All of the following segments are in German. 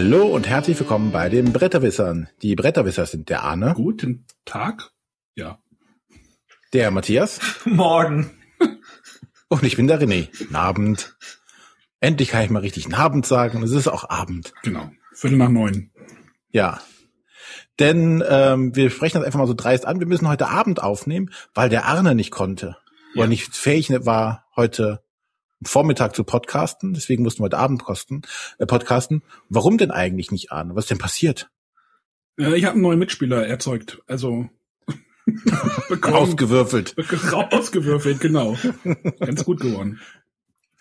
Hallo und herzlich willkommen bei den Bretterwissern. Die Bretterwisser sind der Arne. Guten Tag. Ja. Der Matthias. Morgen. Und ich bin der René. Abend. Endlich kann ich mal richtig Abend sagen. Es ist auch Abend. Genau. Viertel nach neun. Ja. Denn ähm, wir sprechen das einfach mal so dreist an. Wir müssen heute Abend aufnehmen, weil der Arne nicht konnte. Ja. Oder nicht fähig war, heute Vormittag zu podcasten. Deswegen mussten wir heute Abend kosten, äh, podcasten. Warum denn eigentlich nicht, Arne? Was ist denn passiert? Ja, ich habe einen neuen Mitspieler erzeugt. Also Ausgewürfelt. Ausgewürfelt, genau. Ganz gut geworden.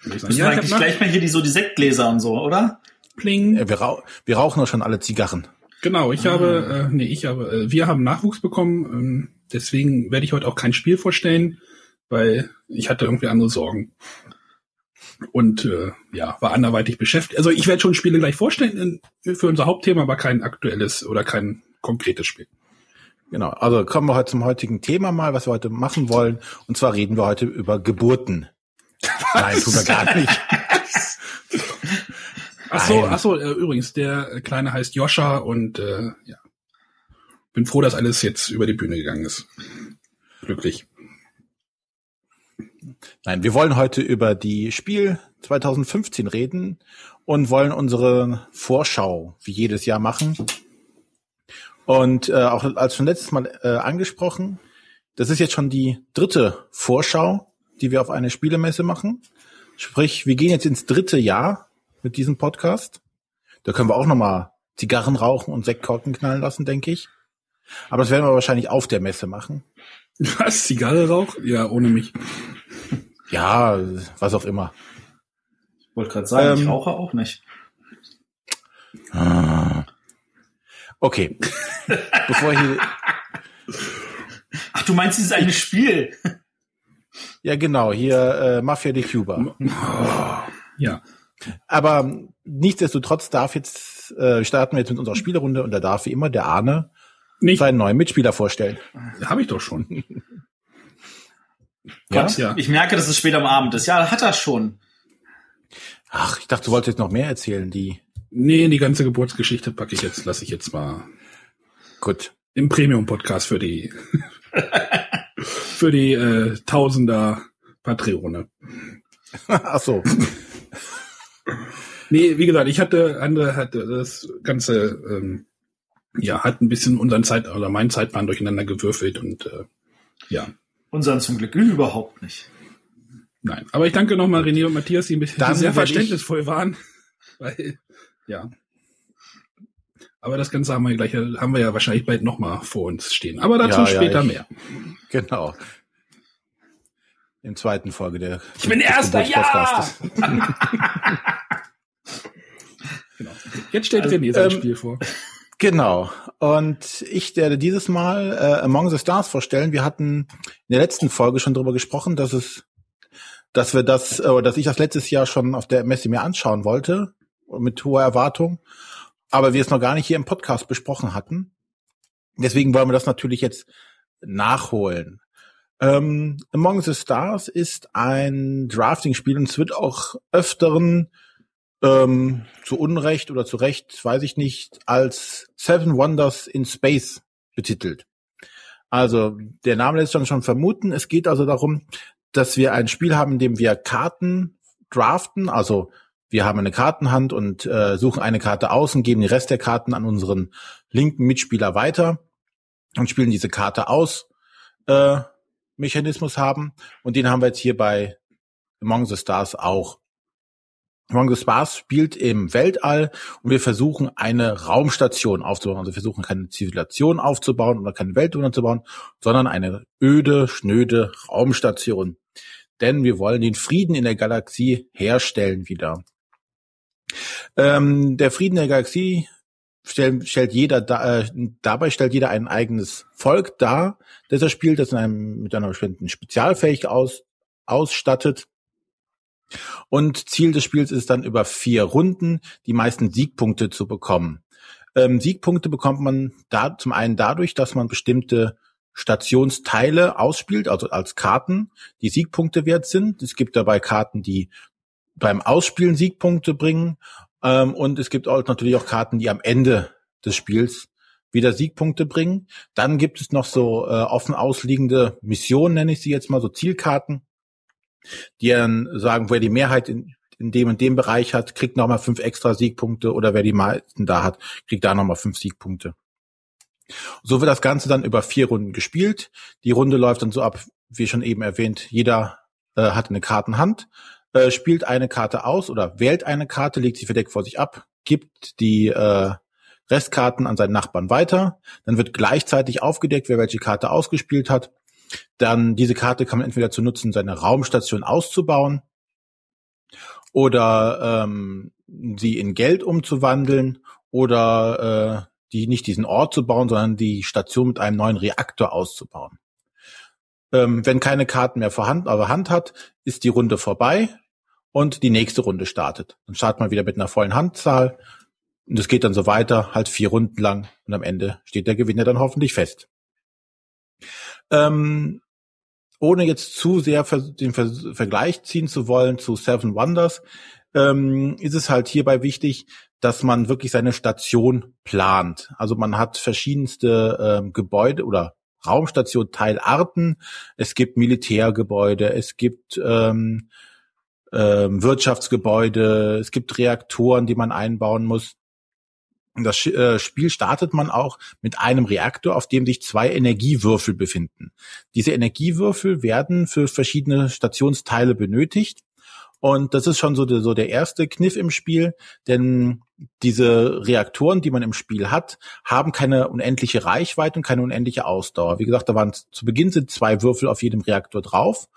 Müssen ja, eigentlich gleich mal hier die, so die Sektgläser und so, oder? Pling. Ja, wir, rauch, wir rauchen doch schon alle Zigarren. Genau, ich ah. habe, äh, nee, ich habe, äh, wir haben Nachwuchs bekommen, ähm, deswegen werde ich heute auch kein Spiel vorstellen, weil ich hatte irgendwie andere Sorgen. Und äh, ja, war anderweitig beschäftigt. Also ich werde schon Spiele gleich vorstellen in, für unser Hauptthema, aber kein aktuelles oder kein konkretes Spiel. Genau, also kommen wir heute zum heutigen Thema mal, was wir heute machen wollen. Und zwar reden wir heute über Geburten. Was? Nein, tun wir gar nicht. ach so, ach so, äh, übrigens, der Kleine heißt Joscha und äh, ja, bin froh, dass alles jetzt über die Bühne gegangen ist. Glücklich. Nein, wir wollen heute über die Spiel 2015 reden und wollen unsere Vorschau wie jedes Jahr machen. Und äh, auch als schon letztes Mal äh, angesprochen, das ist jetzt schon die dritte Vorschau, die wir auf eine Spielemesse machen. Sprich, wir gehen jetzt ins dritte Jahr mit diesem Podcast. Da können wir auch nochmal Zigarren rauchen und Sektkorken knallen lassen, denke ich. Aber das werden wir wahrscheinlich auf der Messe machen. Was? Zigarre rauch? Ja, ohne mich. Ja, was auch immer. Ich wollte gerade sagen, ähm, ich rauche auch nicht. Ah. Okay. Bevor hier. Ach, du meinst dieses eine Spiel? Ja, genau. Hier äh, Mafia de Cuba. Ja. Aber nichtsdestotrotz darf jetzt äh, starten wir jetzt mit unserer Spielerunde und da darf wie immer der Arne Nicht. seinen neuen Mitspieler vorstellen. Habe ich doch schon. ja? ja? Ich merke, dass es später am Abend ist. Ja, hat er schon. Ach, ich dachte, du wolltest jetzt noch mehr erzählen, die Nee, die ganze Geburtsgeschichte packe ich jetzt, lasse ich jetzt mal. Gut. Im Premium-Podcast für die für die äh, Tausender Patreone. Ach so. nee, wie gesagt, ich hatte, andere hatte das Ganze, ähm, ja, hat ein bisschen unseren Zeit oder meinen Zeitplan durcheinander gewürfelt und äh, ja. Unseren zum Glück überhaupt nicht. Nein, aber ich danke nochmal René und Matthias, die ein bisschen sehr verständnisvoll waren, weil ja. Aber das Ganze haben wir gleich, haben wir ja wahrscheinlich bald nochmal vor uns stehen. Aber dazu ja, später ja, ich, mehr. Genau. Im zweiten Folge der. Ich bin erster, ja! genau. Jetzt stellt also, René sein ähm, Spiel vor. Genau. Und ich werde dieses Mal äh, Among the Stars vorstellen. Wir hatten in der letzten Folge schon darüber gesprochen, dass es, dass wir das, äh, dass ich das letztes Jahr schon auf der Messe mir anschauen wollte mit hoher Erwartung, aber wir es noch gar nicht hier im Podcast besprochen hatten. Deswegen wollen wir das natürlich jetzt nachholen. Ähm, Among the Stars ist ein Drafting-Spiel und es wird auch öfteren ähm, zu Unrecht oder zu Recht, weiß ich nicht, als Seven Wonders in Space betitelt. Also der Name lässt schon schon vermuten. Es geht also darum, dass wir ein Spiel haben, in dem wir Karten draften, also wir haben eine Kartenhand und äh, suchen eine Karte aus und geben den Rest der Karten an unseren linken Mitspieler weiter und spielen diese Karte aus äh, Mechanismus haben. Und den haben wir jetzt hier bei Among the Stars auch. Among the Stars spielt im Weltall und wir versuchen eine Raumstation aufzubauen. Also wir versuchen keine Zivilisation aufzubauen oder keine Weltwunder zu bauen, sondern eine öde, schnöde Raumstation. Denn wir wollen den Frieden in der Galaxie herstellen wieder. Ähm, der Frieden der Galaxie stellt, stellt jeder da, äh, dabei stellt jeder ein eigenes Volk dar, das er spielt, das in einem, mit einer bestimmten Spezialfähigkeit aus, ausstattet. Und Ziel des Spiels ist dann über vier Runden die meisten Siegpunkte zu bekommen. Ähm, Siegpunkte bekommt man da zum einen dadurch, dass man bestimmte Stationsteile ausspielt, also als Karten, die Siegpunkte wert sind. Es gibt dabei Karten, die beim Ausspielen Siegpunkte bringen Ähm, und es gibt auch natürlich auch Karten, die am Ende des Spiels wieder Siegpunkte bringen. Dann gibt es noch so äh, offen ausliegende Missionen, nenne ich sie jetzt mal, so Zielkarten, die dann sagen, wer die Mehrheit in, in dem und dem Bereich hat, kriegt nochmal fünf extra Siegpunkte oder wer die meisten da hat, kriegt da nochmal fünf Siegpunkte. So wird das Ganze dann über vier Runden gespielt. Die Runde läuft dann so ab, wie schon eben erwähnt, jeder äh, hat eine Kartenhand, äh, spielt eine Karte aus oder wählt eine Karte, legt sie verdeckt vor sich ab, gibt die äh, Restkarten an seinen Nachbarn weiter. Dann wird gleichzeitig aufgedeckt, wer welche Karte ausgespielt hat. Dann diese Karte kann man entweder zu nutzen, seine Raumstation auszubauen oder ähm, sie in Geld umzuwandeln oder äh, die nicht diesen Ort zu bauen, sondern die Station mit einem neuen Reaktor auszubauen. Ähm, wenn keine Karten mehr vorhanden, aber Hand hat, ist die Runde vorbei und die nächste Runde startet. Dann startet man wieder mit einer vollen Handzahl und es geht dann so weiter, halt vier Runden lang und am Ende steht der Gewinner dann hoffentlich fest. Ähm, ohne jetzt zu sehr den Vergleich ziehen zu wollen zu Seven Wonders, ähm, ist es halt hierbei wichtig, dass man wirklich seine Station plant. Also man hat verschiedenste ähm, Gebäude oder Raumstation Teilarten. Es gibt Militärgebäude, es gibt ähm, ähm, Wirtschaftsgebäude, es gibt Reaktoren, die man einbauen muss. Das äh, Spiel startet man auch mit einem Reaktor, auf dem sich zwei Energiewürfel befinden. Diese Energiewürfel werden für verschiedene Stationsteile benötigt. Und das ist schon so der, so der erste Kniff im Spiel, denn diese Reaktoren, die man im Spiel hat, haben keine unendliche Reichweite und keine unendliche Ausdauer. Wie gesagt, da waren zu Beginn sind zwei Würfel auf jedem Reaktor drauf.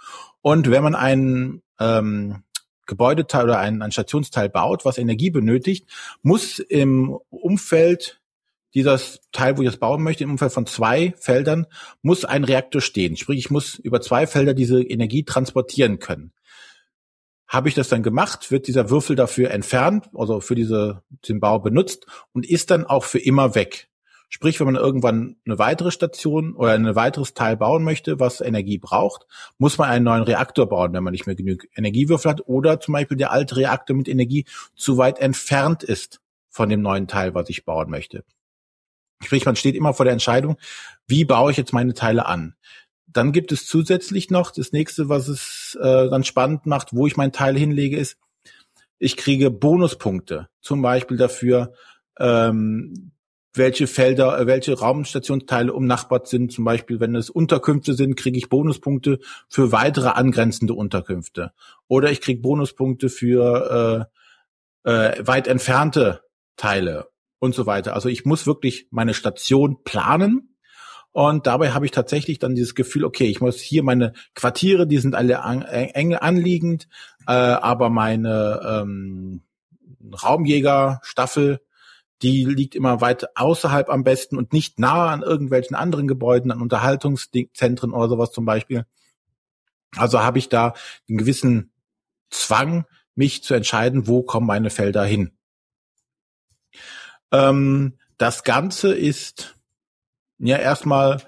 Und wenn man einen ähm, Gebäudeteil oder ein, ein Stationsteil baut, was Energie benötigt, muss im Umfeld dieses Teil, wo ich das bauen möchte, im Umfeld von zwei Feldern, muss ein Reaktor stehen. Sprich, ich muss über zwei Felder diese Energie transportieren können. Habe ich das dann gemacht, wird dieser Würfel dafür entfernt, also für diese, den Bau benutzt und ist dann auch für immer weg. Sprich, wenn man irgendwann eine weitere Station oder ein weiteres Teil bauen möchte, was Energie braucht, muss man einen neuen Reaktor bauen, wenn man nicht mehr genügend Energiewürfel hat oder zum Beispiel der alte Reaktor mit Energie zu weit entfernt ist von dem neuen Teil, was ich bauen möchte. Sprich, man steht immer vor der Entscheidung, wie baue ich jetzt meine Teile an? Dann gibt es zusätzlich noch das nächste, was es äh, dann spannend macht, wo ich mein Teil hinlege, ist, ich kriege Bonuspunkte, zum Beispiel dafür, ähm, welche Felder, äh, welche Raumstationsteile umnachbart sind. Zum Beispiel, wenn es Unterkünfte sind, kriege ich Bonuspunkte für weitere angrenzende Unterkünfte. Oder ich kriege Bonuspunkte für äh, äh, weit entfernte Teile und so weiter. Also ich muss wirklich meine Station planen und dabei habe ich tatsächlich dann dieses Gefühl, okay, ich muss hier meine Quartiere, die sind alle an, eng anliegend, äh, aber meine ähm, Raumjägerstaffel, die liegt immer weit außerhalb am besten und nicht nahe an irgendwelchen anderen Gebäuden, an Unterhaltungszentren oder sowas zum Beispiel. Also habe ich da einen gewissen Zwang, mich zu entscheiden, wo kommen meine Felder hin. Ähm, das Ganze ist ja erstmal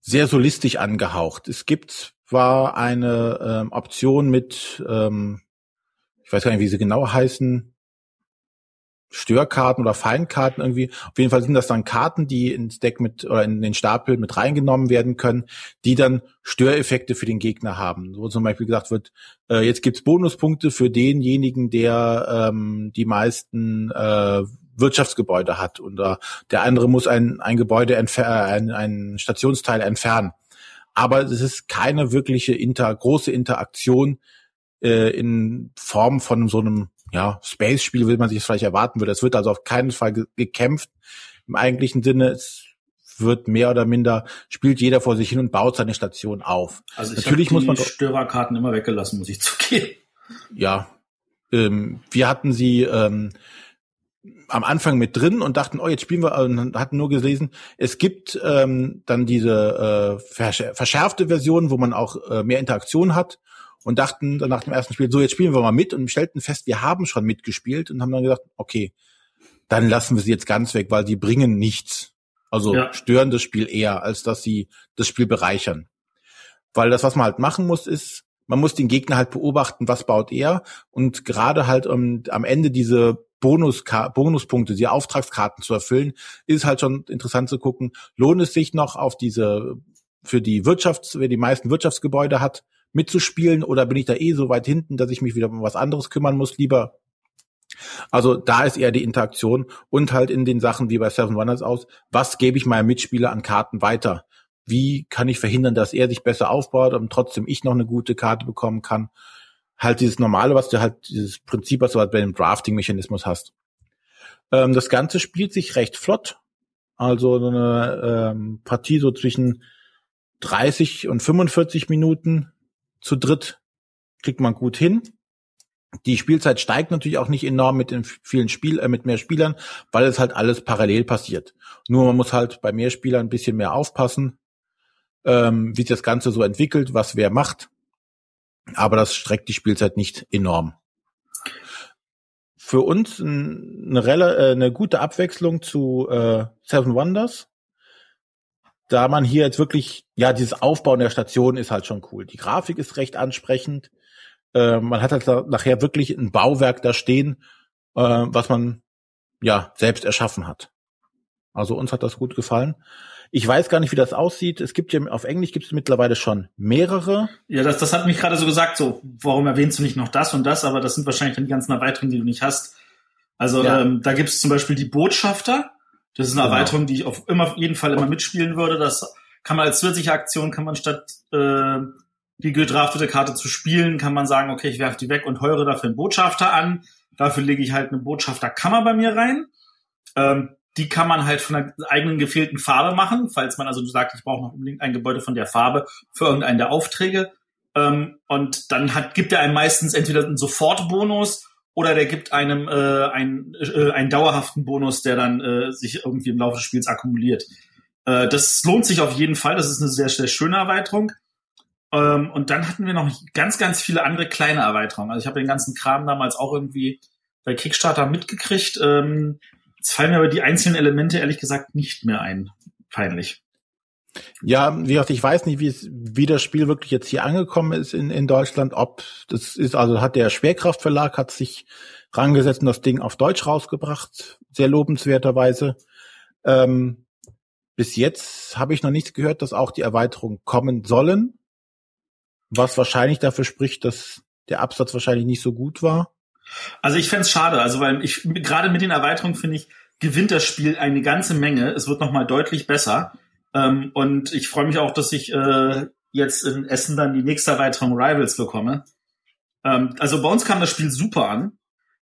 sehr solistisch angehaucht. Es gibt zwar eine ähm, Option mit, ähm, ich weiß gar nicht, wie sie genau heißen, Störkarten oder Feindkarten irgendwie. Auf jeden Fall sind das dann Karten, die ins Deck mit oder in den Stapel mit reingenommen werden können, die dann Störeffekte für den Gegner haben. So zum Beispiel gesagt wird, äh, jetzt gibt's Bonuspunkte für denjenigen, der ähm, die meisten äh, Wirtschaftsgebäude hat oder der andere muss ein, ein Gebäude entfernen, ein, ein Stationsteil entfernen. Aber es ist keine wirkliche inter, große Interaktion äh, in Form von so einem ja, Space-Spiel, will man sich das vielleicht erwarten würde. Es wird also auf keinen Fall ge gekämpft im eigentlichen Sinne. Es wird mehr oder minder, spielt jeder vor sich hin und baut seine Station auf. Also ich Natürlich muss man die Störerkarten immer weggelassen, muss ich zugeben. Ja, ähm, wir hatten sie ähm, am Anfang mit drin und dachten, oh, jetzt spielen wir, und hatten nur gelesen, es gibt ähm, dann diese äh, verschärfte Version, wo man auch äh, mehr Interaktion hat und dachten dann nach dem ersten Spiel, so, jetzt spielen wir mal mit und stellten fest, wir haben schon mitgespielt und haben dann gesagt, okay, dann lassen wir sie jetzt ganz weg, weil die bringen nichts. Also ja. stören das Spiel eher, als dass sie das Spiel bereichern. Weil das, was man halt machen muss, ist, man muss den Gegner halt beobachten, was baut er und gerade halt um, am Ende diese Bonus Bonuspunkte, die Auftragskarten zu erfüllen, ist halt schon interessant zu gucken, lohnt es sich noch auf diese, für die Wirtschafts-, wer die meisten Wirtschaftsgebäude hat, mitzuspielen oder bin ich da eh so weit hinten, dass ich mich wieder um was anderes kümmern muss, lieber also da ist eher die Interaktion und halt in den Sachen wie bei Seven Wonders aus, was gebe ich meinem Mitspieler an Karten weiter? Wie kann ich verhindern, dass er sich besser aufbaut und trotzdem ich noch eine gute Karte bekommen kann? Halt dieses normale, was du halt, dieses Prinzip, was du halt bei dem Drafting-Mechanismus hast. Ähm, das Ganze spielt sich recht flott. Also eine ähm, Partie so zwischen 30 und 45 Minuten zu dritt kriegt man gut hin. Die Spielzeit steigt natürlich auch nicht enorm mit den vielen Spiel, äh, mit mehr Spielern, weil es halt alles parallel passiert. Nur man muss halt bei mehr Spielern ein bisschen mehr aufpassen, ähm, wie sich das Ganze so entwickelt, was wer macht. Aber das streckt die Spielzeit nicht enorm. Für uns eine, äh, eine gute Abwechslung zu äh, Seven Wonders. Da man hier jetzt wirklich, ja, dieses Aufbauen der Station ist halt schon cool. Die Grafik ist recht ansprechend äh, man hat halt nachher wirklich ein Bauwerk da stehen, äh, was man ja selbst erschaffen hat. Also uns hat das gut gefallen. Ich weiß gar nicht, wie das aussieht. Es gibt ja auf Englisch gibt es mittlerweile schon mehrere. Ja, das, das hat mich gerade so gesagt. So, warum erwähnst du nicht noch das und das? Aber das sind wahrscheinlich dann die ganzen Erweiterungen, die du nicht hast. Also ja. ähm, da gibt es zum Beispiel die Botschafter. Das ist eine genau. Erweiterung, die ich auf immer jeden Fall immer mitspielen würde. Das kann man als zusätzliche Aktion kann man statt äh, die gedraftete Karte zu spielen, kann man sagen, okay, ich werfe die weg und heure dafür einen Botschafter an. Dafür lege ich halt eine Botschafterkammer bei mir rein. Ähm, die kann man halt von einer eigenen gefehlten Farbe machen, falls man also sagt, ich brauche noch unbedingt ein Gebäude von der Farbe für irgendeinen der Aufträge. Ähm, und dann hat, gibt er einem meistens entweder einen Sofortbonus oder der gibt einem äh, einen, äh, einen dauerhaften Bonus, der dann äh, sich irgendwie im Laufe des Spiels akkumuliert. Äh, das lohnt sich auf jeden Fall. Das ist eine sehr, sehr schöne Erweiterung. Ähm, und dann hatten wir noch ganz, ganz viele andere kleine Erweiterungen. Also ich habe den ganzen Kram damals auch irgendwie bei Kickstarter mitgekriegt. Ähm, jetzt fallen mir aber die einzelnen Elemente ehrlich gesagt nicht mehr ein. Peinlich. Ja, wie gesagt, ich weiß nicht, wie, es, wie das Spiel wirklich jetzt hier angekommen ist in, in Deutschland. Ob das ist, also hat der Schwerkraftverlag hat sich rangesetzt und das Ding auf Deutsch rausgebracht, sehr lobenswerterweise. Ähm, bis jetzt habe ich noch nichts gehört, dass auch die Erweiterungen kommen sollen. Was wahrscheinlich dafür spricht, dass der Absatz wahrscheinlich nicht so gut war. Also ich fände schade, also weil ich gerade mit den Erweiterungen finde ich, gewinnt das Spiel eine ganze Menge. Es wird nochmal deutlich besser. Ähm, und ich freue mich auch, dass ich äh, jetzt in Essen dann die nächste Erweiterung Rivals bekomme. Ähm, also bei uns kam das Spiel super an.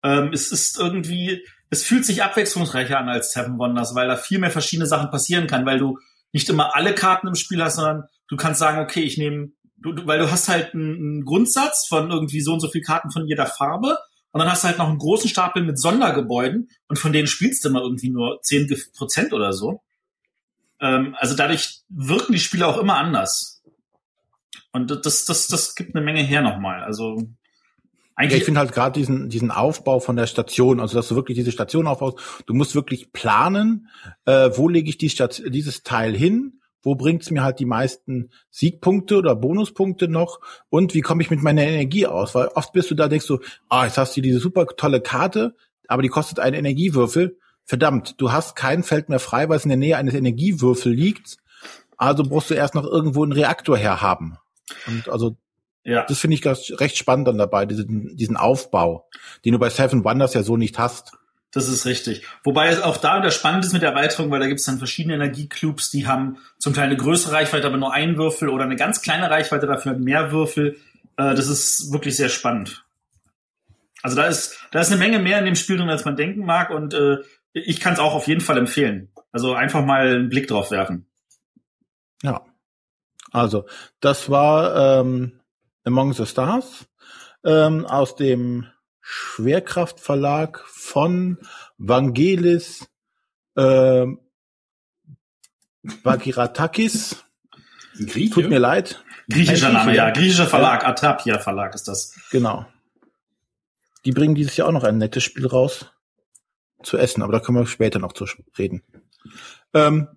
Ähm, es ist irgendwie, es fühlt sich abwechslungsreicher an als Seven Wonders, weil da viel mehr verschiedene Sachen passieren kann, weil du nicht immer alle Karten im Spiel hast, sondern du kannst sagen, okay, ich nehme du, du, weil du hast halt einen, Grundsatz von irgendwie so und so viel Karten von jeder Farbe und dann hast du halt noch einen großen Stapel mit Sondergebäuden und von denen spielst du mal irgendwie nur zehn Prozent oder so. Ähm, also dadurch wirken die Spiele auch immer anders. Und das, das, das gibt eine Menge her nochmal. Also eigentlich ich finde halt gerade diesen, diesen Aufbau von der Station, also dass du wirklich diese Station aufbaust, du musst wirklich planen, äh, wo lege ich die Stat dieses Teil hin, wo bringt's mir halt die meisten Siegpunkte oder Bonuspunkte noch und wie komme ich mit meiner Energie aus? Weil oft bist du da, denkst du, ah, jetzt hast du diese super tolle Karte, aber die kostet einen Energiewürfel. Verdammt, du hast kein Feld mehr frei, weil es in der Nähe eines Energiewürfel liegt. Also brauchst du erst noch irgendwo einen Reaktor herhaben. Und also ja. das finde ich recht spannend dann dabei, diesen, diesen Aufbau, den du bei Seven Wonders ja so nicht hast. Das ist richtig. Wobei es auch da wieder spannend ist mit der Erweiterung, weil da gibt es dann verschiedene Energieclubs, die haben zum Teil eine größere Reichweite, aber nur einen Würfel oder eine ganz kleine Reichweite, dafür mehr Würfel. Äh, das ist wirklich sehr spannend. Also da ist, da ist eine Menge mehr in dem Spiel drin, als man denken mag und äh, ich kann es auch auf jeden Fall empfehlen. Also einfach mal einen Blick drauf werfen. Ja. Also, das war ähm, Among the Stars ähm, aus dem Schwerkraftverlag von Vangelis äh, Bagiratakis. Grieche? Tut mir leid. Griechischer Name, ja. Griechischer Verlag, ja. Atapia Verlag ist das. Genau. Die bringen dieses Jahr auch noch ein nettes Spiel raus zu essen, aber da können wir später noch zu reden. Ähm,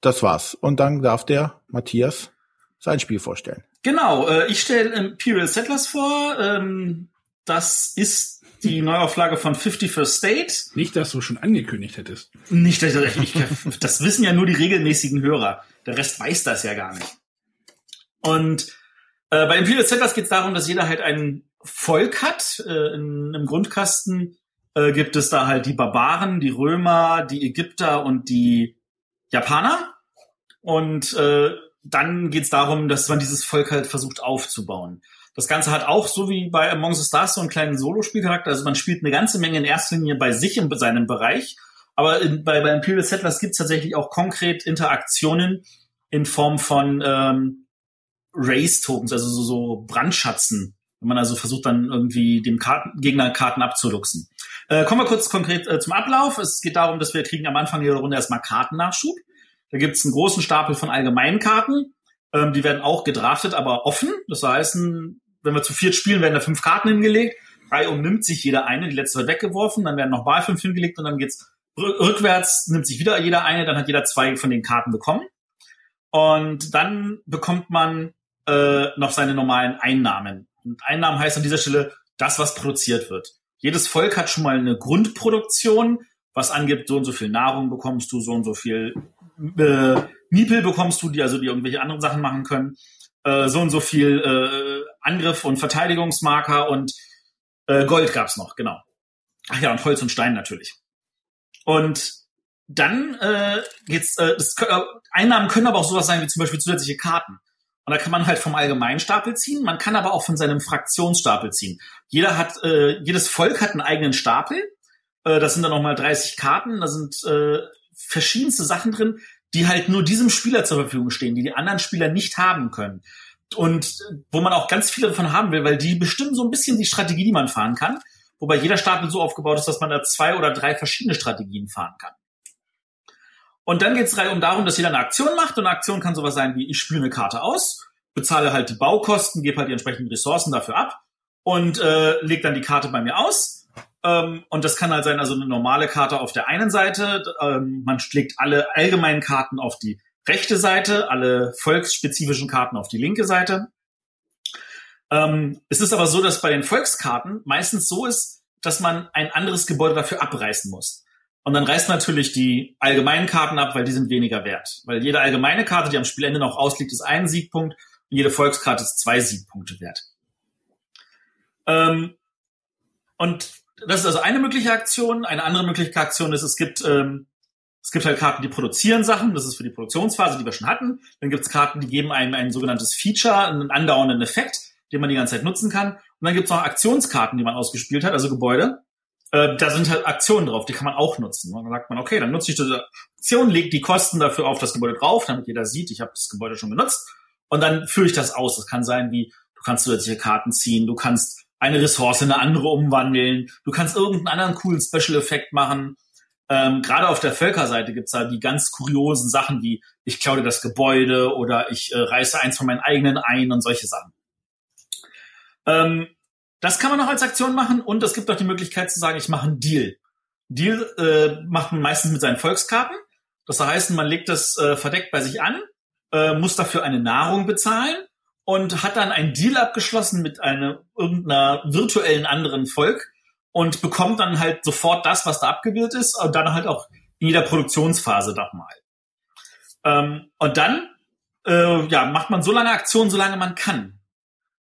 das war's. Und dann darf der Matthias sein Spiel vorstellen. Genau, äh, ich stelle Imperial Settlers vor. Ähm, das ist die Neuauflage von 51st State. Nicht, dass du schon angekündigt hättest. Nicht, dass ich, ich, das wissen ja nur die regelmäßigen Hörer. Der Rest weiß das ja gar nicht. Und äh, bei Imperial Settlers geht es darum, dass jeder halt ein Volk hat. Äh, in, Im Grundkasten äh, gibt es da halt die Barbaren, die Römer, die Ägypter und die Japaner. Und äh, dann geht es darum, dass man dieses Volk halt versucht aufzubauen. Das Ganze hat auch, so wie bei Among the Stars, so einen kleinen Solospielcharakter. Also man spielt eine ganze Menge in erster Linie bei sich in seinem Bereich. Aber in, bei, bei Imperial Settlers gibt es tatsächlich auch konkret Interaktionen in Form von ähm, Race-Tokens, also so, so Brandschatzen. Wenn man also versucht, dann irgendwie dem Karten, Gegner Karten abzuluxen. Äh, kommen wir kurz konkret äh, zum Ablauf. Es geht darum, dass wir kriegen am Anfang jeder Runde erstmal Kartennachschub. Da gibt es einen großen Stapel von allgemeinen Karten. Ähm, die werden auch gedraftet, aber offen. Das heißt, wenn wir zu viert spielen, werden da fünf Karten hingelegt. Drei umnimmt sich jeder eine, die letzte wird weggeworfen, dann werden noch mal fünf hingelegt und dann geht's rückwärts, nimmt sich wieder jeder eine, dann hat jeder zwei von den Karten bekommen. Und dann bekommt man äh, noch seine normalen Einnahmen. Und Einnahmen heißt an dieser Stelle das, was produziert wird. Jedes Volk hat schon mal eine Grundproduktion, was angibt, so und so viel Nahrung bekommst du, so und so viel äh, Niepel bekommst du, die also die irgendwelche anderen Sachen machen können äh, so und so viel äh, Angriff und Verteidigungsmarker und äh, Gold gab's noch, genau. Ach ja, und Holz und Stein natürlich. Und dann äh, geht's, äh, das, äh, Einnahmen können aber auch sowas sein wie zum Beispiel zusätzliche Karten. Und da kann man halt vom Allgemeinstapel ziehen, man kann aber auch von seinem Fraktionsstapel ziehen. Jeder hat, äh, jedes Volk hat einen eigenen Stapel. Äh, das sind dann nochmal 30 Karten, da sind äh, verschiedenste Sachen drin die halt nur diesem Spieler zur Verfügung stehen, die die anderen Spieler nicht haben können. Und wo man auch ganz viele davon haben will, weil die bestimmen so ein bisschen die Strategie, die man fahren kann. Wobei jeder Stapel so aufgebaut ist, dass man da zwei oder drei verschiedene Strategien fahren kann. Und dann geht es um darum, dass jeder eine Aktion macht. Und eine Aktion kann sowas sein wie, ich spiele eine Karte aus, bezahle halt die Baukosten, gebe halt die entsprechenden Ressourcen dafür ab und äh, lege dann die Karte bei mir aus ähm, und das kann halt sein, also eine normale Karte auf der einen Seite, ähm, man schlägt alle allgemeinen Karten auf die rechte Seite, alle volksspezifischen Karten auf die linke Seite. Ähm, es ist aber so, dass bei den Volkskarten meistens so ist, dass man ein anderes Gebäude dafür abreißen muss. Und dann reißt natürlich die allgemeinen Karten ab, weil die sind weniger wert. Weil jede allgemeine Karte, die am Spielende noch ausliegt, ist ein Siegpunkt und jede Volkskarte ist zwei Siegpunkte wert. Ähm, und das ist also eine mögliche Aktion. Eine andere mögliche Aktion ist, es gibt, ähm, es gibt halt Karten, die produzieren Sachen. Das ist für die Produktionsphase, die wir schon hatten. Dann gibt es Karten, die geben einem ein sogenanntes Feature, einen andauernden Effekt, den man die ganze Zeit nutzen kann. Und dann gibt es noch Aktionskarten, die man ausgespielt hat, also Gebäude. Äh, da sind halt Aktionen drauf, die kann man auch nutzen. Und dann sagt man, okay, dann nutze ich diese Aktion, lege die Kosten dafür auf das Gebäude drauf, damit jeder sieht, ich habe das Gebäude schon genutzt. Und dann führe ich das aus. Das kann sein, wie du kannst zusätzliche Karten ziehen, du kannst eine Ressource in eine andere umwandeln. Du kannst irgendeinen anderen coolen Special-Effekt machen. Ähm, Gerade auf der Völkerseite gibt's da die ganz kuriosen Sachen wie ich klaue dir das Gebäude oder ich äh, reiße eins von meinen eigenen ein und solche Sachen. Ähm, das kann man noch als Aktion machen und es gibt auch die Möglichkeit zu sagen, ich mache einen Deal. Deal äh, macht man meistens mit seinen Volkskarten. Das heißt, man legt das äh, verdeckt bei sich an, äh, muss dafür eine Nahrung bezahlen und hat dann einen Deal abgeschlossen mit einer irgendeiner virtuellen anderen Volk und bekommt dann halt sofort das, was da abgebildet ist, und dann halt auch in jeder Produktionsphase nochmal. Ähm, und dann äh, ja, macht man so lange Aktionen, solange man kann.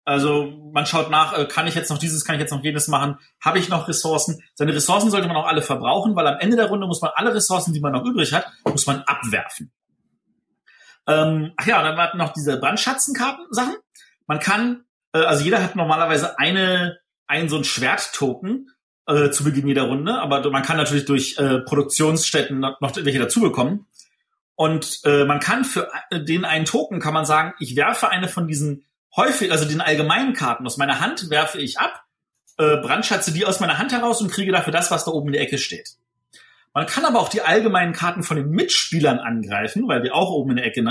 Also man schaut nach, äh, kann ich jetzt noch dieses, kann ich jetzt noch jenes machen, habe ich noch Ressourcen? Seine Ressourcen sollte man auch alle verbrauchen, weil am Ende der Runde muss man alle Ressourcen, die man noch übrig hat, muss man abwerfen. Ähm, ach ja, dann warten noch diese Brandschatzenkarten-Sachen. Man kann, äh, also jeder hat normalerweise eine, ein so ein Schwerttoken äh, zu Beginn jeder Runde, aber man kann natürlich durch äh, Produktionsstätten noch, welche dazu bekommen. Und äh, man kann für äh, den einen Token kann man sagen, ich werfe eine von diesen häufig, also den allgemeinen Karten aus meiner Hand werfe ich ab, äh, brandschatze die aus meiner Hand heraus und kriege dafür das, was da oben in der Ecke steht. Man kann aber auch die allgemeinen Karten von den Mitspielern angreifen, weil die auch oben in der Ecke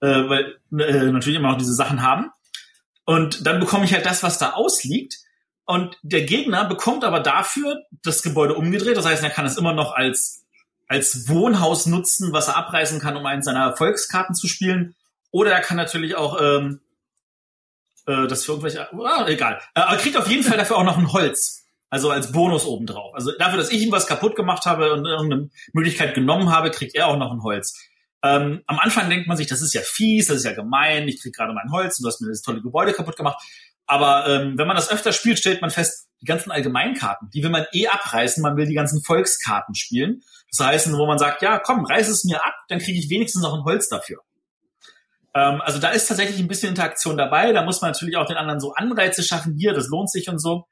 äh, weil, äh, natürlich immer noch diese Sachen haben. Und dann bekomme ich halt das, was da ausliegt. Und der Gegner bekommt aber dafür das Gebäude umgedreht. Das heißt, er kann es immer noch als, als Wohnhaus nutzen, was er abreißen kann, um einen seiner Volkskarten zu spielen. Oder er kann natürlich auch ähm, äh, das für irgendwelche, ah, egal. Äh, er kriegt auf jeden Fall dafür auch noch ein Holz. Also als Bonus obendrauf. Also dafür, dass ich ihm was kaputt gemacht habe und irgendeine Möglichkeit genommen habe, kriegt er auch noch ein Holz. Ähm, am Anfang denkt man sich, das ist ja fies, das ist ja gemein, ich krieg gerade mein Holz und du hast mir das tolle Gebäude kaputt gemacht. Aber ähm, wenn man das öfter spielt, stellt man fest, die ganzen Allgemeinkarten, die will man eh abreißen, man will die ganzen Volkskarten spielen. Das heißt, wo man sagt, ja, komm, reiß es mir ab, dann kriege ich wenigstens noch ein Holz dafür. Ähm, also da ist tatsächlich ein bisschen Interaktion dabei. Da muss man natürlich auch den anderen so Anreize schaffen. Hier, das lohnt sich und so.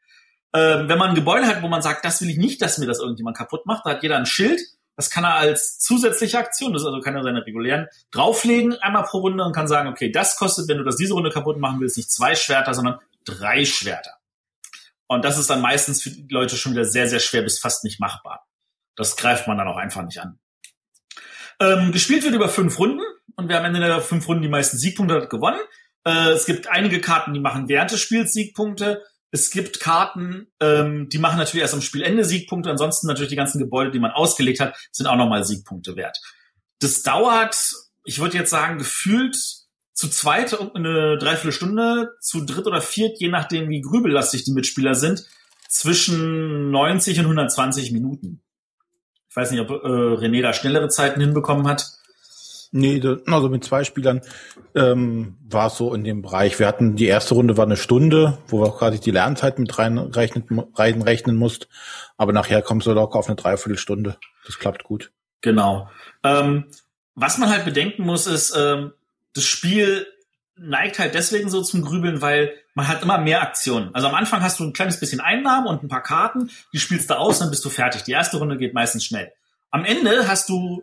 Ähm, wenn man ein Gebäude hat, wo man sagt, das will ich nicht, dass mir das irgendjemand kaputt macht, da hat jeder ein Schild. Das kann er als zusätzliche Aktion, das ist also kann er seine regulären, drauflegen einmal pro Runde und kann sagen, okay, das kostet, wenn du das diese Runde kaputt machen willst, nicht zwei Schwerter, sondern drei Schwerter. Und das ist dann meistens für die Leute schon wieder sehr, sehr schwer bis fast nicht machbar. Das greift man dann auch einfach nicht an. Ähm, gespielt wird über fünf Runden und wer am Ende der fünf Runden die meisten Siegpunkte hat, gewonnen. Äh, es gibt einige Karten, die machen während des Spiels Siegpunkte. Es gibt Karten, ähm, die machen natürlich erst am Spielende Siegpunkte. Ansonsten natürlich die ganzen Gebäude, die man ausgelegt hat, sind auch nochmal Siegpunkte wert. Das dauert, ich würde jetzt sagen, gefühlt zu zweit eine Dreiviertelstunde, zu dritt oder viert, je nachdem wie grübellastig die Mitspieler sind, zwischen 90 und 120 Minuten. Ich weiß nicht, ob äh, René da schnellere Zeiten hinbekommen hat. Nee, also mit zwei Spielern ähm, war es so in dem Bereich. Wir hatten die erste Runde war eine Stunde, wo wir quasi die Lernzeit mit reinrechnen, reinrechnen musst. Aber nachher kommst du locker auf eine Dreiviertelstunde. Das klappt gut. Genau. Ähm, was man halt bedenken muss, ist, ähm, das Spiel neigt halt deswegen so zum Grübeln, weil man hat immer mehr Aktionen. Also am Anfang hast du ein kleines bisschen Einnahmen und ein paar Karten, die spielst du aus, dann bist du fertig. Die erste Runde geht meistens schnell. Am Ende hast du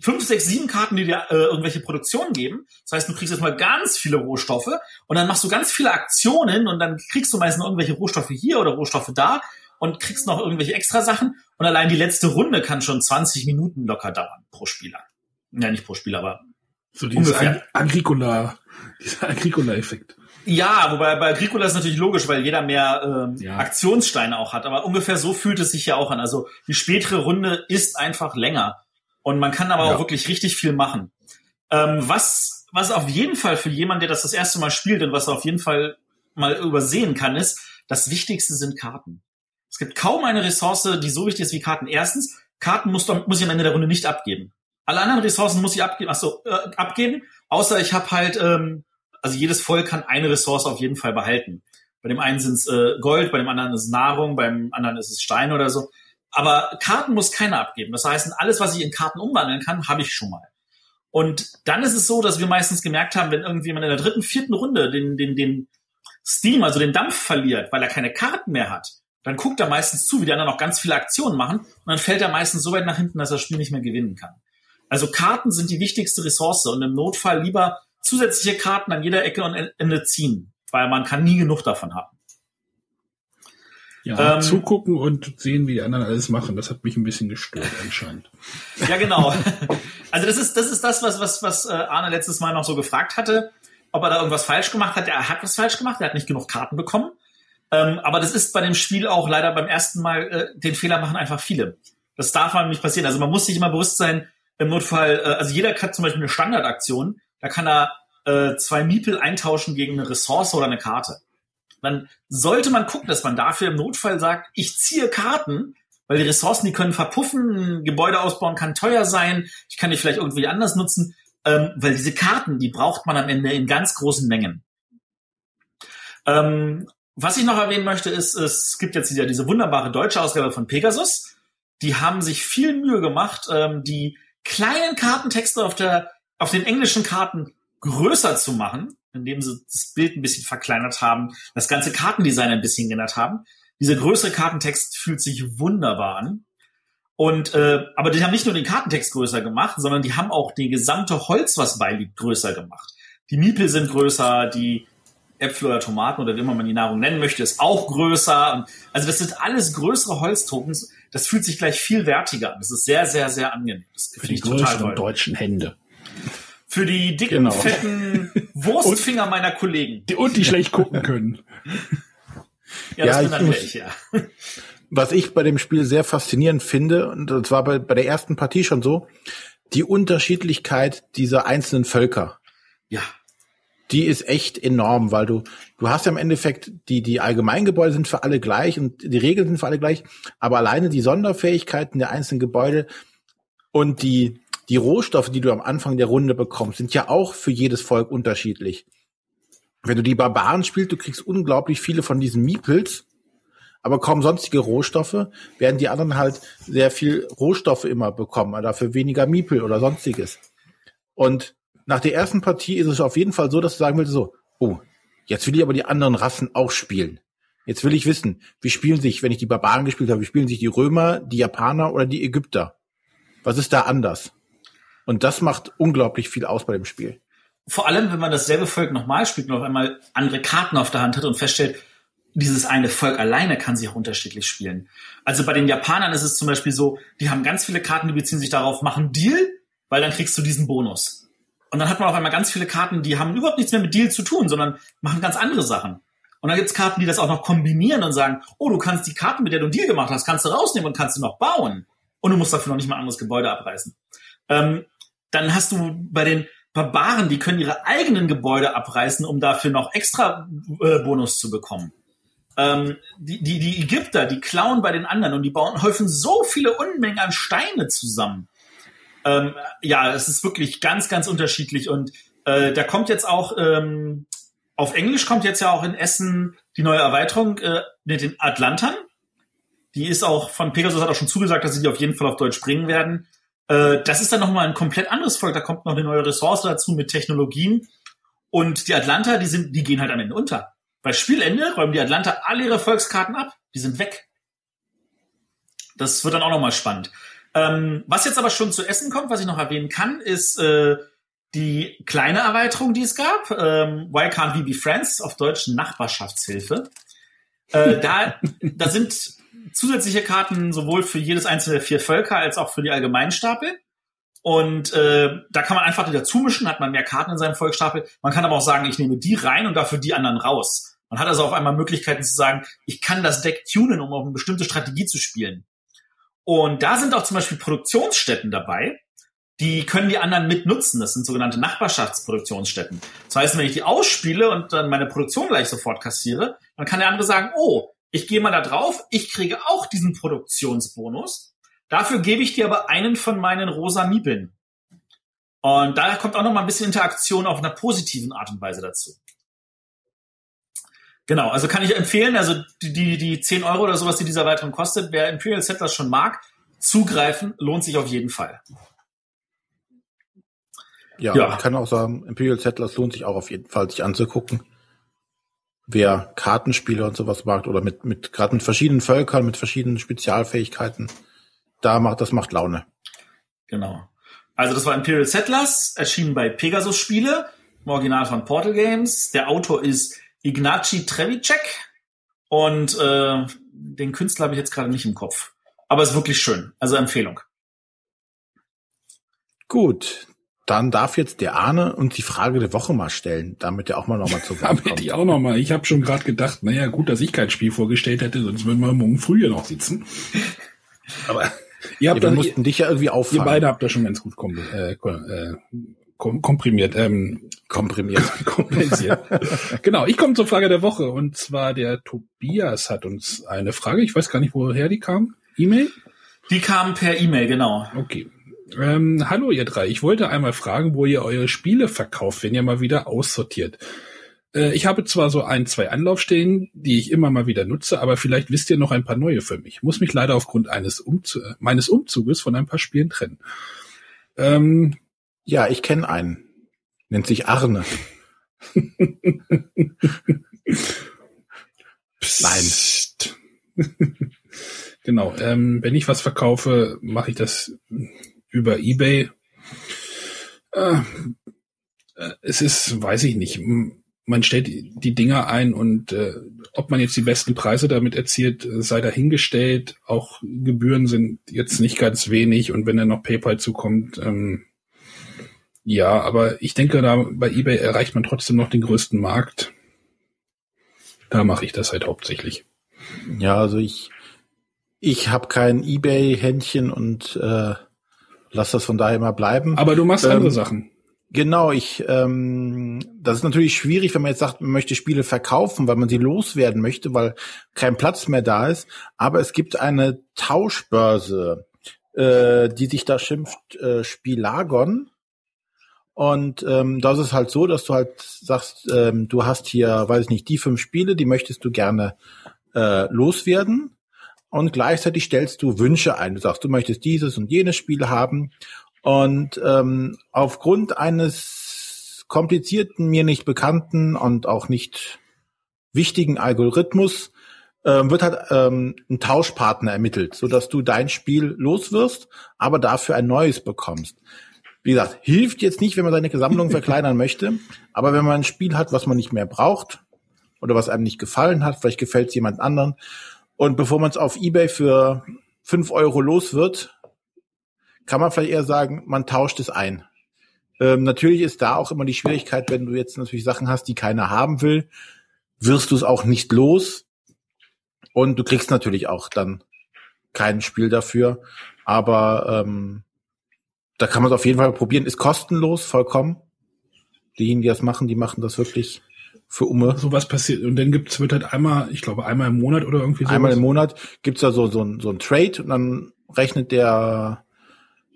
fünf, sechs, sieben Karten, die dir äh, irgendwelche Produktionen geben. Das heißt, du kriegst jetzt mal ganz viele Rohstoffe und dann machst du ganz viele Aktionen und dann kriegst du meistens irgendwelche Rohstoffe hier oder Rohstoffe da und kriegst noch irgendwelche extra Sachen. Und allein die letzte Runde kann schon 20 Minuten locker dauern pro Spieler. Ja, nicht pro Spieler, aber so dieses Ag Agricola, dieser Agricola-Effekt. Ja, wobei bei Agricola ist natürlich logisch, weil jeder mehr ähm, ja. Aktionssteine auch hat. Aber ungefähr so fühlt es sich ja auch an. Also die spätere Runde ist einfach länger. Und man kann aber ja. auch wirklich richtig viel machen. Ähm, was, was auf jeden Fall für jemanden, der das das erste Mal spielt und was auf jeden Fall mal übersehen kann, ist, das Wichtigste sind Karten. Es gibt kaum eine Ressource, die so wichtig ist wie Karten. Erstens, Karten muss, muss ich am Ende der Runde nicht abgeben. Alle anderen Ressourcen muss ich abgeben, achso, äh, abgeben, außer ich habe halt, ähm, also jedes Volk kann eine Ressource auf jeden Fall behalten. Bei dem einen sind es äh, Gold, bei dem anderen ist es Nahrung, beim anderen ist es Stein oder so. Aber Karten muss keiner abgeben. Das heißt, alles, was ich in Karten umwandeln kann, habe ich schon mal. Und dann ist es so, dass wir meistens gemerkt haben, wenn irgendjemand in der dritten, vierten Runde den, den, den Steam, also den Dampf verliert, weil er keine Karten mehr hat, dann guckt er meistens zu, wie die anderen noch ganz viele Aktionen machen und dann fällt er meistens so weit nach hinten, dass er das Spiel nicht mehr gewinnen kann. Also Karten sind die wichtigste Ressource und im Notfall lieber zusätzliche Karten an jeder Ecke und Ende ziehen, weil man kann nie genug davon haben. Ja, ähm, zugucken und sehen, wie die anderen alles machen, das hat mich ein bisschen gestört anscheinend. Ja, genau. Also das ist das ist das, was was was äh, Arne letztes Mal noch so gefragt hatte, ob er da irgendwas falsch gemacht hat. Er hat was falsch gemacht, er hat nicht genug Karten bekommen. Ähm, aber das ist bei dem Spiel auch leider beim ersten Mal, äh, den Fehler machen einfach viele. Das darf man nicht passieren. Also man muss sich immer bewusst sein, im Notfall, äh, also jeder hat zum Beispiel eine Standardaktion, da kann er äh, zwei Miepel eintauschen gegen eine Ressource oder eine Karte. Dann sollte man gucken, dass man dafür im Notfall sagt, ich ziehe Karten, weil die Ressourcen, die können verpuffen, Gebäude ausbauen kann teuer sein, ich kann die vielleicht irgendwie anders nutzen, ähm, weil diese Karten, die braucht man am Ende in ganz großen Mengen. Ähm, was ich noch erwähnen möchte, ist, es gibt jetzt wieder diese wunderbare deutsche Ausgabe von Pegasus. Die haben sich viel Mühe gemacht, ähm, die kleinen Kartentexte auf der, auf den englischen Karten größer zu machen, indem sie das Bild ein bisschen verkleinert haben, das ganze Kartendesign ein bisschen geändert haben. Dieser größere Kartentext fühlt sich wunderbar an. Und äh, aber die haben nicht nur den Kartentext größer gemacht, sondern die haben auch die gesamte Holz, was beiliegt, größer gemacht. Die Miepel sind größer, die Äpfel oder Tomaten oder wie immer man die Nahrung nennen möchte, ist auch größer. Und also das sind alles größere Holztokens. Das fühlt sich gleich viel wertiger an. Das ist sehr, sehr, sehr angenehm. Das Für die größeren deutschen Hände. Für die dicken, genau. fetten Wurstfinger und, meiner Kollegen. Die, und die schlecht gucken können. ja, das ja, bin muss, ich, ja. Was ich bei dem Spiel sehr faszinierend finde, und das war bei, bei der ersten Partie schon so, die Unterschiedlichkeit dieser einzelnen Völker. Ja. die ist echt enorm, weil du, du hast ja im Endeffekt, die, die Allgemeingebäude sind für alle gleich und die Regeln sind für alle gleich, aber alleine die Sonderfähigkeiten der einzelnen Gebäude und die, die Rohstoffe, die du am Anfang der Runde bekommst, sind ja auch für jedes Volk unterschiedlich. Wenn du die Barbaren spielst, du kriegst unglaublich viele von diesen Meeples, aber kaum sonstige Rohstoffe, während die anderen halt sehr viel Rohstoffe immer bekommen, dafür weniger Miepel oder sonstiges. Und nach der ersten Partie ist es auf jeden Fall so, dass du sagen willst, so, oh, jetzt will ich aber die anderen Rassen auch spielen. Jetzt will ich wissen, wie spielen sich, wenn ich die Barbaren gespielt habe, wie spielen sich die Römer, die Japaner oder die Ägypter? Was ist da anders? Und das macht unglaublich viel aus bei dem Spiel. Vor allem, wenn man dasselbe Volk nochmal spielt und auf einmal andere Karten auf der Hand hat und feststellt, dieses eine Volk alleine kann sich auch unterschiedlich spielen. Also bei den Japanern ist es zum Beispiel so, die haben ganz viele Karten, die beziehen sich darauf, machen Deal, weil dann kriegst du diesen Bonus. Und dann hat man auf einmal ganz viele Karten, die haben überhaupt nichts mehr mit Deal zu tun, sondern machen ganz andere Sachen. Und dann gibt's Karten, die das auch noch kombinieren und sagen, oh, du kannst die Karten, mit der du Deal gemacht hast, kannst du rausnehmen und kannst du noch bauen. Und du musst dafür noch nicht mal ein anderes Gebäude abreißen. Ähm, dann hast du bei den Barbaren, die können ihre eigenen Gebäude abreißen, um dafür noch extra äh, Bonus zu bekommen. Ähm, die, die, die Ägypter, die klauen bei den anderen und die bauen, häufen so viele Unmengen an Steine zusammen. Ähm, ja, es ist wirklich ganz, ganz unterschiedlich und äh, da kommt jetzt auch ähm, auf Englisch kommt jetzt ja auch in Essen die neue Erweiterung äh, mit den Atlantern. Die ist auch von Pegasus hat auch schon zugesagt, dass sie die auf jeden Fall auf Deutsch bringen werden. Äh, das ist dann nochmal ein komplett anderes Volk. Da kommt noch eine neue Ressource dazu mit Technologien. Und die Atlanta, die sind, die gehen halt am Ende unter. Bei Spielende räumen die Atlanta alle ihre Volkskarten ab. Die sind weg. Das wird dann auch nochmal spannend. Ähm, was jetzt aber schon zu Essen kommt, was ich noch erwähnen kann, ist äh, die kleine Erweiterung, die es gab. Ähm, Why Can't We Be Friends? Auf Deutsch Nachbarschaftshilfe. Äh, da, da sind zusätzliche Karten sowohl für jedes einzelne der vier Völker als auch für die Allgemeinstapel. Und äh, da kann man einfach die dazu mischen, hat man mehr Karten in seinem Volksstapel. Man kann aber auch sagen, ich nehme die rein und dafür die anderen raus. Man hat also auf einmal Möglichkeiten zu sagen, ich kann das Deck tunen, um auf eine bestimmte Strategie zu spielen. Und da sind auch zum Beispiel Produktionsstätten dabei, die können die anderen mitnutzen. Das sind sogenannte Nachbarschaftsproduktionsstätten. Das heißt, wenn ich die ausspiele und dann meine Produktion gleich sofort kassiere, dann kann der andere sagen, oh, ich gehe mal da drauf, ich kriege auch diesen Produktionsbonus. Dafür gebe ich dir aber einen von meinen rosa Miepeln. Und da kommt auch noch mal ein bisschen Interaktion auf einer positiven Art und Weise dazu. Genau, also kann ich empfehlen, also die, die, die 10 Euro oder sowas, die dieser Erweiterung kostet, wer Imperial Settlers schon mag, zugreifen, lohnt sich auf jeden Fall. Ja, ja. ich kann auch sagen, Imperial Settlers lohnt sich auch auf jeden Fall, sich anzugucken. Wer Kartenspiele und sowas mag oder mit, mit gerade mit verschiedenen Völkern, mit verschiedenen Spezialfähigkeiten, da macht, das macht Laune. Genau. Also das war Imperial Settlers, erschienen bei Pegasus Spiele, im Original von Portal Games. Der Autor ist Ignacy Trevicek und äh, den Künstler habe ich jetzt gerade nicht im Kopf. Aber ist wirklich schön. Also Empfehlung. Gut, dann darf jetzt der Arne uns die Frage der Woche mal stellen, damit er auch mal nochmal zu Wort kommt. ich auch noch mal. Ich habe schon gerade gedacht, naja, gut, dass ich kein Spiel vorgestellt hätte, sonst würden wir morgen früh hier noch sitzen. Aber ihr habt ja, wir mussten dich ja irgendwie auffangen. Ihr beide habt da schon ganz gut kom äh, äh, komprimiert, ähm, komprimiert, kompensiert. genau, ich komme zur Frage der Woche und zwar der Tobias hat uns eine Frage. Ich weiß gar nicht, woher die kam. E-Mail? Die kam per E-Mail, genau. Okay. Ähm, hallo ihr drei. Ich wollte einmal fragen, wo ihr eure Spiele verkauft, wenn ihr mal wieder aussortiert. Äh, ich habe zwar so ein, zwei Anlaufstellen, die ich immer mal wieder nutze, aber vielleicht wisst ihr noch ein paar neue für mich. Muss mich leider aufgrund eines Umzu meines Umzuges von ein paar Spielen trennen. Ähm, ja, ich kenne einen. Nennt sich Arne. Psst. Nein. genau. Ähm, wenn ich was verkaufe, mache ich das über eBay. Äh, es ist, weiß ich nicht. Man stellt die Dinger ein und äh, ob man jetzt die besten Preise damit erzielt, sei dahingestellt. Auch Gebühren sind jetzt nicht ganz wenig und wenn dann noch PayPal zukommt, ähm, ja, aber ich denke, da bei eBay erreicht man trotzdem noch den größten Markt. Da mache ich das halt hauptsächlich. Ja, also ich ich habe kein eBay-Händchen und äh, lass das von daher mal bleiben. Aber du machst ähm, andere Sachen. Genau, ich, ähm, das ist natürlich schwierig, wenn man jetzt sagt, man möchte Spiele verkaufen, weil man sie loswerden möchte, weil kein Platz mehr da ist. Aber es gibt eine Tauschbörse, äh, die sich da schimpft äh, Spielagon. Und ähm, das ist halt so, dass du halt sagst, ähm, du hast hier, weiß ich nicht, die fünf Spiele, die möchtest du gerne äh, loswerden. Und gleichzeitig stellst du Wünsche ein. Du sagst, du möchtest dieses und jenes Spiel haben. Und ähm, aufgrund eines komplizierten, mir nicht bekannten und auch nicht wichtigen Algorithmus ähm, wird halt ähm, ein Tauschpartner ermittelt, so dass du dein Spiel loswirst, aber dafür ein neues bekommst. Wie gesagt, hilft jetzt nicht, wenn man seine Sammlung verkleinern möchte, aber wenn man ein Spiel hat, was man nicht mehr braucht oder was einem nicht gefallen hat, vielleicht gefällt es jemand anderen und bevor man es auf eBay für fünf Euro los wird, kann man vielleicht eher sagen, man tauscht es ein. Ähm, natürlich ist da auch immer die Schwierigkeit, wenn du jetzt natürlich Sachen hast, die keiner haben will, wirst du es auch nicht los. Und du kriegst natürlich auch dann kein Spiel dafür. Aber ähm, da kann man es auf jeden Fall probieren. Ist kostenlos, vollkommen. Diejenigen, die das machen, die machen das wirklich für Umme. So was passiert. Und dann gibt's, wird halt einmal, ich glaube, einmal im Monat oder irgendwie so. Einmal im Monat gibt's da so, so, ein, so ein Trade und dann rechnet der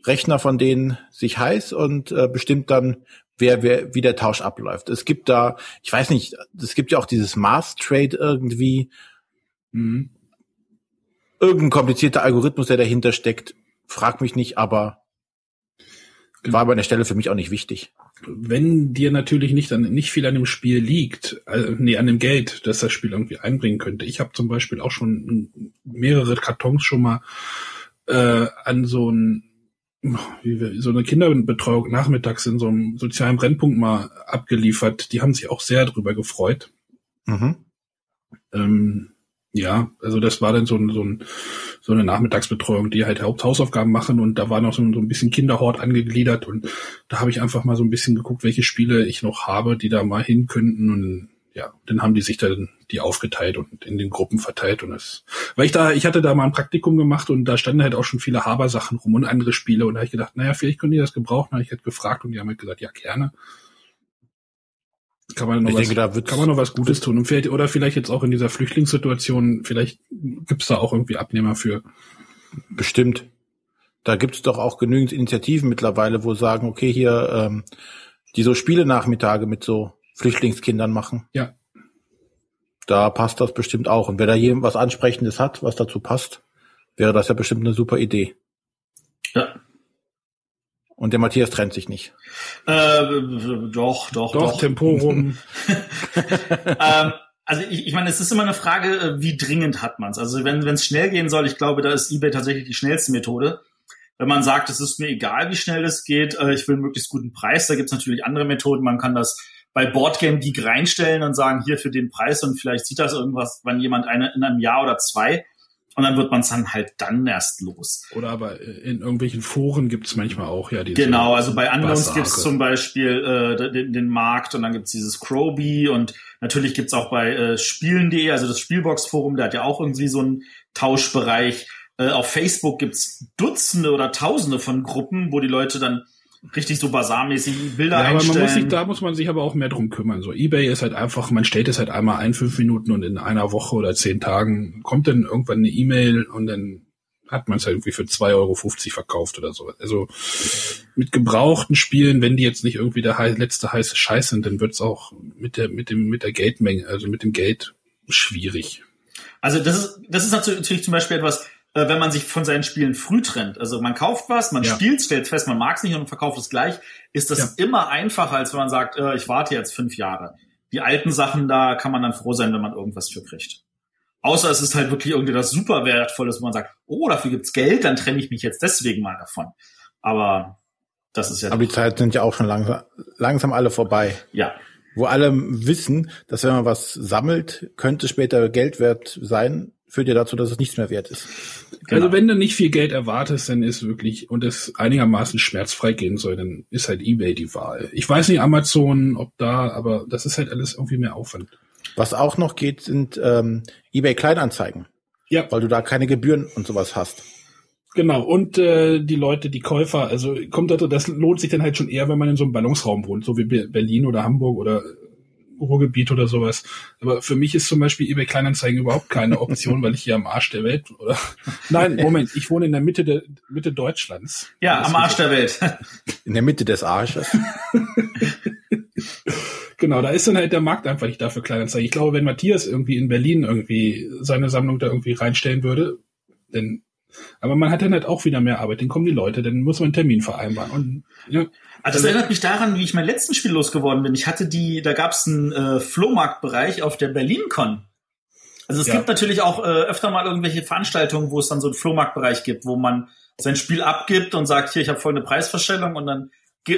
Rechner von denen sich heiß und äh, bestimmt dann, wer, wer, wie der Tausch abläuft. Es gibt da, ich weiß nicht, es gibt ja auch dieses Mass Trade irgendwie. Mhm. Irgendein komplizierter Algorithmus, der dahinter steckt. Frag mich nicht, aber war aber an der Stelle für mich auch nicht wichtig. Wenn dir natürlich nicht an, nicht viel an dem Spiel liegt, äh, nee, an dem Geld, das das Spiel irgendwie einbringen könnte. Ich habe zum Beispiel auch schon mehrere Kartons schon mal äh, an so ein wie wir, so eine Kinderbetreuung nachmittags in so einem sozialen Brennpunkt mal abgeliefert. Die haben sich auch sehr drüber gefreut. Mhm. Ähm, ja, also das war dann so, ein, so, ein, so eine Nachmittagsbetreuung, die halt Haupthausaufgaben machen und da war noch so, so ein bisschen Kinderhort angegliedert und da habe ich einfach mal so ein bisschen geguckt, welche Spiele ich noch habe, die da mal hin könnten und ja, dann haben die sich dann die aufgeteilt und in den Gruppen verteilt und das, weil ich da, ich hatte da mal ein Praktikum gemacht und da standen halt auch schon viele Haber-Sachen rum und andere Spiele und da habe ich gedacht, naja, vielleicht können die das gebrauchen, habe ich halt gefragt und die haben halt gesagt, ja, gerne. Kann man noch, ich was, denke, da kann man noch was Gutes tun und vielleicht, oder vielleicht jetzt auch in dieser Flüchtlingssituation, vielleicht gibt's da auch irgendwie Abnehmer für. Bestimmt. Da gibt's doch auch genügend Initiativen mittlerweile, wo sagen, okay, hier, ähm, die so Spiele-Nachmittage mit so Flüchtlingskindern machen. Ja. Da passt das bestimmt auch. Und wer da jemand was Ansprechendes hat, was dazu passt, wäre das ja bestimmt eine super Idee. Ja. Und der Matthias trennt sich nicht. Äh, doch, doch, doch. Doch, Temporum. ähm, also ich, ich meine, es ist immer eine Frage, äh, wie dringend hat man es. Also wenn es schnell gehen soll, ich glaube, da ist eBay tatsächlich die schnellste Methode. Wenn man sagt, es ist mir egal, wie schnell es geht, äh, ich will einen möglichst guten Preis, da gibt es natürlich andere Methoden. Man kann das bei Boardgame Geek reinstellen und sagen, hier für den Preis und vielleicht sieht das irgendwas, wenn jemand eine in einem Jahr oder zwei und dann wird man es dann halt dann erst los. Oder aber in irgendwelchen Foren gibt es manchmal auch ja diese Genau, also bei Unknowns gibt es zum Beispiel äh, den, den Markt und dann gibt es dieses Crowbee und natürlich gibt es auch bei äh, Spielen.de, also das Spielbox-Forum, der hat ja auch irgendwie so einen Tauschbereich. Äh, auf Facebook gibt's Dutzende oder Tausende von Gruppen, wo die Leute dann richtig so basarmäßig Bilder ja, einstellen. Aber man muss sich, da muss man sich aber auch mehr drum kümmern. So eBay ist halt einfach, man stellt es halt einmal ein, fünf Minuten und in einer Woche oder zehn Tagen kommt dann irgendwann eine E-Mail und dann hat man es halt irgendwie für 2,50 Euro verkauft oder so. Also mit gebrauchten Spielen, wenn die jetzt nicht irgendwie der letzte heiße Scheiß sind, dann wird's auch mit der, mit dem, mit der Geldmenge, also mit dem Geld schwierig. Also das ist, das ist natürlich zum Beispiel etwas, äh, wenn man sich von seinen Spielen früh trennt. Also man kauft was, man ja. spielt, stellt fest, man mag es nicht und verkauft es gleich, ist das ja. immer einfacher, als wenn man sagt, äh, ich warte jetzt fünf Jahre. Die alten Sachen, da kann man dann froh sein, wenn man irgendwas für kriegt. Außer es ist halt wirklich irgendwie das super wertvolles, wo man sagt, oh, dafür gibt's Geld, dann trenne ich mich jetzt deswegen mal davon. Aber das ist ja. Aber die Zeiten sind ja auch schon langsam, langsam alle vorbei. Ja. Wo alle wissen, dass wenn man was sammelt, könnte später Geld wert sein, führt ja dazu, dass es nichts mehr wert ist. Genau. Also wenn du nicht viel Geld erwartest, dann ist wirklich, und es einigermaßen schmerzfrei gehen soll, dann ist halt Ebay die Wahl. Ich weiß nicht, Amazon, ob da, aber das ist halt alles irgendwie mehr Aufwand. Was auch noch geht, sind ähm, Ebay Kleinanzeigen. Ja. Weil du da keine Gebühren und sowas hast. Genau, und äh, die Leute, die Käufer, also kommt da, das lohnt sich dann halt schon eher, wenn man in so einem Ballungsraum wohnt, so wie Berlin oder Hamburg oder Ruhrgebiet oder sowas. Aber für mich ist zum Beispiel eBay Kleinanzeigen überhaupt keine Option, weil ich hier am Arsch der Welt oder nein, Moment, ich wohne in der Mitte der Mitte Deutschlands. Ja, am Arsch der Welt. In der Mitte des Arsches. genau, da ist dann halt der Markt einfach nicht dafür Kleinanzeigen. Ich glaube, wenn Matthias irgendwie in Berlin irgendwie seine Sammlung da irgendwie reinstellen würde, dann aber man hat dann halt auch wieder mehr Arbeit. Dann kommen die Leute, dann muss man einen Termin vereinbaren. Und, ja, also das erinnert mich daran, wie ich mein letzten Spiel losgeworden bin. Ich hatte die, da gab es einen äh, Flohmarktbereich auf der BerlinCon. Also es ja. gibt natürlich auch äh, öfter mal irgendwelche Veranstaltungen, wo es dann so einen Flohmarktbereich gibt, wo man sein Spiel abgibt und sagt, hier, ich habe folgende Preisverstellung und dann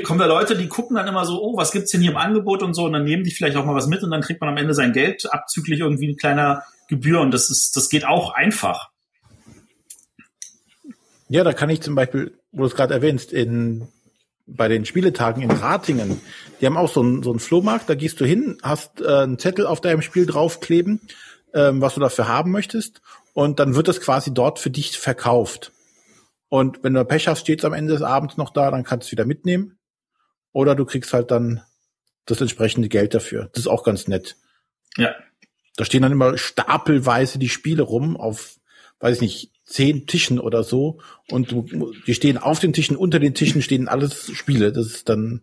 kommen da Leute, die gucken dann immer so, oh, was gibt's denn hier im Angebot und so und dann nehmen die vielleicht auch mal was mit und dann kriegt man am Ende sein Geld abzüglich irgendwie ein kleiner Gebühr und das ist, das geht auch einfach. Ja, da kann ich zum Beispiel, wo du es gerade erwähnst, in bei den Spieletagen in Ratingen, die haben auch so einen, so einen Flohmarkt, da gehst du hin, hast äh, einen Zettel auf deinem Spiel draufkleben, ähm, was du dafür haben möchtest, und dann wird das quasi dort für dich verkauft. Und wenn du Pech hast, steht es am Ende des Abends noch da, dann kannst du es wieder mitnehmen. Oder du kriegst halt dann das entsprechende Geld dafür. Das ist auch ganz nett. Ja. Da stehen dann immer stapelweise die Spiele rum auf, weiß ich nicht, zehn Tischen oder so und du, die stehen auf den Tischen, unter den Tischen stehen alles Spiele. Das ist dann,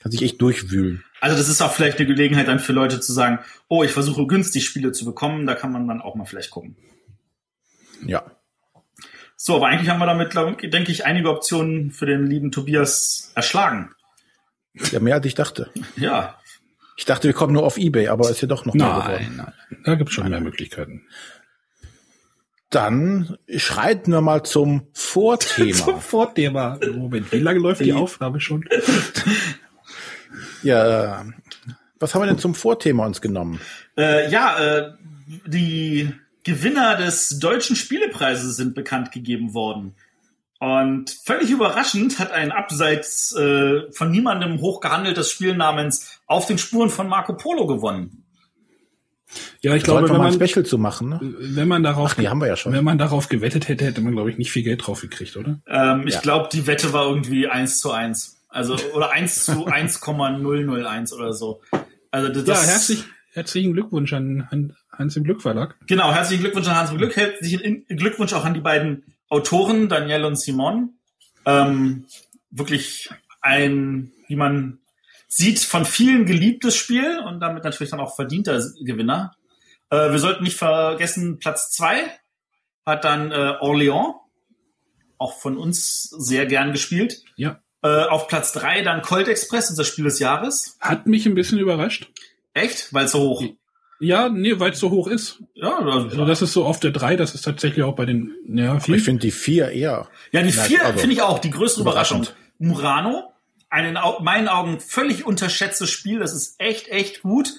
kann sich echt durchwühlen. Also das ist auch vielleicht eine Gelegenheit dann für Leute zu sagen, oh, ich versuche günstig Spiele zu bekommen, da kann man dann auch mal vielleicht gucken. Ja. So, aber eigentlich haben wir damit, denke ich, einige Optionen für den lieben Tobias erschlagen. Ja, mehr als ich dachte. Ja. Ich dachte, wir kommen nur auf Ebay, aber ist ja doch noch nein, geworden. Nein, da gibt es schon mehr Möglichkeiten. Dann schreiten wir mal zum Vorthema. zum Vorthema. Moment, wie lange läuft die Aufnahme schon? ja, was haben wir denn zum Vorthema uns genommen? Äh, ja, äh, die Gewinner des Deutschen Spielepreises sind bekannt gegeben worden. Und völlig überraschend hat ein abseits äh, von niemandem hochgehandeltes Spiel namens Auf den Spuren von Marco Polo gewonnen. Ja, ich glaube, wenn man Special zu machen, ne? wenn man darauf, Ach, die haben wir ja schon. wenn man darauf gewettet hätte, hätte man glaube ich nicht viel Geld drauf gekriegt, oder? Ähm, ich ja. glaube, die Wette war irgendwie eins zu eins, also oder eins zu 1,001 oder so. Also das, ja, herzlich, herzlichen Glückwunsch an, Hans im Glück Verlag. Genau, herzlichen Glückwunsch an Hans im Glück. Herzlichen Glückwunsch auch an die beiden Autoren Danielle und Simon. Ähm, wirklich ein, wie man sieht, von vielen geliebtes Spiel und damit natürlich dann auch verdienter Gewinner. Äh, wir sollten nicht vergessen, Platz zwei hat dann äh, Orléans, auch von uns sehr gern gespielt. Ja. Äh, auf Platz drei dann Colt Express, unser Spiel des Jahres. Hat mich ein bisschen überrascht. Echt? Weil es so hoch. Ja, nee, weil es so hoch ist. Ja, also, also das ist so auf der drei, das ist tatsächlich auch bei den, ja. Ich finde die vier eher. Ja, die vier also, finde ich auch die größte Überraschung. Murano, ein in meinen Augen völlig unterschätztes Spiel, das ist echt, echt gut.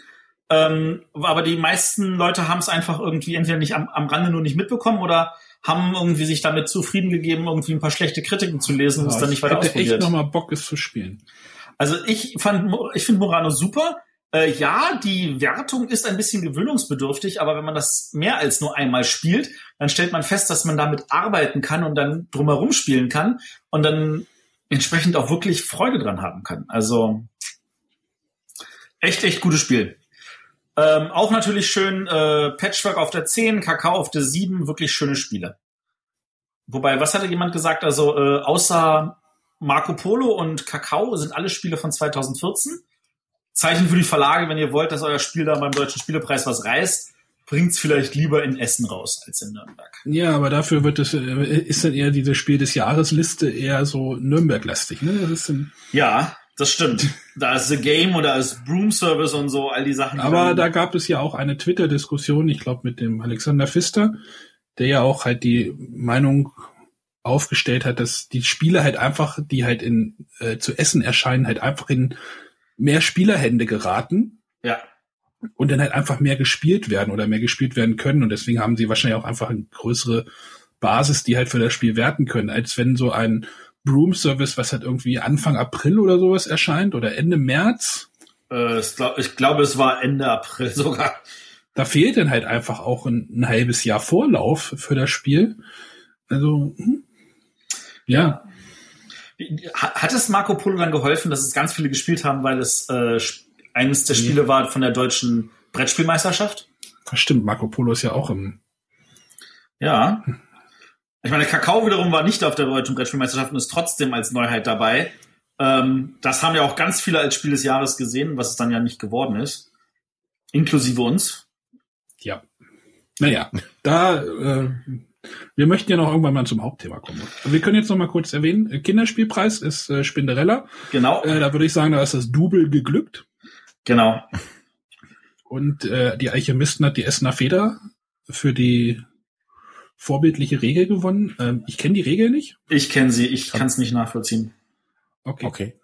Ähm, aber die meisten Leute haben es einfach irgendwie entweder nicht am, am Rande nur nicht mitbekommen oder haben irgendwie sich damit zufrieden gegeben, irgendwie ein paar schlechte Kritiken zu lesen und es dann nicht weiter ausprobiert. Ich echt nochmal Bock, es zu spielen. Also ich fand, ich finde Murano super. Äh, ja, die Wertung ist ein bisschen gewöhnungsbedürftig, aber wenn man das mehr als nur einmal spielt, dann stellt man fest, dass man damit arbeiten kann und dann drumherum spielen kann und dann entsprechend auch wirklich Freude dran haben kann. Also echt, echt gutes Spiel. Ähm, auch natürlich schön äh, Patchwork auf der 10, Kakao auf der 7, wirklich schöne Spiele. Wobei, was hatte jemand gesagt? Also äh, außer Marco Polo und Kakao sind alle Spiele von 2014. Zeichen für die Verlage, wenn ihr wollt, dass euer Spiel da beim Deutschen Spielepreis was reißt, bringt's vielleicht lieber in Essen raus als in Nürnberg. Ja, aber dafür wird es, äh, ist dann eher diese Spiel des Jahresliste eher so Nürnberg-lastig, ne? Das ja, das stimmt. Da ist The Game oder ist Broom Service und so, all die Sachen. Die aber da gab es ja auch eine Twitter-Diskussion, ich glaube mit dem Alexander Pfister, der ja auch halt die Meinung aufgestellt hat, dass die Spiele halt einfach, die halt in äh, zu Essen erscheinen, halt einfach in mehr Spielerhände geraten. Ja. Und dann halt einfach mehr gespielt werden oder mehr gespielt werden können. Und deswegen haben sie wahrscheinlich auch einfach eine größere Basis, die halt für das Spiel werten können, als wenn so ein Broom Service, was halt irgendwie Anfang April oder sowas erscheint oder Ende März. Äh, ich glaube, es war Ende April sogar. Da fehlt dann halt einfach auch ein, ein halbes Jahr Vorlauf für das Spiel. Also, hm. Ja. Hat es Marco Polo dann geholfen, dass es ganz viele gespielt haben, weil es äh, eines der Spiele war von der deutschen Brettspielmeisterschaft? Das stimmt, Marco Polo ist ja auch im. Ja. Ich meine, Kakao wiederum war nicht auf der deutschen Brettspielmeisterschaft und ist trotzdem als Neuheit dabei. Ähm, das haben ja auch ganz viele als Spiel des Jahres gesehen, was es dann ja nicht geworden ist. Inklusive uns. Ja. Naja, da, äh, wir möchten ja noch irgendwann mal zum Hauptthema kommen. Wir können jetzt noch mal kurz erwähnen, Kinderspielpreis ist äh, Spinderella. Genau. Äh, da würde ich sagen, da ist das Double geglückt. Genau. Und äh, die Alchemisten hat die Essener Feder für die vorbildliche Regel gewonnen. Ähm, ich kenne die Regel nicht. Ich kenne sie, ich kann es nicht nachvollziehen. Okay. Okay.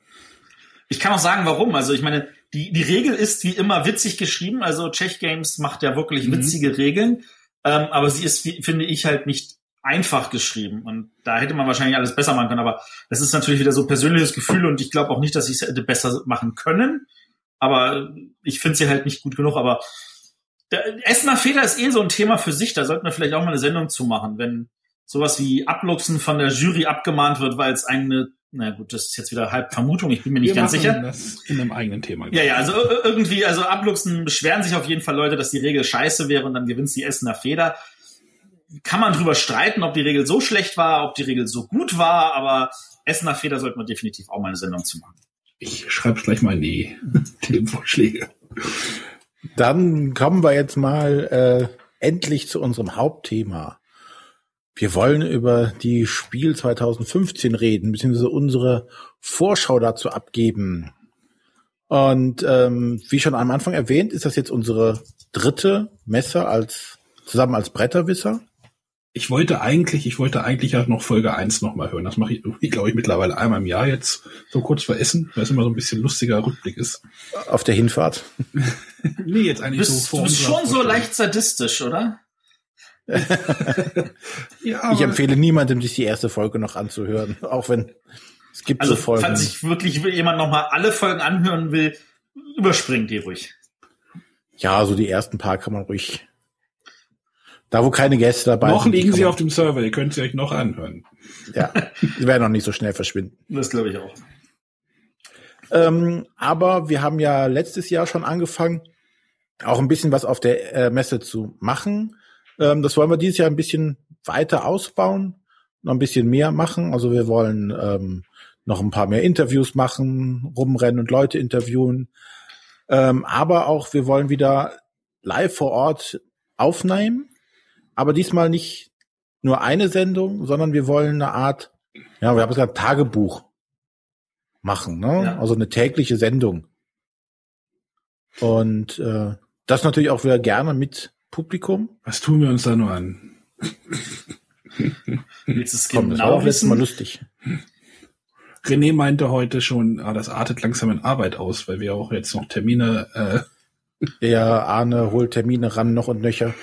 Ich kann auch sagen, warum. Also ich meine, die, die Regel ist wie immer witzig geschrieben. Also Czech Games macht ja wirklich Mhm. witzige Regeln. Ähm, aber sie ist, wie- finde ich, halt nicht einfach geschrieben. Und da hätte man wahrscheinlich alles besser machen können. Aber das ist natürlich wieder so persönliches Gefühl und ich glaube auch nicht, dass ich es hätte besser machen können. Aber ich finde sie halt nicht gut genug. Aber der Essener Feder ist eh so ein Thema für sich. Da sollten wir vielleicht auch mal eine Sendung zu machen, wenn sowas wie Abluchsen von der Jury abgemahnt wird, weil es eine, na gut, das ist jetzt wieder halb Vermutung, ich bin mir nicht wir ganz sicher. Das in einem eigenen Thema. Ja, ja, also äh, irgendwie, also Abluchsen beschweren sich auf jeden Fall Leute, dass die Regel scheiße wäre und dann gewinnt die Essener Feder. Kann man drüber streiten, ob die Regel so schlecht war, ob die Regel so gut war, aber Essener Feder sollte man definitiv auch mal eine Sendung zu machen. Ich schreibe gleich mal in die Themenvorschläge. Dann kommen wir jetzt mal äh, endlich zu unserem Hauptthema. Wir wollen über die Spiel 2015 reden, beziehungsweise unsere Vorschau dazu abgeben. Und ähm, wie schon am Anfang erwähnt, ist das jetzt unsere dritte Messe als zusammen als Bretterwisser. Ich wollte eigentlich, ich wollte eigentlich auch noch Folge 1 nochmal hören. Das mache ich glaube ich, mittlerweile einmal im Jahr jetzt, so kurz vor Essen, weil es immer so ein bisschen lustiger Rückblick ist. Auf der Hinfahrt. Nee, jetzt eigentlich bist, so vor du bist schon so leicht sadistisch, oder? Ja, Ich empfehle niemandem, sich die erste Folge noch anzuhören, auch wenn es gibt Also, so Folgen. falls sich wirklich jemand nochmal alle Folgen anhören will, überspringt die ruhig. Ja, so die ersten paar kann man ruhig. Da, wo keine Gäste dabei noch sind. die liegen sie auf dem Server, ihr könnt sie euch noch anhören. Ja, die werden noch nicht so schnell verschwinden. Das glaube ich auch. Ähm, aber wir haben ja letztes Jahr schon angefangen, auch ein bisschen was auf der äh, Messe zu machen. Ähm, das wollen wir dieses Jahr ein bisschen weiter ausbauen, noch ein bisschen mehr machen. Also wir wollen ähm, noch ein paar mehr Interviews machen, rumrennen und Leute interviewen. Ähm, aber auch wir wollen wieder live vor Ort aufnehmen, aber diesmal nicht nur eine Sendung, sondern wir wollen eine Art, ja, wir haben gesagt, Tagebuch machen, ne? Ja. Also eine tägliche Sendung. Und äh, das natürlich auch wieder gerne mit Publikum. Was tun wir uns da nur an? Willst du es Komm, das war genau auch letztes Mal lustig. René meinte heute schon, ah, das artet langsam in Arbeit aus, weil wir auch jetzt noch Termine, äh, Der Arne holt Termine ran noch und nöcher,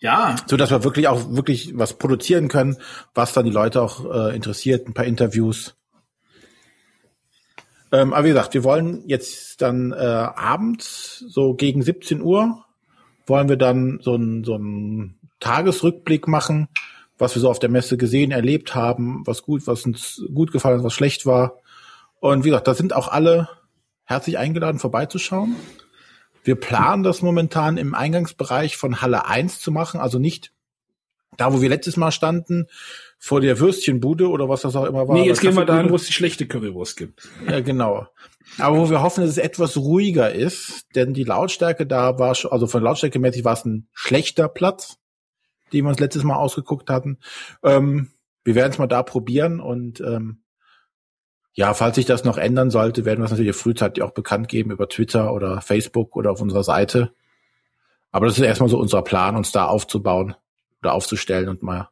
Ja, so dass wir wirklich auch wirklich was produzieren können, was dann die Leute auch äh, interessiert, ein paar Interviews. Ähm, aber wie gesagt, wir wollen jetzt dann äh, abends so gegen 17 Uhr wollen wir dann so einen so einen Tagesrückblick machen, was wir so auf der Messe gesehen, erlebt haben, was gut, was uns gut gefallen hat, was schlecht war. Und wie gesagt, da sind auch alle herzlich eingeladen, vorbeizuschauen. Wir planen das momentan im Eingangsbereich von Halle 1 zu machen, also nicht da, wo wir letztes Mal standen, vor der Würstchenbude oder was das auch immer war. nee, jetzt gehen wir dahin, wo es die schlechte Currywurst gibt. Ja, genau. Aber wo wir hoffen, dass es etwas ruhiger ist, denn die Lautstärke da war schon, also von Lautstärke mäßig war es ein schlechter Platz, den wir uns letztes Mal ausgeguckt hatten. Ähm, wir werden es mal da probieren und ähm, ja, falls sich das noch ändern sollte, werden wir es natürlich frühzeitig auch bekannt geben über Twitter oder Facebook oder auf unserer Seite. Aber das ist erstmal so unser Plan, uns da aufzubauen oder aufzustellen und mal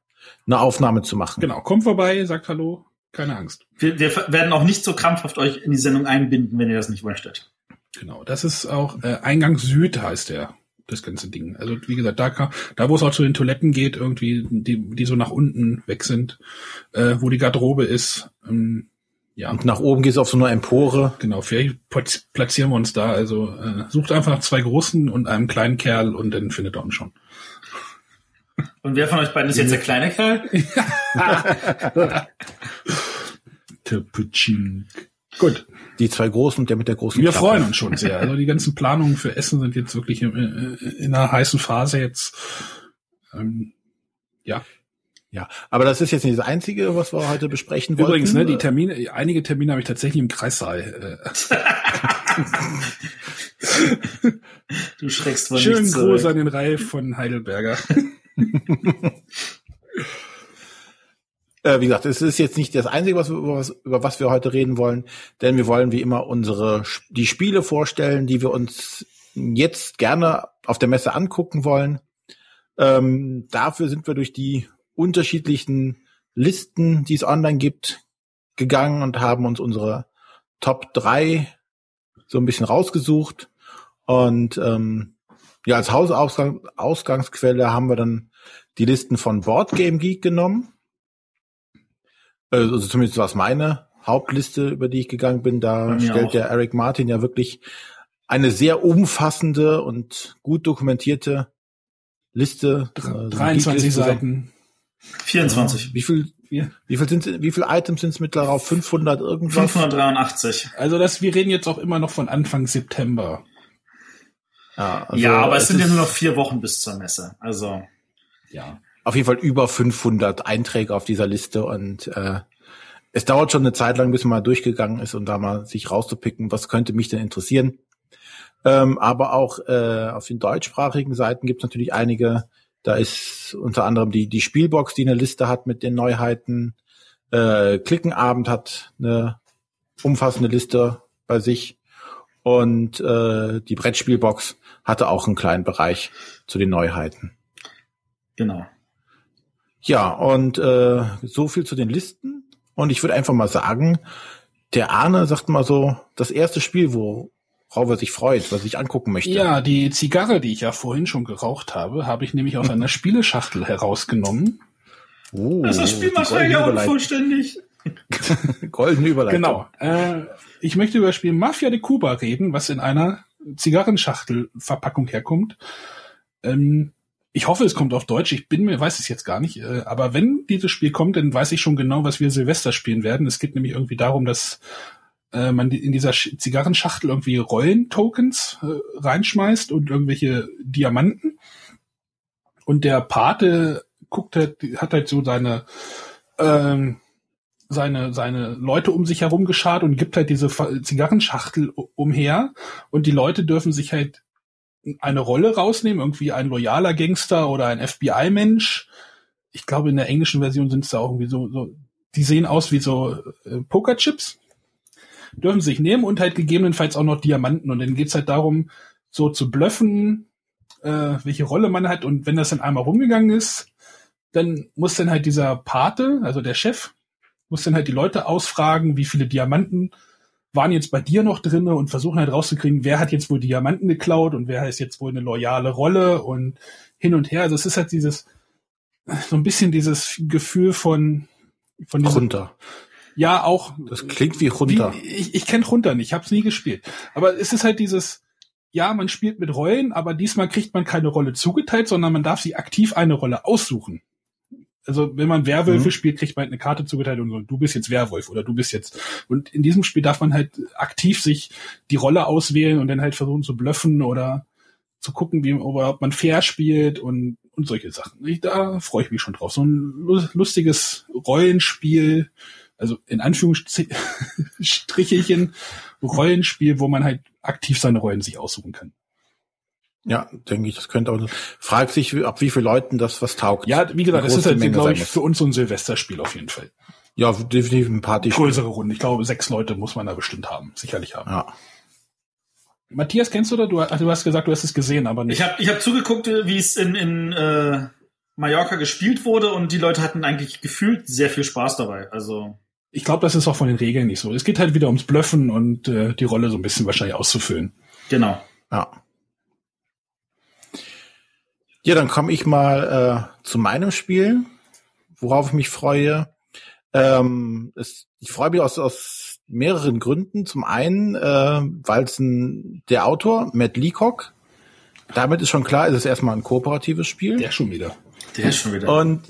eine Aufnahme zu machen. Genau, kommt vorbei, sagt Hallo, keine Angst. wir, wir werden auch nicht so krampfhaft euch in die Sendung einbinden, wenn ihr das nicht möchtet. Genau, das ist auch äh, Eingang Süd heißt der, das ganze Ding. Also wie gesagt, da, kann, da wo es auch zu den Toiletten geht, irgendwie, die, die so nach unten weg sind, äh, wo die Garderobe ist. Ähm, ja, Und nach oben geht es auf so eine Empore. genau, vielleicht platz- platzieren wir uns da. Also äh, sucht einfach nach zwei großen und einem kleinen Kerl und dann findet er uns schon. Und wer von euch beiden ist jetzt der kleine Kerl? Gut. Die zwei Großen und der mit der großen Wir Klappe. freuen uns schon sehr. Also die ganzen Planungen für Essen sind jetzt wirklich in, in einer heißen Phase jetzt. Ähm, ja. Ja, aber das ist jetzt nicht das Einzige, was wir heute besprechen wollten. Übrigens, ne, die Termine, einige Termine habe ich tatsächlich im Kreissaal. Äh. du schreckst von Schönen Gruß an den Ralf von Heidelberger. Äh, wie gesagt, es ist jetzt nicht das Einzige, was wir, über, was, über was wir heute reden wollen, denn wir wollen wie immer unsere die Spiele vorstellen, die wir uns jetzt gerne auf der Messe angucken wollen. Ähm, dafür sind wir durch die unterschiedlichen Listen, die es online gibt, gegangen und haben uns unsere Top 3 so ein bisschen rausgesucht. Und ähm, ja, als Hausausgang, Ausgangsquelle haben wir dann die Listen von Board Game Geek genommen. Also zumindest war es meine Hauptliste, über die ich gegangen bin. Da stellt auch. der Eric Martin ja wirklich eine sehr umfassende und gut dokumentierte Liste. äh, so eine 23 Geekliste zusammen. Seiten. 24. Wie viel, wie viel sind, wie viel Items sind es mittlerweile auf 500 irgendwas? 583. Also das, wir reden jetzt auch immer noch von Anfang September. Ja, also ja, aber es sind ja nur noch vier Wochen bis zur Messe. Also, Ja. auf jeden Fall über 500 Einträge auf dieser Liste und äh, es dauert schon eine Zeit lang, bis man mal durchgegangen ist und da mal sich rauszupicken, was könnte mich denn interessieren. Ähm, aber auch äh, auf den deutschsprachigen Seiten gibt es natürlich einige. Da ist unter anderem die, die Spielbox, die eine Liste hat mit den Neuheiten. Äh, Klickenabend hat eine umfassende Liste bei sich. Und äh, die Brettspielbox hatte auch einen kleinen Bereich zu den Neuheiten. genau. Ja, und äh, so viel zu den Listen. Und ich würde einfach mal sagen, der Arne sagt mal so, das erste Spiel, worauf er sich freut, was sich angucken möchte. Ja, die Zigarre, die ich ja vorhin schon geraucht habe, habe ich nämlich aus einer Spieleschachtel herausgenommen. Oh, das Spiel die macht ja unvollständig. Goldene Überleitung. Genau. Äh, ich möchte über das Spiel Mafia de Cuba reden, was in einer Zigarrenschachtelverpackung herkommt. Ähm, ich hoffe, es kommt auf Deutsch. Ich bin mir, weiß es jetzt gar nicht. Äh, aber wenn dieses Spiel kommt, dann weiß ich schon genau, was wir Silvester spielen werden. Es geht nämlich irgendwie darum, dass äh, man in dieser Sch Zigarrenschachtel irgendwie Rollentokens äh, reinschmeißt und irgendwelche Diamanten. Und der Pate guckt halt, hat halt so seine ähm, seine, seine Leute um sich herum geschart und gibt halt diese Zigarrenschachtel umher und die Leute dürfen sich halt eine Rolle rausnehmen, irgendwie ein loyaler Gangster oder ein FBI-Mensch. Ich glaube, in der englischen Version sind es da auch irgendwie so, so, die sehen aus wie so äh, Pokerchips. Dürfen sich nehmen und halt gegebenenfalls auch noch Diamanten. Und dann geht's halt darum, so zu bluffen, äh, welche Rolle man hat. Und wenn das dann einmal rumgegangen ist, dann muss dann halt dieser Pate, also der Chef, muss dann halt die Leute ausfragen, wie viele Diamanten waren jetzt bei dir noch drinne und versuchen halt rauszukriegen, wer hat jetzt wohl Diamanten geklaut und wer ist jetzt wohl eine loyale Rolle und hin und her. Also es ist halt dieses, so ein bisschen dieses Gefühl von, von diesem, Runter. Ja auch, Das klingt wie runter. wie, ich, ich kenne runter nicht, ich habe es nie gespielt. Aber es ist halt dieses, ja, man spielt mit Rollen, aber diesmal kriegt man keine Rolle zugeteilt, sondern man darf sich aktiv eine Rolle aussuchen. Also wenn man Werwölfe Mhm. spielt, kriegt man halt eine Karte zugeteilt und so, du bist jetzt Werwolf oder du bist jetzt. Und in diesem Spiel darf man halt aktiv sich die Rolle auswählen und dann halt versuchen zu bluffen oder zu gucken, wie, ob man fair spielt und, und solche Sachen. Ich, da freue ich mich schon drauf. So ein lu- lustiges Rollenspiel, also in Anführungsstrichelchen Rollenspiel, wo man halt aktiv seine Rollen sich aussuchen kann. Ja, denke ich, das könnte auch. Fragt sich, ab wie viel Leuten das was taugt. Ja, wie gesagt, das ist halt, glaube ich, für uns so ein Silvesterspiel auf jeden Fall. Ja, definitiv ein Party. Größere Runde. Ich glaube, sechs Leute muss man da bestimmt haben, sicherlich haben. Ja. Matthias, kennst du da? Du, ach, du hast gesagt, du hast es gesehen, aber nicht. Ich habe ich hab zugeguckt, wie es in, in äh, Mallorca gespielt wurde und die Leute hatten eigentlich gefühlt sehr viel Spaß dabei. Also Ich glaube, das ist auch von den Regeln nicht so. Es geht halt wieder ums Bluffen und äh, die Rolle so ein bisschen wahrscheinlich auszufüllen. genau. Ja. Ja, dann komme ich mal äh, zu meinem Spiel, worauf ich mich freue. Ähm, es, ich freue mich aus, aus mehreren Gründen. Zum einen, äh, weil es ein, der Autor, Matt Leacock, damit ist schon klar, ist es erstmal ein kooperatives Spiel. Der schon wieder. Der ist schon wieder. Und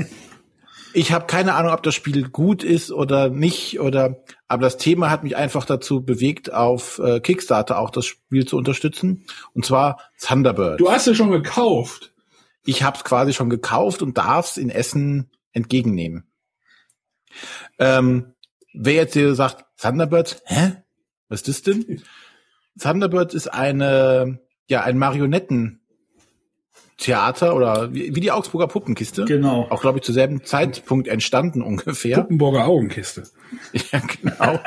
ich habe keine Ahnung, ob das Spiel gut ist oder nicht oder aber das Thema hat mich einfach dazu bewegt, auf äh, Kickstarter auch das Spiel zu unterstützen und zwar Thunderbird. Du hast es schon gekauft. Ich habe es quasi schon gekauft und darf es in Essen entgegennehmen. Ähm, wer jetzt hier sagt Thunderbird, hä? Was ist das denn? Thunderbird ist eine ja ein Marionetten Theater oder wie, wie die Augsburger Puppenkiste. Genau. Auch, glaube ich, zur selben Zeitpunkt entstanden ungefähr. Puppenburger Augenkiste. ja, genau.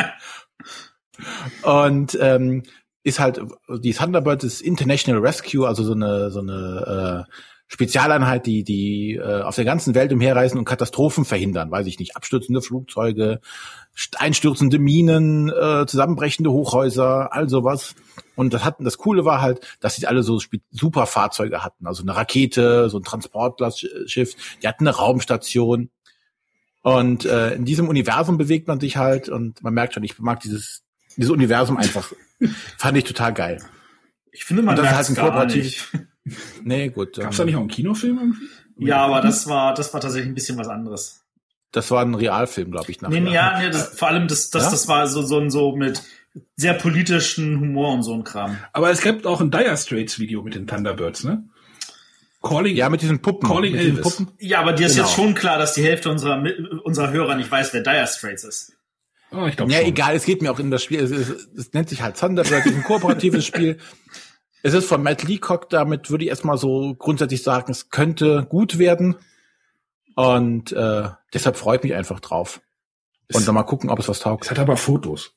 Und ähm, ist halt, die Thunderbird ist International Rescue, also so eine, so eine äh, Spezialeinheit, die, die äh, auf der ganzen Welt umherreisen und Katastrophen verhindern. Weiß ich nicht, abstürzende Flugzeuge, einstürzende Minen, äh, zusammenbrechende Hochhäuser, all sowas. Und das hatten, das Coole war halt, dass sie alle so super Fahrzeuge hatten. Also eine Rakete, so ein Transportlastschiff, die hatten eine Raumstation. Und äh, in diesem Universum bewegt man sich halt und man merkt schon, ich mag dieses, dieses Universum einfach. fand ich total geil. Ich finde, man merkt halt ein gar nicht. Nee, gut. Gab's ähm, da nicht auch einen Kinofilm irgendwie? Ja, aber das war, das war tatsächlich ein bisschen was anderes. Das war ein Realfilm, glaube ich, nachher. Nee, ja, nee, das, vor allem das, das, Ja? das war so, so, ein- so mit sehr politischen Humor und so ein Kram. Aber es gibt auch ein Dire Straits Video mit den Thunderbirds, ne? Calling. Ja, mit diesen Puppen. Calling mit Elvis. Puppen. Ja, aber dir ist Genau. jetzt schon klar, dass die Hälfte unserer, unserer Hörer nicht weiß, wer Dire Straits ist. oh, ich glaube Ja, schon. egal, es geht mir auch in das Spiel. Es, es, es nennt sich halt Thunderbird, es ist ein kooperatives Spiel. Es ist von Matt Leacock, damit würde ich erstmal so grundsätzlich sagen, es könnte gut werden. Und äh, deshalb freue ich mich einfach drauf. Und dann mal gucken, ob es was Es taugt. hat aber Fotos.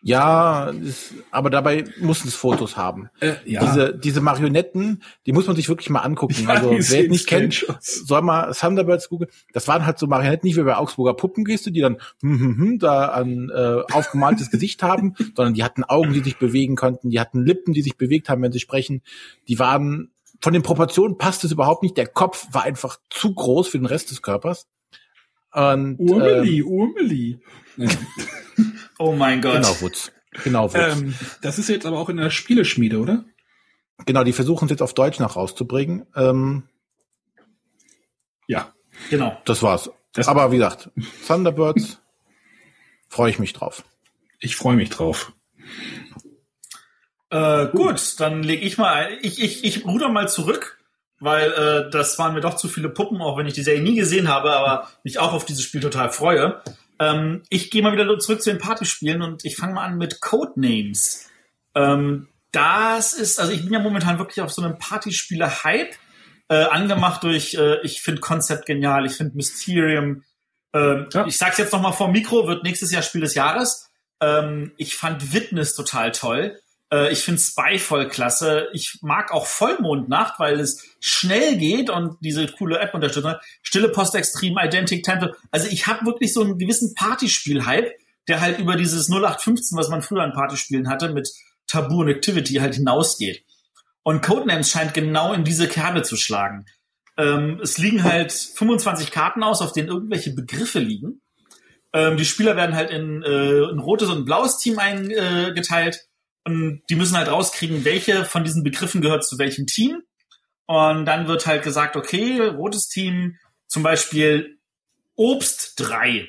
Ja, es, aber dabei muss es Fotos haben. Äh, ja. Diese, diese Marionetten, die muss man sich wirklich mal angucken. Ja, also wer es nicht kennt, soll mal Thunderbirds googeln. Das waren halt so Marionetten, nicht wie bei Augsburger Puppengeste, die dann hm, hm, hm, da ein äh, aufgemaltes Gesicht haben, sondern die hatten Augen, die sich bewegen konnten, die hatten Lippen, die sich bewegt haben, wenn sie sprechen. Die waren von den Proportionen passt es überhaupt nicht. Der Kopf war einfach zu groß für den Rest des Körpers. Und ähm, Urmeli, Urmeli. Ja. Oh mein Gott. genau Wutz. Genau Wutz. Ähm, das ist jetzt aber auch in der Spieleschmiede, oder? genau, die versuchen es jetzt auf Deutsch noch rauszubringen. Ähm, Ja. Genau. das war's. Das- Aber wie gesagt, Thunderbirds freue ich mich drauf. Ich freue mich drauf. Äh, gut, dann leg ich mal, ein. ich, ich, ich ruder mal zurück, weil äh, das waren mir doch zu viele Puppen, auch wenn ich die Serie nie gesehen habe, aber mich auch auf dieses Spiel total freue. Ähm, ich gehe mal wieder zurück zu den Partyspielen und ich fange mal an mit Codenames. Ähm, das ist, also ich bin ja momentan wirklich auf so einem Partyspiele-Hype, äh, angemacht durch, äh, ich finde Konzept genial, ich finde Mysterium. Ähm, Ja. Ich sag's jetzt noch mal vor Mikro, wird nächstes Jahr Spiel des Jahres. Ähm, ich fand Witness total toll. Äh, ich finde Spy voll klasse. Ich mag auch Vollmondnacht, weil es schnell geht und diese coole App unterstützt. Stille Post Extreme, Identic Temple. Also ich habe wirklich so einen gewissen Partyspiel-Hype, der halt über dieses 0815, was man früher an Partyspielen hatte, mit Tabu und Activity halt hinausgeht. Und Codenames scheint genau in diese Kerbe zu schlagen. Ähm, es liegen halt 25 Karten aus, auf denen irgendwelche Begriffe liegen. Ähm, die Spieler werden halt in äh, ein rotes und ein blaues Team eingeteilt. Und die müssen halt rauskriegen, welche von diesen Begriffen gehört zu welchem Team. Und dann wird halt gesagt, okay, rotes Team, zum Beispiel Obst 3.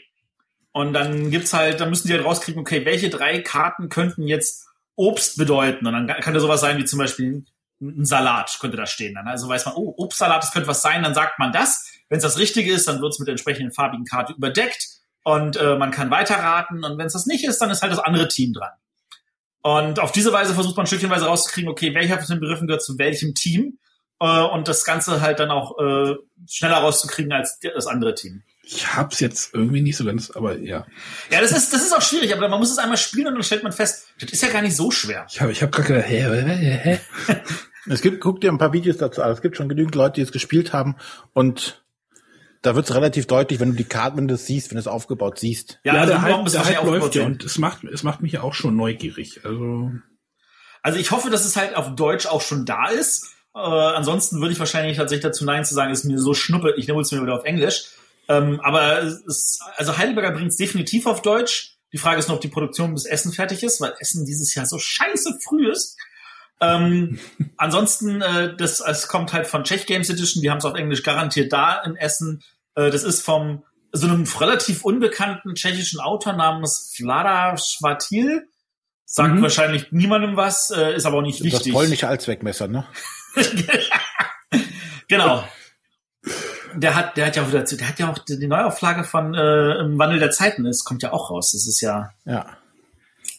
Und dann gibt's halt, dann müssen die halt rauskriegen, okay, welche drei Karten könnten jetzt Obst bedeuten. Und dann kann da sowas sein wie zum Beispiel ein Salat, könnte da stehen. Dann also weiß man, oh, Obstsalat, das könnte was sein, dann sagt man das. Wenn es das Richtige ist, dann wird's mit der entsprechenden farbigen Karte überdeckt und äh, man kann weiterraten. Und wenn es das nicht ist, dann ist halt das andere Team dran. Und auf diese Weise versucht man stückchenweise rauszukriegen, okay, welcher von den Begriffen gehört zu welchem Team äh, und das Ganze halt dann auch äh, schneller rauszukriegen als das andere Team. Ich hab's jetzt irgendwie nicht so ganz, aber ja. Ja, das ist, das ist auch schwierig, aber man muss es einmal spielen und dann stellt man fest, das ist ja gar nicht so schwer. Ich habe ich hab gerade gedacht, hä, hä, hä, hä? Es gibt, guck dir ein paar Videos dazu an. Es gibt schon genügend Leute, die es gespielt haben und da wird es relativ deutlich, wenn du die Karten, wenn du das siehst, wenn du es aufgebaut siehst. Ja, Ja, also der Hype, der Hype läuft ja und es macht, es macht mich ja auch schon neugierig. Also, Also ich hoffe, dass es halt auf Deutsch auch schon da ist. Äh, ansonsten würde ich wahrscheinlich tatsächlich dazu Nein zu sagen, ist mir so schnuppe, ich nehme es mir wieder auf Englisch. Ähm, aber es also Heidelberger bringt es definitiv auf Deutsch. Die Frage ist nur, ob die Produktion bis Essen fertig ist, weil Essen dieses Jahr so scheiße früh ist. Ähm, ansonsten, äh, das, es kommt halt von Czech Games Edition, die haben es auf Englisch garantiert da in Essen. Äh, das ist vom so einem relativ unbekannten tschechischen Autor namens Vlada Schwatil. Sagt mhm. wahrscheinlich niemandem was, äh, ist aber auch nicht wichtig. Das polnische Allzweckmesser, ne? genau. Der hat, der hat ja auch wieder, der hat ja auch die Neuauflage von äh, im Wandel der Zeiten ist, kommt ja auch raus. Das ist ja. Ja.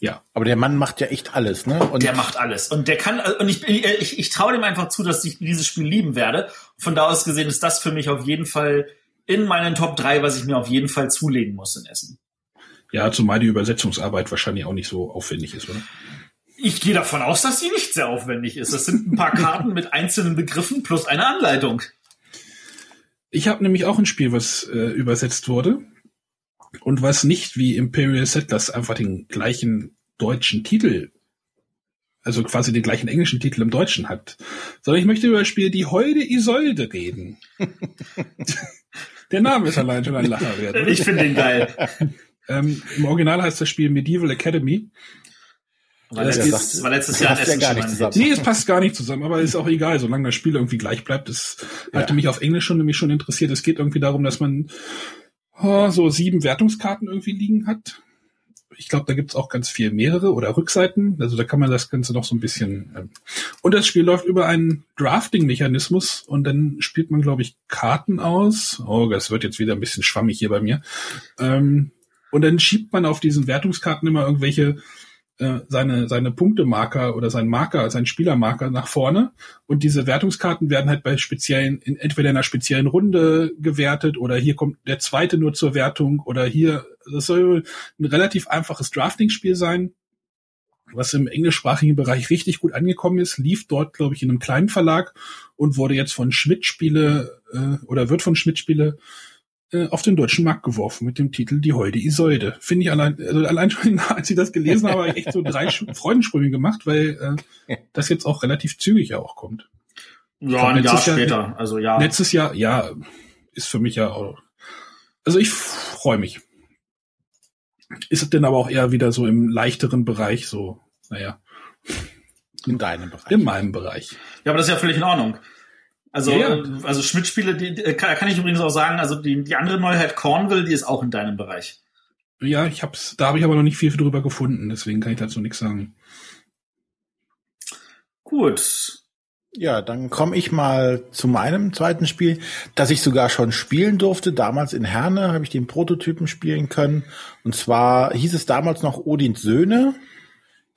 Ja. Aber der Mann macht ja echt alles, ne? Und der macht alles. Und der kann, und ich, ich, ich traue dem einfach zu, dass ich dieses Spiel lieben werde. Von da aus gesehen ist das für mich auf jeden Fall in meinen Top 3, was ich mir auf jeden Fall zulegen muss in Essen. Ja, zumal die Übersetzungsarbeit wahrscheinlich auch nicht so aufwendig ist, oder? Ich gehe davon aus, dass sie nicht sehr aufwendig ist. Das sind ein paar Karten mit einzelnen Begriffen plus eine Anleitung. Ich habe nämlich auch ein Spiel, was äh, übersetzt wurde und was nicht wie Imperial Settlers einfach den gleichen deutschen Titel, also quasi den gleichen englischen Titel im Deutschen hat, sondern ich möchte über das Spiel Die Heude Isolde reden. Der Name ist allein schon ein Lacher wert. Ich finde den geil. Ähm, Im Original heißt das Spiel Medieval Academy. War letztes, war letztes Jahr ja gar nicht zusammen. Nee, es passt gar nicht zusammen, aber ist auch egal, solange das Spiel irgendwie gleich bleibt. Das ja. hatte mich auf Englisch schon nämlich schon interessiert. Es geht irgendwie darum, dass man so sieben Wertungskarten irgendwie liegen hat ich glaube, da gibt's auch ganz viel mehrere oder Rückseiten. Also da kann man das Ganze noch so ein bisschen. Ähm und das Spiel läuft über einen Drafting-Mechanismus und dann spielt man, glaube ich, Karten aus. Oh, das wird jetzt wieder ein bisschen schwammig hier bei mir. Ähm, und dann schiebt man auf diesen Wertungskarten immer irgendwelche seine, seine Punktemarker oder sein Marker, sein Spielermarker nach vorne. Und diese Wertungskarten werden halt bei speziellen, in, entweder in einer speziellen Runde gewertet oder hier kommt der zweite nur zur Wertung oder hier, das soll ein relativ einfaches Drafting-Spiel sein, was im englischsprachigen Bereich richtig gut angekommen ist, lief dort, glaube ich, in einem kleinen Verlag und wurde jetzt von Schmidt Spiele äh, oder wird von Schmidt Spiele äh, auf den deutschen Markt geworfen mit dem Titel Die Heude Isolde. Finde ich allein, also allein schon, als ich das gelesen habe, habe ich echt so drei Freudensprünge gemacht, weil äh, das jetzt auch relativ zügig ja auch kommt. Ja, ein Jahr später, Jahr, also ja. Letztes Jahr, ja, ist für mich ja auch. Also ich freue mich. Ist es denn aber auch eher wieder so im leichteren Bereich, so, naja. In deinem Bereich. In meinem Bereich. Ja, aber das ist ja völlig in Ordnung. Also, ja. also Schmidt-Spiele, die, die, kann, kann ich übrigens auch sagen, also die, die andere Neuheit Cornwall, die ist auch in deinem Bereich. Ja, ich hab's, da habe ich aber noch nicht viel drüber gefunden, deswegen kann ich dazu nichts sagen. Gut. Ja, dann komme ich mal zu meinem zweiten Spiel, das ich sogar schon spielen durfte. Damals in Herne habe ich den Prototypen spielen können. Und zwar hieß es damals noch Odins Söhne.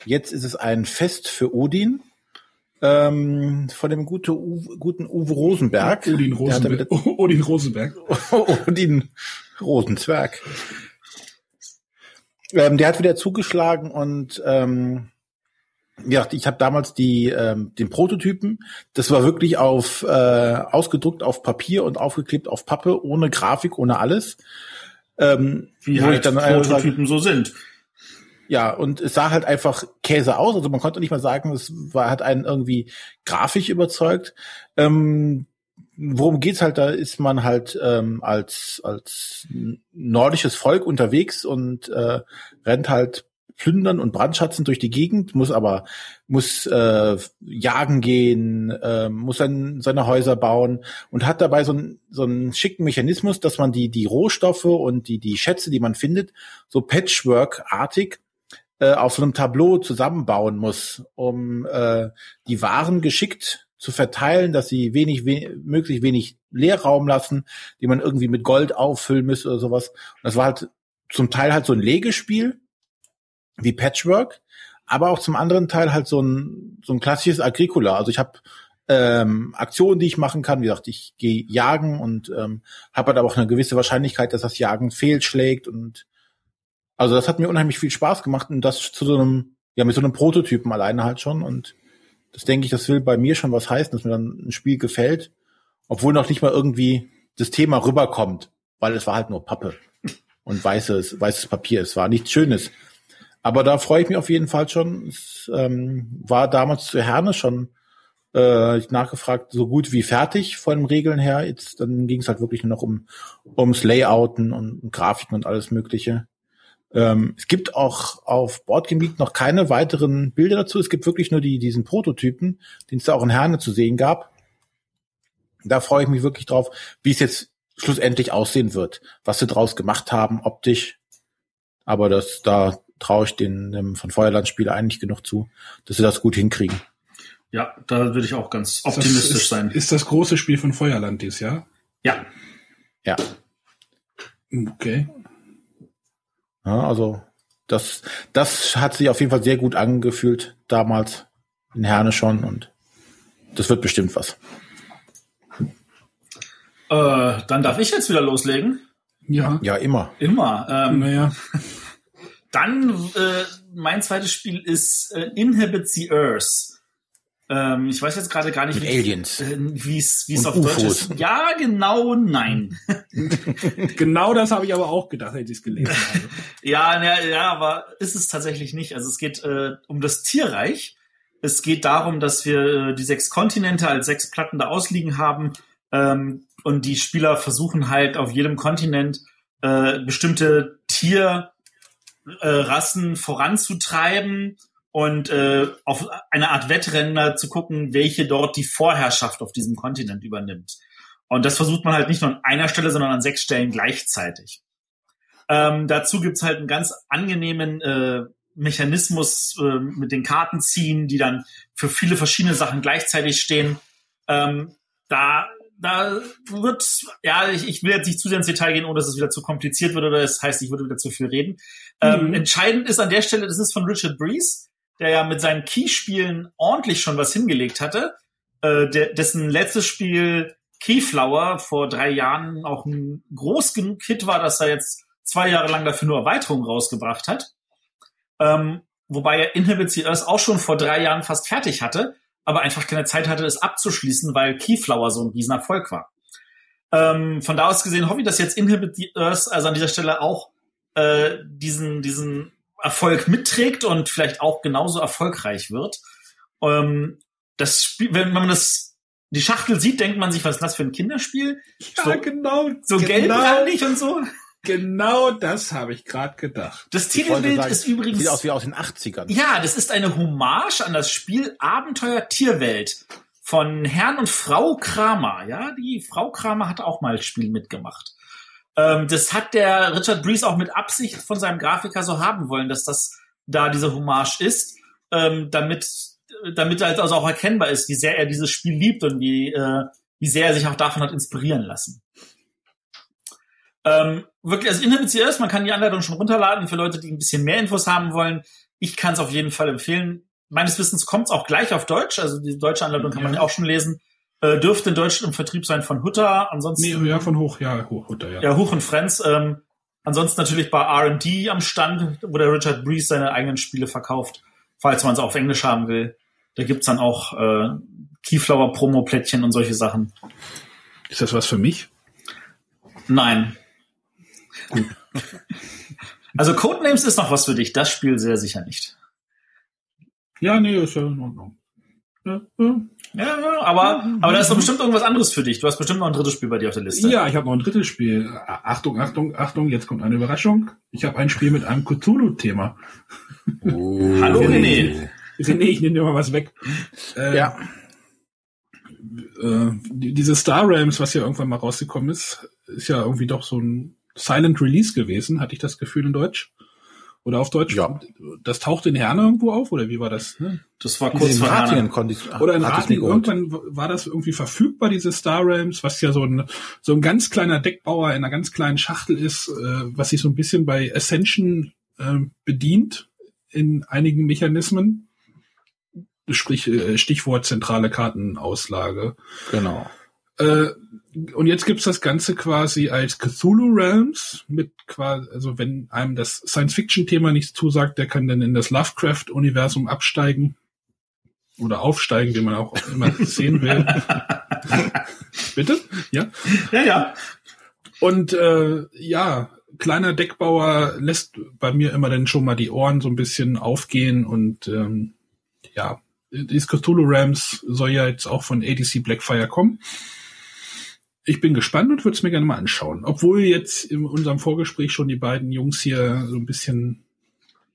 Jetzt ist es ein Fest für Odin ähm, von dem gute, Uwe, guten Uwe Rosenberg. Odin Rosenberg. Odin Rosenberg. Odin Rosenzwerg. Ähm, der hat wieder zugeschlagen und ähm, ja, ich habe damals die ähm, den Prototypen. Das war wirklich auf äh, ausgedruckt auf Papier und aufgeklebt auf Pappe, ohne Grafik, ohne alles. Ähm, Wie halt dann Prototypen so sind. Ja, und es sah halt einfach Käse aus. Also man konnte nicht mal sagen, es war, hat einen irgendwie grafisch überzeugt. Ähm, worum geht's halt? Da ist man halt ähm, als als nordisches Volk unterwegs und äh, rennt halt plündern und brandschatzen durch die Gegend, muss aber muss äh, jagen gehen, äh, muss dann seine Häuser bauen und hat dabei so einen so einen schicken Mechanismus, dass man die die Rohstoffe und die die Schätze, die man findet, so Patchwork-artig äh, auf so einem Tableau zusammenbauen muss, um äh, die Waren geschickt zu verteilen, dass sie wenig, we möglichst wenig Leerraum lassen, die man irgendwie mit Gold auffüllen müsste oder sowas. Und das war halt zum Teil halt so ein Legespiel wie Patchwork, aber auch zum anderen Teil halt so ein so ein klassisches Agricola. Also ich habe ähm, Aktionen, die ich machen kann. Wie gesagt, ich gehe jagen und ähm, habe halt aber auch eine gewisse Wahrscheinlichkeit, dass das Jagen fehlschlägt und also das hat mir unheimlich viel Spaß gemacht und das zu so einem, ja, mit so einem Prototypen alleine halt schon. Und das denke ich, das will bei mir schon was heißen, dass mir dann ein Spiel gefällt, obwohl noch nicht mal irgendwie das Thema rüberkommt, weil es war halt nur Pappe und weißes, weißes Papier. Es war nichts Schönes. Aber da freue ich mich auf jeden Fall schon. Es ähm, war damals zu Herne schon äh, nachgefragt, so gut wie fertig von den Regeln her. Jetzt dann ging es halt wirklich nur noch um ums Layouten und, und Grafiken und alles Mögliche. Ähm, es gibt auch auf Bordgebiet noch keine weiteren Bilder dazu. Es gibt wirklich nur die, diesen Prototypen, den es da auch in Herne zu sehen gab. Da freue ich mich wirklich drauf, wie es jetzt schlussendlich aussehen wird, was sie draus gemacht haben, optisch. Aber das, da traue ich den dem von Feuerland-Spieler eigentlich genug zu, dass sie das gut hinkriegen. Ja, da würde ich auch ganz optimistisch ist, sein. Ist das große Spiel von Feuerland dieses Jahr? Ja. Ja. Okay. Ja, also das, das hat sich auf jeden Fall sehr gut angefühlt damals in Herne schon und das wird bestimmt was. Äh, dann darf ich jetzt wieder loslegen. Ja. Ja, immer. Immer. Ähm, Naja. Dann äh, mein zweites Spiel ist äh, Inhabit the Earth. Ähm, ich weiß jetzt gerade gar nicht, Mit wie Aliens. äh, wie es auf Deutsch UFOs. ist. Ja, genau, nein. Genau das habe ich aber auch gedacht, als ich es gelesen habe. Ja, ja, ja, aber ist es tatsächlich nicht. Also es geht äh, um das Tierreich. Es geht darum, dass wir äh, die sechs Kontinente als sechs Platten da ausliegen haben ähm, und die Spieler versuchen halt auf jedem Kontinent äh, bestimmte Tierrassen äh, Rassen voranzutreiben und äh, auf eine Art Wettrennen da zu gucken, welche dort die Vorherrschaft auf diesem Kontinent übernimmt. Und das versucht man halt nicht nur an einer Stelle, sondern an sechs Stellen gleichzeitig. Ähm, dazu gibt's halt einen ganz angenehmen äh, Mechanismus äh, mit den Karten ziehen, die dann für viele verschiedene Sachen gleichzeitig stehen. Ähm, da, da wird, ja, ich, ich will jetzt nicht zu sehr ins Detail gehen, ohne dass es wieder zu kompliziert wird oder das heißt, ich würde wieder zu viel reden. Ähm, Mhm. Entscheidend ist an der Stelle, das ist von Richard Breeze, der ja mit seinen Keyspielen ordentlich schon was hingelegt hatte, äh, der, dessen letztes Spiel Keyflower vor drei Jahren auch ein groß genug Hit war, dass er jetzt zwei Jahre lang dafür nur Erweiterungen rausgebracht hat. Ähm, wobei er Inhabit the Earth auch schon vor drei Jahren fast fertig hatte, aber einfach keine Zeit hatte, es abzuschließen, weil Keyflower so ein Riesenerfolg war. Ähm, von da aus gesehen hoffe ich, dass jetzt Inhabit the Earth also an dieser Stelle auch äh, diesen, diesen Erfolg mitträgt und vielleicht auch genauso erfolgreich wird. Ähm, das Spiel, wenn man das, die Schachtel sieht, denkt man sich, was ist das für ein Kinderspiel? Ja, So- genau. So genau, gelbrandig und so. Genau das habe ich gerade gedacht. Das Titelbild sagen, ist übrigens. Sieht aus wie aus den 80ern. Ja, das ist eine Hommage an das Spiel Abenteuer Tierwelt von Herrn und Frau Kramer. Ja, die Frau Kramer hat auch mal das Spiel mitgemacht. Ähm, das hat der Richard Breeze auch mit Absicht von seinem Grafiker so haben wollen, dass das da diese Hommage ist, ähm, damit damit halt also auch erkennbar ist, wie sehr er dieses Spiel liebt und wie äh, wie sehr er sich auch davon hat inspirieren lassen. Ähm, wirklich, also the Earth, man kann die Anleitung schon runterladen für Leute, die ein bisschen mehr Infos haben wollen. Ich kann es auf jeden Fall empfehlen. Meines Wissens kommt es auch gleich auf Deutsch, also die deutsche Anleitung kann man Ja. ja auch schon lesen. Äh, dürfte in Deutsch im Vertrieb sein von Hutter, ansonsten Nee, ja, von hoch, ja, hoch, Hutter, ja. ja, Huch und Friends. Ähm, ansonsten natürlich bei R&D am Stand, wo der Richard Breeze seine eigenen Spiele verkauft, falls man es auf Englisch haben will. Da gibt's dann auch äh, Keyflower Promo-Plättchen und solche Sachen. Ist das was für mich? Nein. Also Codenames ist noch was für dich, das Spiel sehr sicher nicht. Ja, nee, ist ja in Ordnung. Ja, ja. Ja, ja, aber, aber da ist doch bestimmt irgendwas anderes für dich. Du hast bestimmt noch ein drittes Spiel bei dir auf der Liste. Ja, ich habe noch ein drittes Spiel. Achtung, Achtung, Achtung, jetzt kommt eine Überraschung. Ich habe ein Spiel mit einem Cthulhu-Thema. Hallo René. Nee, ich nehme dir mal was weg. Äh, Ja. äh, die- diese Star Realms, was ja irgendwann mal rausgekommen ist, ist ja irgendwie doch so ein Silent Release gewesen, hatte ich das Gefühl in Deutsch. Oder auf Deutsch. Ja. Das tauchte in Herne irgendwo auf, oder wie war das? Ne? Das war Kurz vor Ratingen Herne. konnte ich, Oder in hatte ich Rating, mir geholt. irgendwann war das irgendwie verfügbar, diese Star Realms, was ja so ein, so ein ganz kleiner Deckbauer in einer ganz kleinen Schachtel ist, äh, was sich so ein bisschen bei Ascension äh, bedient in einigen Mechanismen. Sprich, äh, Stichwort zentrale Kartenauslage. Genau. Äh, und jetzt gibt's das Ganze quasi als Cthulhu Realms mit quasi, also wenn einem das Science-Fiction-Thema nichts zusagt, der kann dann in das Lovecraft-Universum absteigen oder aufsteigen, wie man auch immer sehen will. Bitte? Ja. Ja, ja. Und äh, ja, kleiner Deckbauer lässt bei mir immer dann schon mal die Ohren so ein bisschen aufgehen und ähm, ja, dieses Cthulhu Rams soll ja jetzt auch von ADC Blackfire kommen. Ich bin gespannt und würde es mir gerne mal anschauen. Obwohl jetzt in unserem Vorgespräch schon die beiden Jungs hier so ein bisschen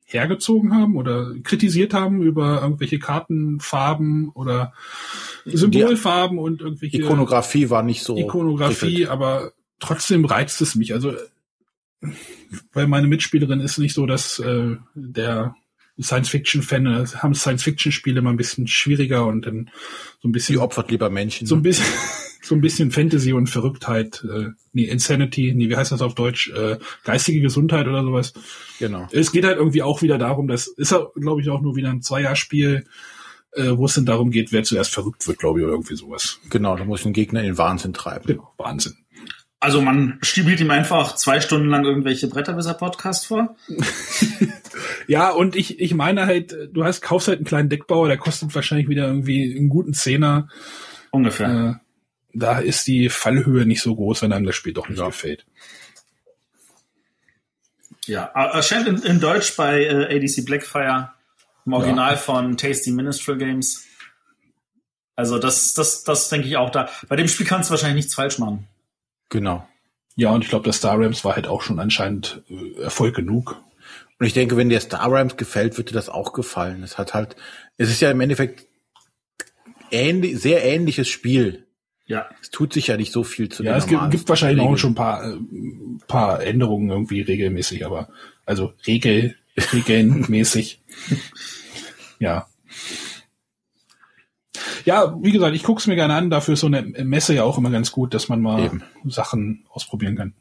hergezogen haben oder kritisiert haben über irgendwelche Kartenfarben oder Symbolfarben die und irgendwelche Ikonografie war nicht so Ikonografie, riffelt. aber trotzdem reizt es mich. Also weil meine Mitspielerin ist nicht so, dass äh, der Science-Fiction-Fan, haben Science-Fiction-Spiele immer ein bisschen schwieriger und dann so ein bisschen. Die opfert lieber Menschen. So ein bisschen, so ein bisschen Fantasy und Verrücktheit, äh, nee, Insanity, nee, wie heißt das auf Deutsch? Äh, geistige Gesundheit oder sowas. Genau. Es geht halt irgendwie auch wieder darum, das ist ja, glaube ich, auch nur wieder ein Zweijahrspiel, äh, wo es dann darum geht, wer zuerst verrückt wird, glaube ich, oder irgendwie sowas. Genau, da muss ein Gegner in den Wahnsinn treiben. Genau, Wahnsinn. Also man stibielt ihm einfach zwei Stunden lang irgendwelche Bretterwisser-Podcasts vor. ja, und ich, ich meine halt, du hast, kaufst halt einen kleinen Deckbauer, der kostet wahrscheinlich wieder irgendwie einen guten Zehner. Ungefähr. Äh, da ist die Fallhöhe nicht so groß, wenn einem das Spiel doch nicht ja. gefällt. Ja, erscheint in, in Deutsch bei äh, ADC Blackfire, im Original ja. von Tasty Ministral Games. Also das, das, das denke ich auch da. Bei dem Spiel kannst du wahrscheinlich nichts falsch machen. Genau. Ja, und ich glaube, der Star Rams war halt auch schon anscheinend äh, Erfolg genug. Und ich denke, wenn dir Star Rams gefällt, wird dir das auch gefallen. Es hat halt, es ist ja im Endeffekt ähnlich, sehr ähnliches Spiel. Ja. Es tut sich ja nicht so viel zu Ja, es gibt, gibt wahrscheinlich Regeln. auch schon ein paar, äh, paar Änderungen irgendwie regelmäßig, aber also Regel, regelmäßig. ja. Ja, wie gesagt, ich gucke es mir gerne an. Dafür ist so eine Messe ja auch immer ganz gut, dass man mal Eben. Sachen ausprobieren kann.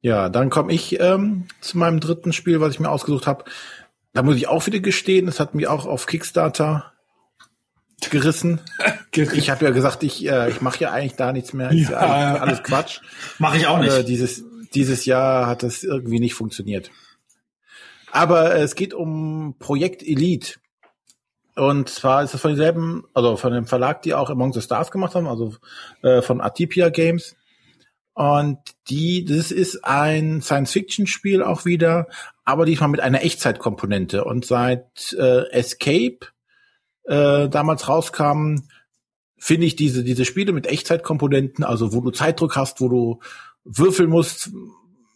Ja, dann komme ich ähm, zu meinem dritten Spiel, was ich mir ausgesucht habe. Da muss ich auch wieder gestehen, es hat mich auch auf Kickstarter gerissen. ich habe ja gesagt, ich, äh, ich mache ja eigentlich da nichts mehr. Ist ja, ja alles Quatsch. Mache ich auch nicht. Äh, dieses, dieses Jahr hat das irgendwie nicht funktioniert. Aber äh, es geht um Projekt Elite. Und zwar ist es von demselben, also von dem Verlag, die auch Among the Stars gemacht haben, also äh, von Atipia Games. Und die, das ist ein Science-Fiction-Spiel auch wieder, aber diesmal mit einer Echtzeitkomponente. Und seit äh, Escape äh, damals rauskam, finde ich diese, diese Spiele mit Echtzeitkomponenten, also wo du Zeitdruck hast, wo du würfeln musst,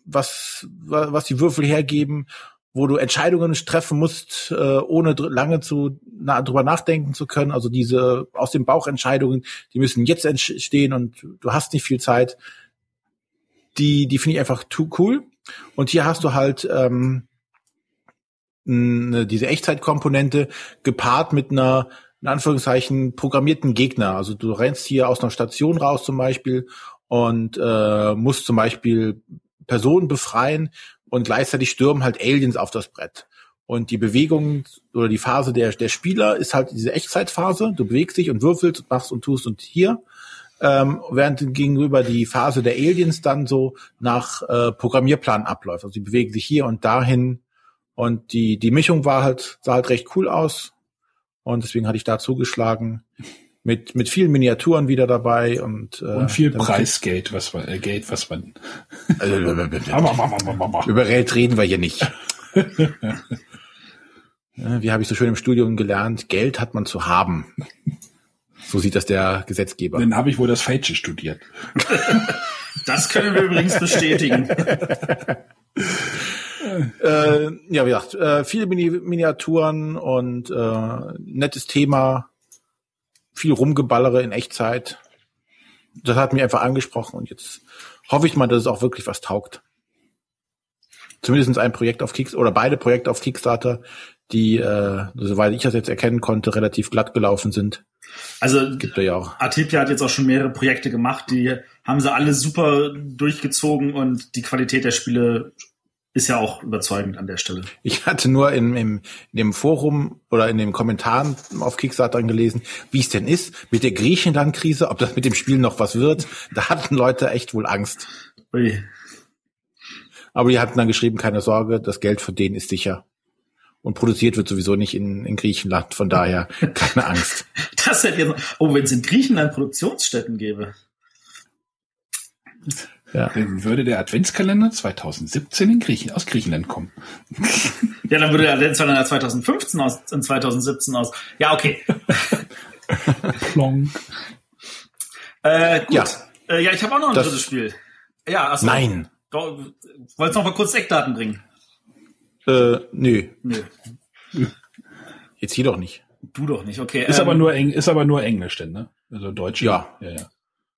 was, was die Würfel hergeben wo du Entscheidungen treffen musst, äh, ohne lange zu na, drüber nachdenken zu können. Also diese aus dem Bauch Entscheidungen, die müssen jetzt entstehen und du hast nicht viel Zeit. Die, die finde ich einfach too cool. Und hier hast du halt ähm, diese Echtzeitkomponente gepaart mit einer in Anführungszeichen programmierten Gegner. Also du rennst hier aus einer Station raus zum Beispiel und äh, musst zum Beispiel Personen befreien und gleichzeitig stürmen halt Aliens auf das Brett. Und die Bewegung oder die Phase der, der Spieler ist halt diese Echtzeitphase. Du bewegst dich und würfelst und machst und tust und hier. Ähm, während gegenüber die Phase der Aliens dann so nach äh, Programmierplan abläuft. Also die bewegen sich hier und dahin. Und die, die Mischung war halt, sah halt recht cool aus. Und deswegen hatte ich da zugeschlagen mit mit vielen Miniaturen wieder dabei und äh, und viel Preisgeld, was man äh, Geld, was man also, über Geld reden wir hier nicht. Wie habe ich so schön im Studium gelernt? Geld hat man zu haben. So sieht das der Gesetzgeber. Dann habe ich wohl das Falsche studiert. Das können wir übrigens bestätigen. Äh, ja, wie gesagt, äh, viele Mini Miniaturen und äh, nettes Thema viel Rumgeballere in Echtzeit. Das hat mich einfach angesprochen und jetzt hoffe ich mal, dass es auch wirklich was taugt. Zumindest ein Projekt auf Kickstarter oder beide Projekte auf Kickstarter, die, äh, soweit ich das jetzt erkennen konnte, relativ glatt gelaufen sind. Also gibt ja auch. Atipia hat jetzt auch schon mehrere Projekte gemacht, die haben sie alle super durchgezogen und die Qualität der Spiele ist ja auch überzeugend an der Stelle. Ich hatte nur in, in, in dem Forum oder in den Kommentaren auf Kickstarter gelesen, wie es denn ist mit der Griechenland-Krise, ob das mit dem Spiel noch was wird. Da hatten Leute echt wohl Angst. Ui. Aber die hatten dann geschrieben, keine Sorge, das Geld für den ist sicher. Und produziert wird sowieso nicht in, in Griechenland, von daher keine Angst. Das hätte jetzt, oh, wenn es in Griechenland Produktionsstätten gäbe. Ja. Dann würde der Adventskalender 2017 in Griechen, aus Griechenland kommen. Ja, dann würde der Adventskalender 2015 aus, in 2017 aus. Ja, okay. Plonk. Äh, gut. Ja, äh, ja ich habe auch noch ein das, drittes Spiel. Ja, achso. Nein. Wolltest noch mal kurz Eckdaten bringen? Äh, nö. Nö. Jetzt hier doch nicht. Du doch nicht, okay. Ist ähm, aber nur Eng, ist aber nur Englisch denn, ne? Also Deutsch. Ja. Ja, ja.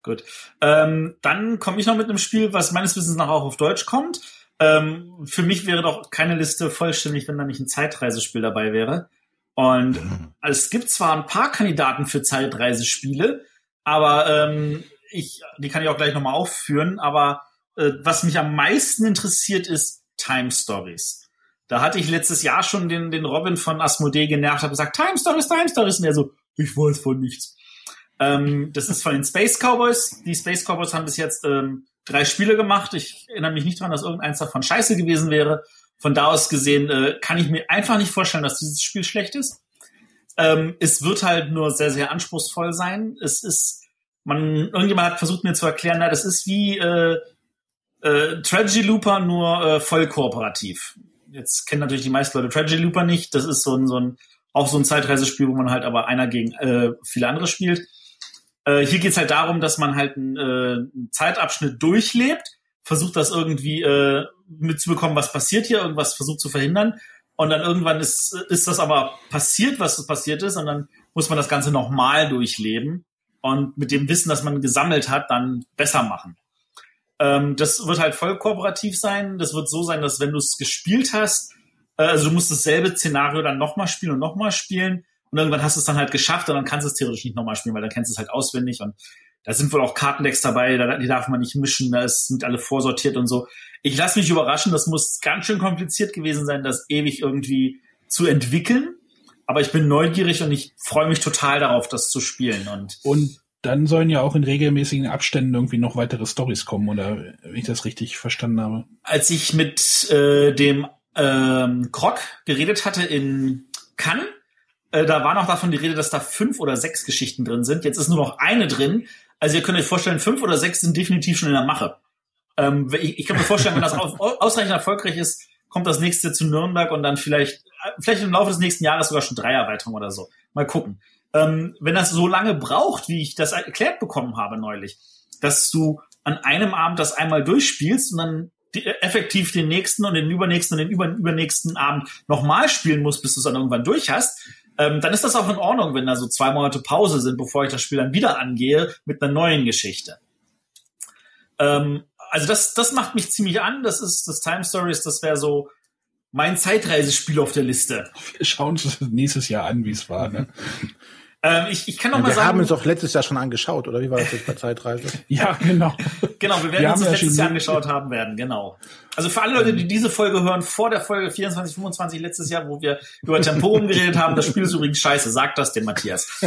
Gut. Ähm, dann komme ich noch mit einem Spiel, was meines Wissens nach auch auf Deutsch kommt. Ähm, für mich wäre doch keine Liste vollständig, wenn da nicht ein Zeitreisespiel dabei wäre. Und es gibt zwar ein paar Kandidaten für Zeitreisespiele, aber ähm, ich, die kann ich auch gleich nochmal aufführen. Aber äh, was mich am meisten interessiert, ist Time Stories. Da hatte ich letztes Jahr schon den, den Robin von Asmodee genervt, habe gesagt, Time Stories, Time Stories. Und er so, ich weiß von nichts. Ähm, das ist von den Space Cowboys. Die Space Cowboys haben bis jetzt ähm, drei Spiele gemacht. Ich erinnere mich nicht daran, dass irgendeins davon scheiße gewesen wäre. Von da aus gesehen äh, kann ich mir einfach nicht vorstellen, dass dieses Spiel schlecht ist. Ähm, es wird halt nur sehr, sehr anspruchsvoll sein. Es ist, man, irgendjemand hat versucht mir zu erklären, na, das ist wie äh, äh, Tragedy Looper, nur äh, voll kooperativ jetzt kennen natürlich die meisten Leute Tragedy Looper nicht. Das ist so ein, so ein auch so ein Zeitreisespiel, wo man halt aber einer gegen äh, viele andere spielt. Äh, hier geht's halt darum, dass man halt einen, äh, einen Zeitabschnitt durchlebt, versucht das irgendwie äh, mitzubekommen, was passiert hier, irgendwas versucht zu verhindern. Und dann irgendwann ist, ist das aber passiert, was passiert ist, und dann muss man das Ganze nochmal durchleben und mit dem Wissen, das man gesammelt hat, dann besser machen. Ähm, das wird halt voll kooperativ sein. Das wird so sein, dass wenn du es gespielt hast, äh, also du musst dasselbe Szenario dann nochmal spielen und nochmal spielen. Und irgendwann hast du es dann halt geschafft und dann kannst du es theoretisch nicht nochmal spielen, weil dann kennst du es halt auswendig. Und da sind wohl auch Kartendecks dabei, die darf man nicht mischen, da sind alle vorsortiert und so. Ich lasse mich überraschen, das muss ganz schön kompliziert gewesen sein, das ewig irgendwie zu entwickeln. Aber ich bin neugierig und ich freue mich total darauf, das zu spielen. Und, und dann sollen ja auch in regelmäßigen Abständen irgendwie noch weitere Stories kommen, oder wenn ich das richtig verstanden habe. Als ich mit äh, dem ähm, Krog geredet hatte in Cannes, äh, da war noch davon die Rede, dass da fünf oder sechs Geschichten drin sind. Jetzt ist nur noch eine drin. Also ihr könnt euch vorstellen, fünf oder sechs sind definitiv schon in der Mache. Ähm, ich, ich kann mir vorstellen, wenn das ausreichend erfolgreich ist, kommt das nächste zu Nürnberg und dann vielleicht, äh, vielleicht im Laufe des nächsten Jahres sogar schon drei Erweiterungen oder so. Mal gucken ähm, wenn das so lange braucht, wie ich das erklärt bekommen habe neulich, dass du an einem Abend das einmal durchspielst und dann die, äh, effektiv den nächsten und den übernächsten und den über, übernächsten Abend nochmal spielen musst, bis du es dann irgendwann durch hast, ähm, dann ist das auch in Ordnung, wenn da so zwei Monate Pause sind, bevor ich das Spiel dann wieder angehe mit einer neuen Geschichte. Ähm, also das, das macht mich ziemlich an. Das ist das Time Stories, das wäre so mein Zeitreisespiel auf der Liste. Wir schauen uns nächstes Jahr an, wie es war. Ne? Ähm, ich, ich kann noch ja, mal wir sagen. Wir haben uns doch letztes Jahr schon angeschaut, oder wie war das jetzt bei Zeitreise? ja, genau. Genau, wir werden wir uns das letztes Jahr angeschaut haben werden, genau. Also für alle Leute, die diese Folge hören, vor der Folge 24, 25 letztes Jahr, wo wir über Temporum geredet haben, das Spiel ist übrigens scheiße. Sagt das dem Matthias.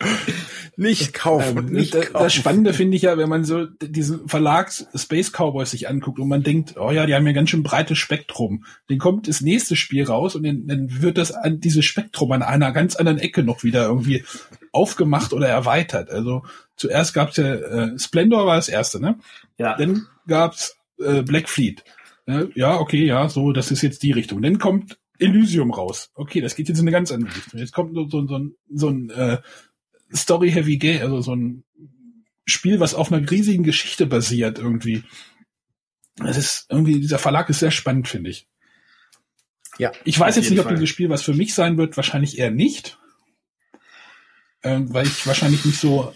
Nicht kaufen, ähm, nicht das, kaufen. Das Spannende finde ich ja, wenn man so diesen Verlag Space Cowboys sich anguckt und man denkt, oh ja, die haben ja ganz schön breites Spektrum. Dann kommt das nächste Spiel raus und dann, dann wird das an dieses Spektrum an einer ganz anderen Ecke noch wieder irgendwie aufgemacht oder erweitert. Also zuerst gab's ja äh, Splendor war das erste, ne? Ja. Dann gab's äh, Black Fleet. Ja, okay, ja, so, das ist jetzt die Richtung. Dann kommt Elysium raus. Okay, das geht jetzt in eine ganz andere Richtung. Jetzt kommt so, so, so ein, so ein äh, Story-Heavy Game, also so ein Spiel, was auf einer riesigen Geschichte basiert irgendwie. Es ist irgendwie, dieser Verlag ist sehr spannend, finde ich. Ja. Ich weiß jetzt nicht, ob Fall. dieses Spiel was für mich sein wird, wahrscheinlich eher nicht. Ähm, weil ich wahrscheinlich nicht so,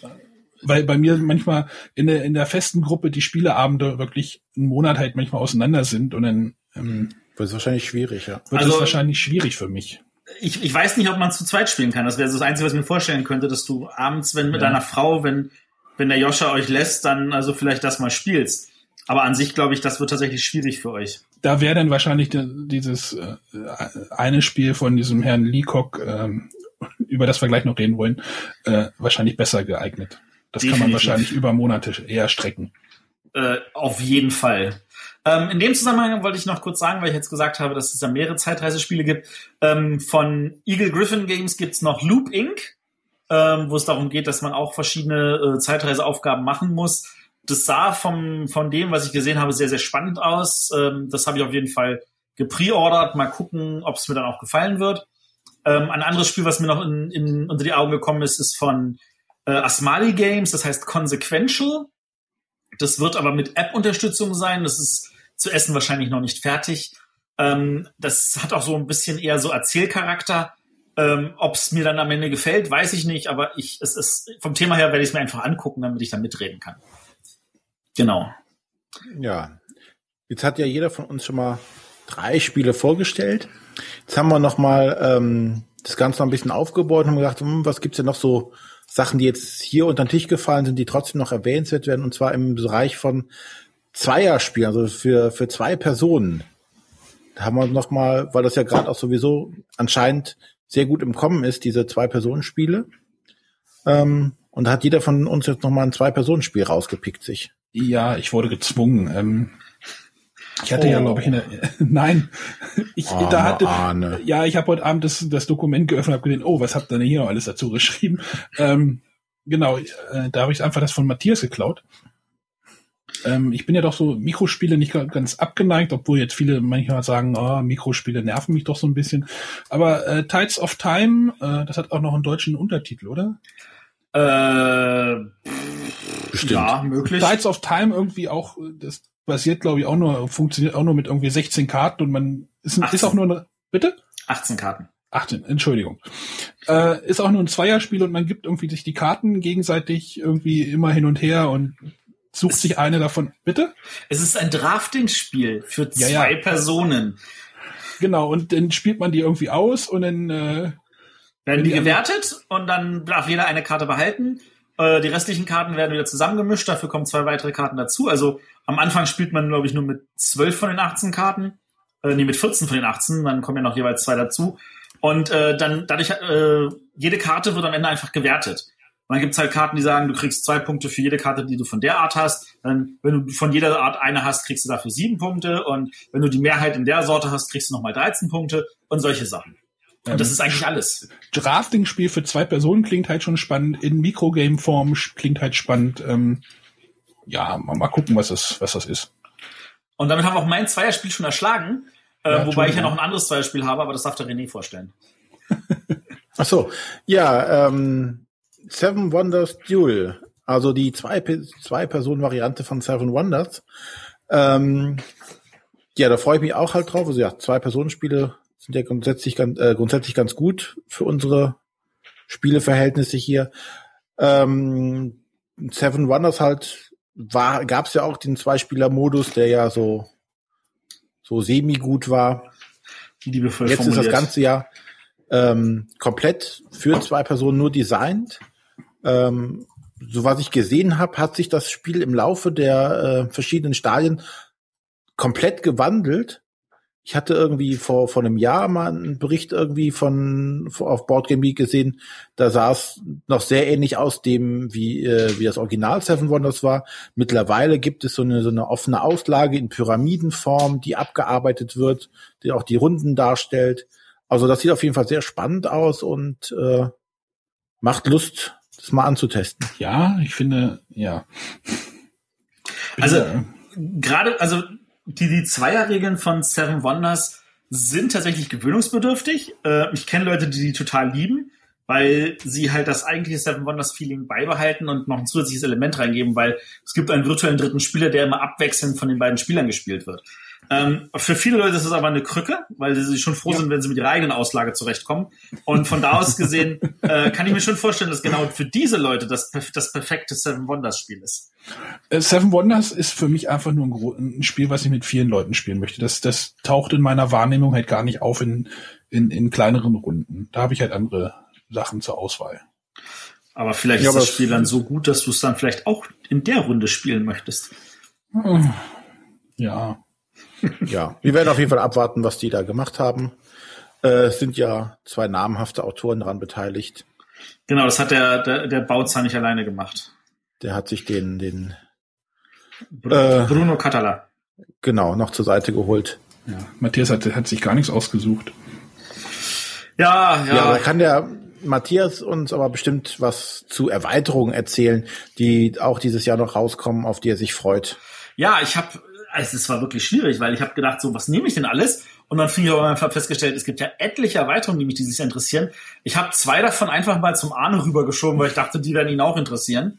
weil bei mir manchmal in der, in der festen Gruppe die Spieleabende wirklich einen Monat halt manchmal auseinander sind und dann ähm, wird es wahrscheinlich schwierig, ja. Wird also, es wahrscheinlich schwierig für mich ich, ich weiß nicht, ob man zu zweit spielen kann. Das wäre so das Einzige, was ich mir vorstellen könnte, dass du abends, wenn mit ja. deiner Frau, wenn, wenn der Joscha euch lässt, dann also vielleicht das mal spielst. Aber an sich glaube ich, das wird tatsächlich schwierig für euch. Da wäre dann wahrscheinlich dieses äh, eine Spiel von diesem Herrn Leacock, ähm, über das wir gleich noch reden wollen, äh, wahrscheinlich besser geeignet. Das Definitiv. kann man wahrscheinlich über Monate eher strecken. Äh, auf jeden Fall. Ähm, in dem Zusammenhang wollte ich noch kurz sagen, weil ich jetzt gesagt habe, dass es da mehrere Zeitreisespiele gibt. Ähm, von Eagle Griffin Games gibt's noch Loop Inc., ähm, wo es darum geht, dass man auch verschiedene äh, Zeitreiseaufgaben machen muss. Das sah vom, von dem, was ich gesehen habe, sehr, sehr spannend aus. Ähm, das habe ich auf jeden Fall gepreordert. Mal gucken, ob es mir dann auch gefallen wird. Ähm, ein anderes Spiel, was mir noch in, in, unter die Augen gekommen ist, ist von Äh, Asmali Games, das heißt Consequential. Das wird aber mit App-Unterstützung sein. Das ist zu essen wahrscheinlich noch nicht fertig. Ähm, das hat auch so ein bisschen eher so Erzählcharakter. Ähm, Ob es mir dann am Ende gefällt, weiß ich nicht, aber ich, es ist vom Thema her werde ich es mir einfach angucken, damit ich da mitreden kann. Genau. Ja. Jetzt hat ja jeder von uns schon mal drei Spiele vorgestellt. Jetzt haben wir noch mal ähm, das Ganze noch ein bisschen aufgebaut und haben gedacht, hm, was gibt's denn noch so Sachen, die jetzt hier unter den Tisch gefallen sind, die trotzdem noch erwähnenswert werden, und zwar im Bereich von Zweierspielen, also für, für zwei Personen. Da haben wir noch mal, weil das ja gerade auch sowieso anscheinend sehr gut im Kommen ist, diese Zwei-Personen-Spiele. Ähm, und da hat jeder von uns jetzt noch mal ein Zwei-Personen-Spiel rausgepickt sich. Ja, ich wurde gezwungen. Ähm, ich hatte oh. ja, glaube ich, eine, nein, ich Arme da hatte, Arne. ja, ich habe heute Abend das, das Dokument geöffnet, habe gesehen, oh, was habt ihr denn hier noch alles dazu geschrieben? Ähm, genau, äh, da habe ich einfach das von Matthias geklaut. Ähm, ich bin ja doch so Mikrospiele nicht ganz abgeneigt, obwohl jetzt viele manchmal sagen, oh, Mikrospiele nerven mich doch so ein bisschen. Aber äh, Tides of Time, äh, das hat auch noch einen deutschen Untertitel, oder? Äh, Bestimmt. Ja, möglich. Tides of Time irgendwie auch, das basiert, glaube ich, auch nur, funktioniert auch nur mit irgendwie 16 Karten und man ist, ist auch nur eine, bitte? 18 Karten. 18, Entschuldigung. Äh, ist auch nur ein Zweierspiel und man gibt irgendwie sich die Karten gegenseitig irgendwie immer hin und her und sucht es sich eine davon. Bitte? Es ist ein Drafting-Spiel für zwei ja, ja. Personen. Genau, und dann spielt man die irgendwie aus und dann äh, werden die gewertet und dann darf jeder eine Karte behalten. Äh, die restlichen Karten werden wieder zusammengemischt, dafür kommen zwei weitere Karten dazu. Also am Anfang spielt man, glaube ich, nur mit zwölf von den 18 Karten. Äh, nee, mit 14 von den 18, dann kommen ja noch jeweils zwei dazu. Und äh, dann dadurch, äh, jede Karte wird am Ende einfach gewertet. Und dann gibt's halt Karten, die sagen, du kriegst zwei Punkte für jede Karte, die du von der Art hast. Dann, wenn du von jeder Art eine hast, kriegst du dafür sieben Punkte. Und wenn du die Mehrheit in der Sorte hast, kriegst du nochmal 13 Punkte und solche Sachen. Und das ähm, ist eigentlich alles. Drafting-Spiel für zwei Personen klingt halt schon spannend. In Mikrogame-Form klingt halt spannend. Ähm, ja, mal, gucken, was das, was das ist. Und damit haben wir auch mein Zweierspiel schon erschlagen. Äh, ja, wobei ich ja noch ein anderes Zweierspiel habe, aber das darf der René vorstellen. Ach so. Ja, ähm, Seven Wonders Duel. Also die zwei, zwei von Seven Wonders. Ähm, ja, da freue ich mich auch halt drauf. Also ja, zwei Personenspiele sind ja grundsätzlich ganz, äh, grundsätzlich ganz gut für unsere Spieleverhältnisse hier. Ähm, Seven Wonders halt war, gab es ja auch den Zweispieler-Modus, der ja so so semi gut war. Liebevoll Jetzt formuliert. ist das ganze ja ähm, komplett für zwei Personen nur designt. Ähm, so was ich gesehen habe, hat sich das Spiel im Laufe der äh, verschiedenen Stadien komplett gewandelt ich hatte irgendwie vor, vor einem Jahr mal einen Bericht irgendwie von, auf Boardgame Geek gesehen. Da sah es noch sehr ähnlich aus dem, wie, äh, wie das Original Seven Wonders war. Mittlerweile gibt es so eine, so eine offene Auslage in Pyramidenform, die abgearbeitet wird, die auch die Runden darstellt. Also das sieht auf jeden Fall sehr spannend aus und äh, macht Lust, das mal anzutesten. Ja, ich finde, ja. Also gerade, also die, die Zweierregeln von Seven Wonders sind tatsächlich gewöhnungsbedürftig. Äh, ich kenne Leute, die die total lieben, weil sie halt das eigentliche Seven Wonders Feeling beibehalten und noch ein zusätzliches Element reingeben, weil es gibt einen virtuellen dritten Spieler, der immer abwechselnd von den beiden Spielern gespielt wird. Ähm, für viele Leute ist es aber eine Krücke, weil sie sich schon froh ja. sind, wenn sie mit ihrer eigenen Auslage zurechtkommen. Und von da aus gesehen äh, kann ich mir schon vorstellen, dass genau für diese Leute das, das perfekte Seven Wonders Spiel ist. Äh, Seven Wonders ist für mich einfach nur ein, ein, Spiel, was ich mit vielen Leuten spielen möchte. Das, das taucht in meiner Wahrnehmung halt gar nicht auf in, in, in kleineren Runden. Da habe ich halt andere Sachen zur Auswahl. Aber vielleicht ja, ist das Spiel dann so gut, dass du es dann vielleicht auch in der Runde spielen möchtest. Ja, ja, wir werden auf jeden Fall abwarten, was die da gemacht haben. Äh, es sind ja zwei namhafte Autoren daran beteiligt. Genau, das hat der, der, der Bautzer nicht alleine gemacht. Der hat sich den, den äh, Bruno Catala. Genau, noch zur Seite geholt. Ja, Matthias hat, hat sich gar nichts ausgesucht. Ja, ja. Ja, da kann der Matthias uns aber bestimmt was zu Erweiterungen erzählen, die auch dieses Jahr noch rauskommen, auf die er sich freut. Ja, ich habe also es war wirklich schwierig, weil ich habe gedacht, so was nehme ich denn alles? Und dann fing ich aber einfach festgestellt, es gibt ja etliche Erweiterungen, die mich dieses Jahr interessieren. Ich habe zwei davon einfach mal zum Arne rübergeschoben, weil ich dachte, die werden ihn auch interessieren.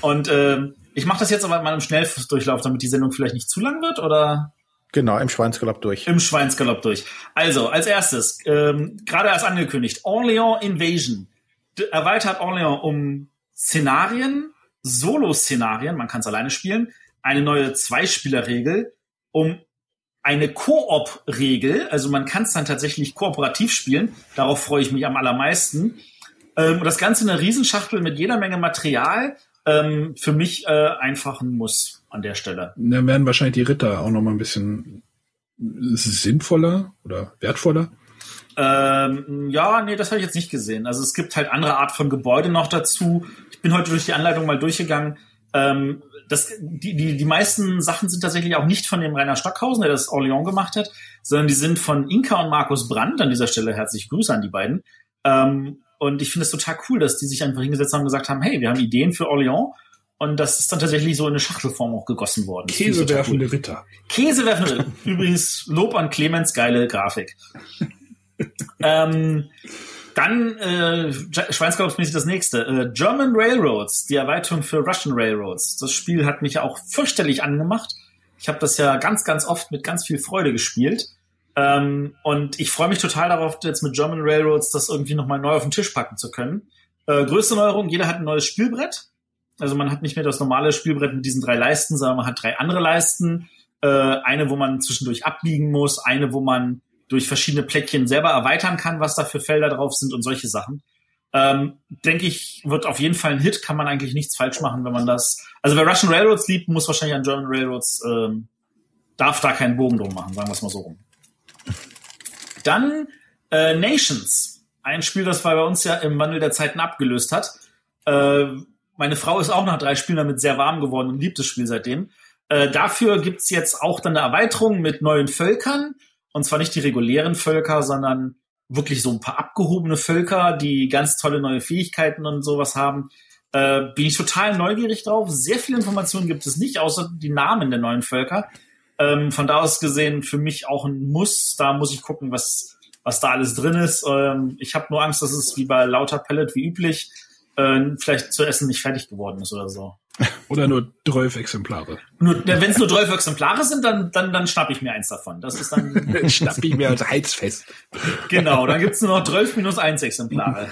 Und äh, ich mache das jetzt aber mal im Schnelldurchlauf, damit die Sendung vielleicht nicht zu lang wird, oder? Genau, im Schweinsgalopp durch. Im Schweinsgalopp durch. Also, als erstes, ähm, gerade als angekündigt, Orléans Invasion. Erweitert Orléans um Szenarien, Solo-Szenarien, man kann es alleine spielen, eine neue Zweispielerregel, um eine Koop-Regel, also man kann es dann tatsächlich kooperativ spielen, darauf freue ich mich am allermeisten. Ähm, das Ganze eine Riesenschachtel mit jeder Menge Material, ähm, für mich äh, einfach ein Muss an der Stelle. Dann werden wahrscheinlich die Ritter auch noch mal ein bisschen sinnvoller oder wertvoller. Ähm, ja, nee, das habe ich jetzt nicht gesehen. Also es gibt halt andere Art von Gebäude noch dazu. Ich bin heute durch die Anleitung mal durchgegangen. Ähm, das, die, die, die meisten Sachen sind tatsächlich auch nicht von dem Rainer Stockhausen, der das Orléans gemacht hat, sondern die sind von Inka und Markus Brandt. An dieser Stelle herzliche Grüße an die beiden. Ähm, und ich finde es total cool, dass die sich einfach hingesetzt haben und gesagt haben, hey, wir haben Ideen für Orléans. Und das ist dann tatsächlich so in eine Schachtelform auch gegossen worden. Käsewerfende. Ritter. Käsewerfende Ritter. Übrigens Lob an Clemens, geile Grafik. ähm, dann äh, Schweinsgaloppsmäßig das nächste. Äh, German Railroads, die Erweiterung für Russian Railroads. Das Spiel hat mich ja auch fürchterlich angemacht. Ich habe das ja ganz, ganz oft mit ganz viel Freude gespielt. Ähm, und ich freue mich total darauf, jetzt mit German Railroads das irgendwie nochmal neu auf den Tisch packen zu können. Äh, größte Neuerung, jeder hat ein neues Spielbrett. Also man hat nicht mehr das normale Spielbrett mit diesen drei Leisten, sondern man hat drei andere Leisten. Äh, eine, wo man zwischendurch abbiegen muss, eine, wo man durch verschiedene Plättchen selber erweitern kann, was da für Felder drauf sind und solche Sachen. Ähm, denke ich, wird auf jeden Fall ein Hit, kann man eigentlich nichts falsch machen, wenn man das. Also wer Russian Railroads liebt, muss wahrscheinlich an German Railroads, ähm, darf da keinen Bogen drum machen, sagen wir es mal so rum. Dann äh, Nations, ein Spiel, das bei uns ja im Wandel der Zeiten abgelöst hat. Äh, meine Frau ist auch nach drei Spielen damit sehr warm geworden und liebt das Spiel seitdem. Äh, dafür gibt's jetzt auch dann eine Erweiterung mit neuen Völkern. Und zwar nicht die regulären Völker, sondern wirklich so ein paar abgehobene Völker, die ganz tolle neue Fähigkeiten und sowas haben. Äh, bin ich total neugierig drauf. Sehr viele Informationen gibt es nicht, außer die Namen der neuen Völker. Ähm, von da aus gesehen für mich auch ein Muss. Da muss ich gucken, was, was da alles drin ist. Ähm, ich habe nur Angst, dass es wie bei lauter Pellet wie üblich äh, vielleicht zu essen nicht fertig geworden ist oder so. Oder nur 12 Exemplare. Nur, wenn es nur 12 Exemplare sind, dann, dann, dann schnapp ich mir eins davon. Das ist dann. schnapp ich mir als Heizfest. Genau, dann gibt's nur noch 12 minus 1 Exemplare.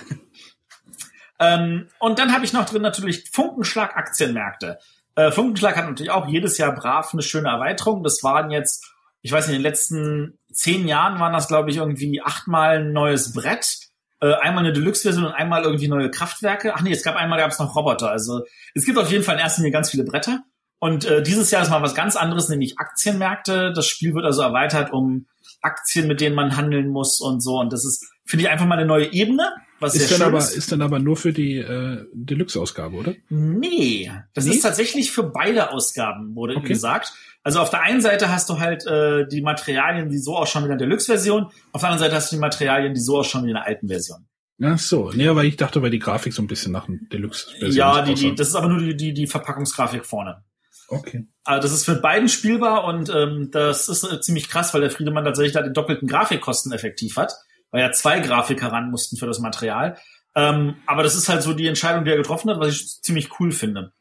ähm, und dann habe ich noch drin natürlich Funkenschlag Aktienmärkte. Äh, Funkenschlag hat natürlich auch jedes Jahr brav eine schöne Erweiterung. Das waren jetzt, ich weiß nicht, in den letzten zehn Jahren waren das, glaube ich, irgendwie achtmal ein neues Brett äh, einmal eine Deluxe-Version und einmal irgendwie neue Kraftwerke. Ach nee, es gab einmal gab es noch Roboter. Also es gibt auf jeden Fall in erster Linie ganz viele Bretter. Und äh, dieses Jahr ist mal was ganz anderes, nämlich Aktienmärkte. Das Spiel wird also erweitert um Aktien, mit denen man handeln muss und so. Und das ist, finde ich, einfach mal eine neue Ebene. Was ist sehr dann aber, ist. dann aber nur für die äh, Deluxe-Ausgabe, oder? Nee, das nee? ist tatsächlich für beide Ausgaben, wurde okay. gesagt. Also auf der einen Seite hast du halt äh, die Materialien, die so ausschauen wie in der Deluxe-Version. Auf der anderen Seite hast du die Materialien, die so ausschauen wie in der alten Version. Ach so, nee, aber ich dachte, weil die Grafik so ein bisschen nach einem Deluxe-Version Ja, die, die, das ist aber nur die, die, die Verpackungsgrafik vorne. Okay. Also das ist für beiden spielbar und ähm, das ist äh, ziemlich krass, weil der Friedemann tatsächlich da den doppelten Grafikkosten effektiv hat, weil ja zwei Grafiker ran mussten für das Material. Ähm, aber das ist halt so die Entscheidung, die er getroffen hat, was ich ziemlich cool finde.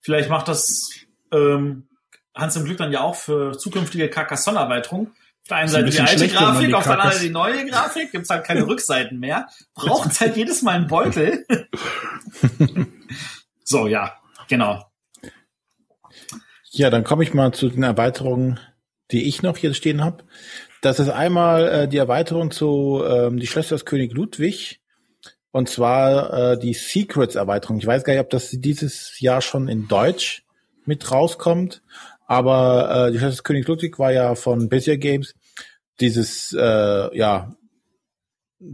Vielleicht macht das ähm, Hans im Glück dann ja auch für zukünftige Carcassonne-Erweiterung. Auf der einen Seite die alte Grafik, auf der anderen Seite die neue Grafik, gibt's halt keine Rückseiten mehr. Braucht halt jedes Mal einen Beutel. so, ja, genau. Ja, dann komme ich mal zu den Erweiterungen, die ich noch hier stehen habe. Das ist einmal äh, die Erweiterung zu ähm, die Schlösser des König Ludwig. Und zwar äh, die Secrets-Erweiterung. Ich weiß gar nicht, ob das dieses Jahr schon in Deutsch mit rauskommt. Aber äh, die Schlösser des König Ludwig war ja von Bezier Games dieses äh, ja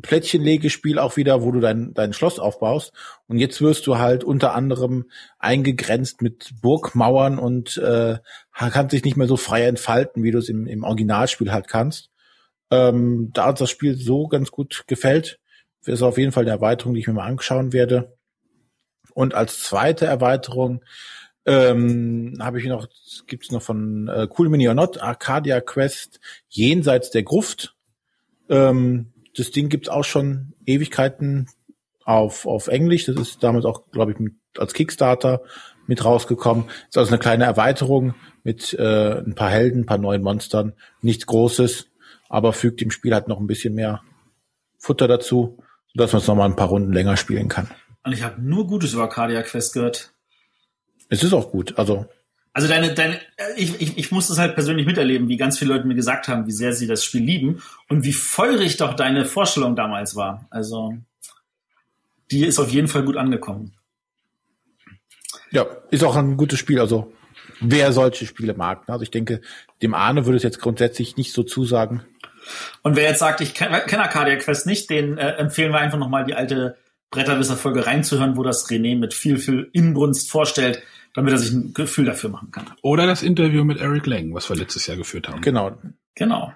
Plättchenlegespiel auch wieder, wo du dein, dein Schloss aufbaust. Und jetzt wirst du halt unter anderem eingegrenzt mit Burgmauern und äh, kannst dich nicht mehr so frei entfalten, wie du es im, im Originalspiel halt kannst. Ähm, da uns das Spiel so ganz gut gefällt, ist auf jeden Fall eine Erweiterung, die ich mir mal anschauen werde. Und als zweite Erweiterung Ähm, habe ich noch, gibt's noch von äh, Cool Mini or Not, Arcadia Quest, Jenseits der Gruft. Ähm, das Ding gibt's auch schon Ewigkeiten auf, auf Englisch. Das ist damals auch, glaube ich, mit, als Kickstarter mit rausgekommen. Ist also eine kleine Erweiterung mit äh, ein paar Helden, ein paar neuen Monstern. Nichts Großes, aber fügt dem Spiel halt noch ein bisschen mehr Futter dazu, sodass man es nochmal ein paar Runden länger spielen kann. Und ich habe nur Gutes über Arcadia Quest gehört. Es ist auch gut. Also also deine, deine, ich, ich, ich muss das halt persönlich miterleben, wie ganz viele Leute mir gesagt haben, wie sehr sie das Spiel lieben und wie feurig doch deine Vorstellung damals war. Also die ist auf jeden Fall gut angekommen. Ja, ist auch ein gutes Spiel. Also wer solche Spiele mag. Ne? Also ich denke, dem Arne würde es jetzt grundsätzlich nicht so zusagen. Und wer jetzt sagt, ich kenne Arcadia Quest nicht, den äh, empfehlen wir einfach nochmal die alte Bretterwisser-Folge reinzuhören, wo das René mit viel, viel Inbrunst vorstellt, damit er sich ein Gefühl dafür machen kann. Oder das Interview mit Eric Lang, was wir letztes Jahr geführt haben. Genau. Genau.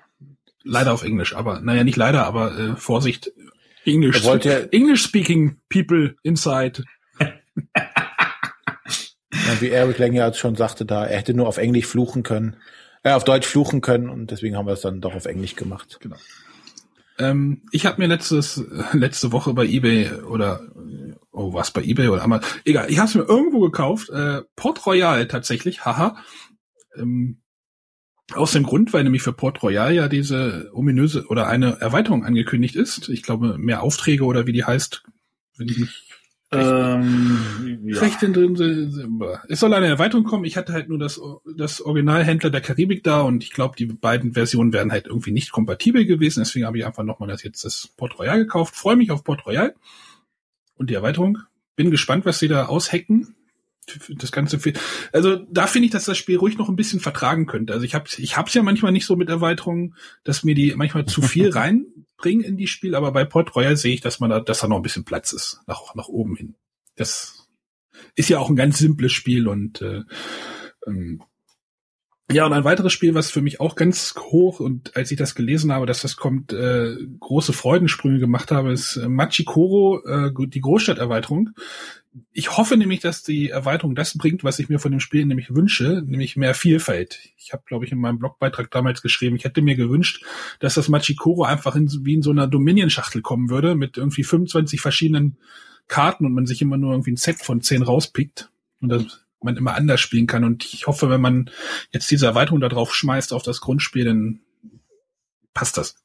Leider auf Englisch, aber naja, nicht leider, aber äh, Vorsicht, English, wollte, English speaking people inside. ja, wie Eric Lang ja schon sagte, da er hätte nur auf Englisch fluchen können, äh, auf Deutsch fluchen können und deswegen haben wir es dann doch auf Englisch gemacht. Genau. Ähm, ich habe mir letztes letzte Woche bei eBay oder oh was bei eBay oder einmal egal, ich habe es mir irgendwo gekauft. Äh, Port Royal tatsächlich, haha. Ähm, aus dem Grund, weil nämlich für Port Royal ja diese ominöse oder eine Erweiterung angekündigt ist. Ich glaube, mehr Aufträge oder wie die heißt, wenn ich mich ähm, ja. drin sind. Es soll eine Erweiterung kommen. Ich hatte halt nur das, das Originalhändler der Karibik da und ich glaube, die beiden Versionen wären halt irgendwie nicht kompatibel gewesen. Deswegen habe ich einfach nochmal das jetzt das Port Royal gekauft. Freue mich auf Port Royal und die Erweiterung. Bin gespannt, was sie da aushacken das ganze viel. Also da finde ich, dass das Spiel ruhig noch ein bisschen vertragen könnte. Also ich habe ich hab's ja manchmal nicht so mit Erweiterungen, dass mir die manchmal zu viel reinbringen in die Spiel, aber bei Port Royal sehe ich, dass man da, dass da noch ein bisschen Platz ist nach nach oben hin. Das ist ja auch ein ganz simples Spiel und äh, ähm, ja, und ein weiteres Spiel, was für mich auch ganz hoch und als ich das gelesen habe, dass das kommt, äh, große Freudensprünge gemacht habe, ist äh, Machikoro, äh, die Großstadterweiterung. Ich hoffe nämlich, dass die Erweiterung das bringt, was ich mir von dem Spiel nämlich wünsche, nämlich mehr Vielfalt. Ich habe, glaube ich, in meinem Blogbeitrag damals geschrieben, ich hätte mir gewünscht, dass das Machikoro einfach in, wie in so einer Dominion-Schachtel kommen würde, mit irgendwie 25 verschiedenen Karten und man sich immer nur irgendwie ein Set von 10 rauspickt. Und das man immer anders spielen kann. Und ich hoffe, wenn man jetzt diese Erweiterung da drauf schmeißt auf das Grundspiel, dann passt das.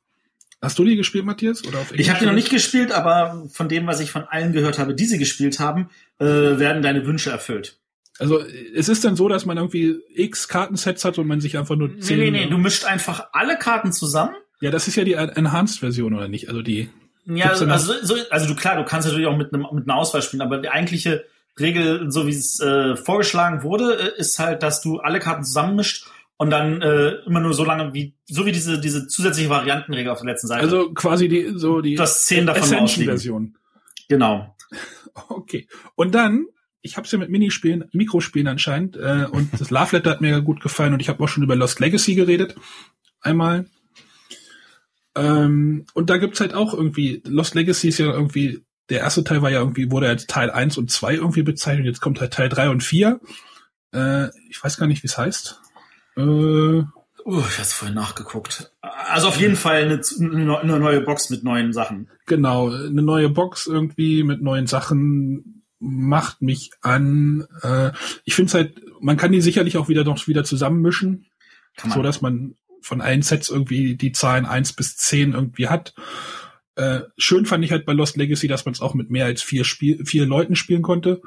Hast du die gespielt, Matthias? Oder ich habe die noch nicht gespielt, aber von dem, was ich von allen gehört habe, die sie gespielt haben, äh, werden deine Wünsche erfüllt. Also es ist dann so, dass man irgendwie x Kartensets hat und man sich einfach nur zehn. Nee, nee, nee, du mischt einfach alle Karten zusammen. Ja, das ist ja die Enhanced-Version, oder nicht? Also die. Ja, also, also, so, also du klar, du kannst natürlich auch mit einem mit einer Auswahl spielen, aber die eigentliche Regel, so wie es äh, vorgeschlagen wurde, äh, ist halt, dass du alle Karten zusammenmischt und dann äh, immer nur so lange wie so wie diese diese zusätzliche Variantenregel auf der letzten Seite. Also quasi die so die das zehn davon Version. Genau. Okay. Und dann ich habe es ja mit Minispielen, Mikrospielen anscheinend äh, und das Love Letter hat mir gut gefallen und ich habe auch schon über Lost Legacy geredet einmal. Ähm, und da gibt's halt auch irgendwie Lost Legacy ist ja irgendwie der erste Teil war ja irgendwie, wurde als Teil 1 und 2 irgendwie bezeichnet, jetzt kommt halt Teil 3 und 4. Äh, ich weiß gar nicht, wie es heißt. Äh, uh, ich hab's vorhin nachgeguckt. Also auf jeden Fall eine, eine, neue Box mit neuen Sachen. Genau, eine neue Box irgendwie mit neuen Sachen macht mich an. Äh, ich finde es halt, man kann die sicherlich auch wieder noch wieder zusammenmischen, so dass man von allen Sets irgendwie die Zahlen 1 bis 10 irgendwie hat. Äh, schön fand ich halt bei Lost Legacy, dass man es auch mit mehr als vier, Spiel vier Leuten spielen konnte,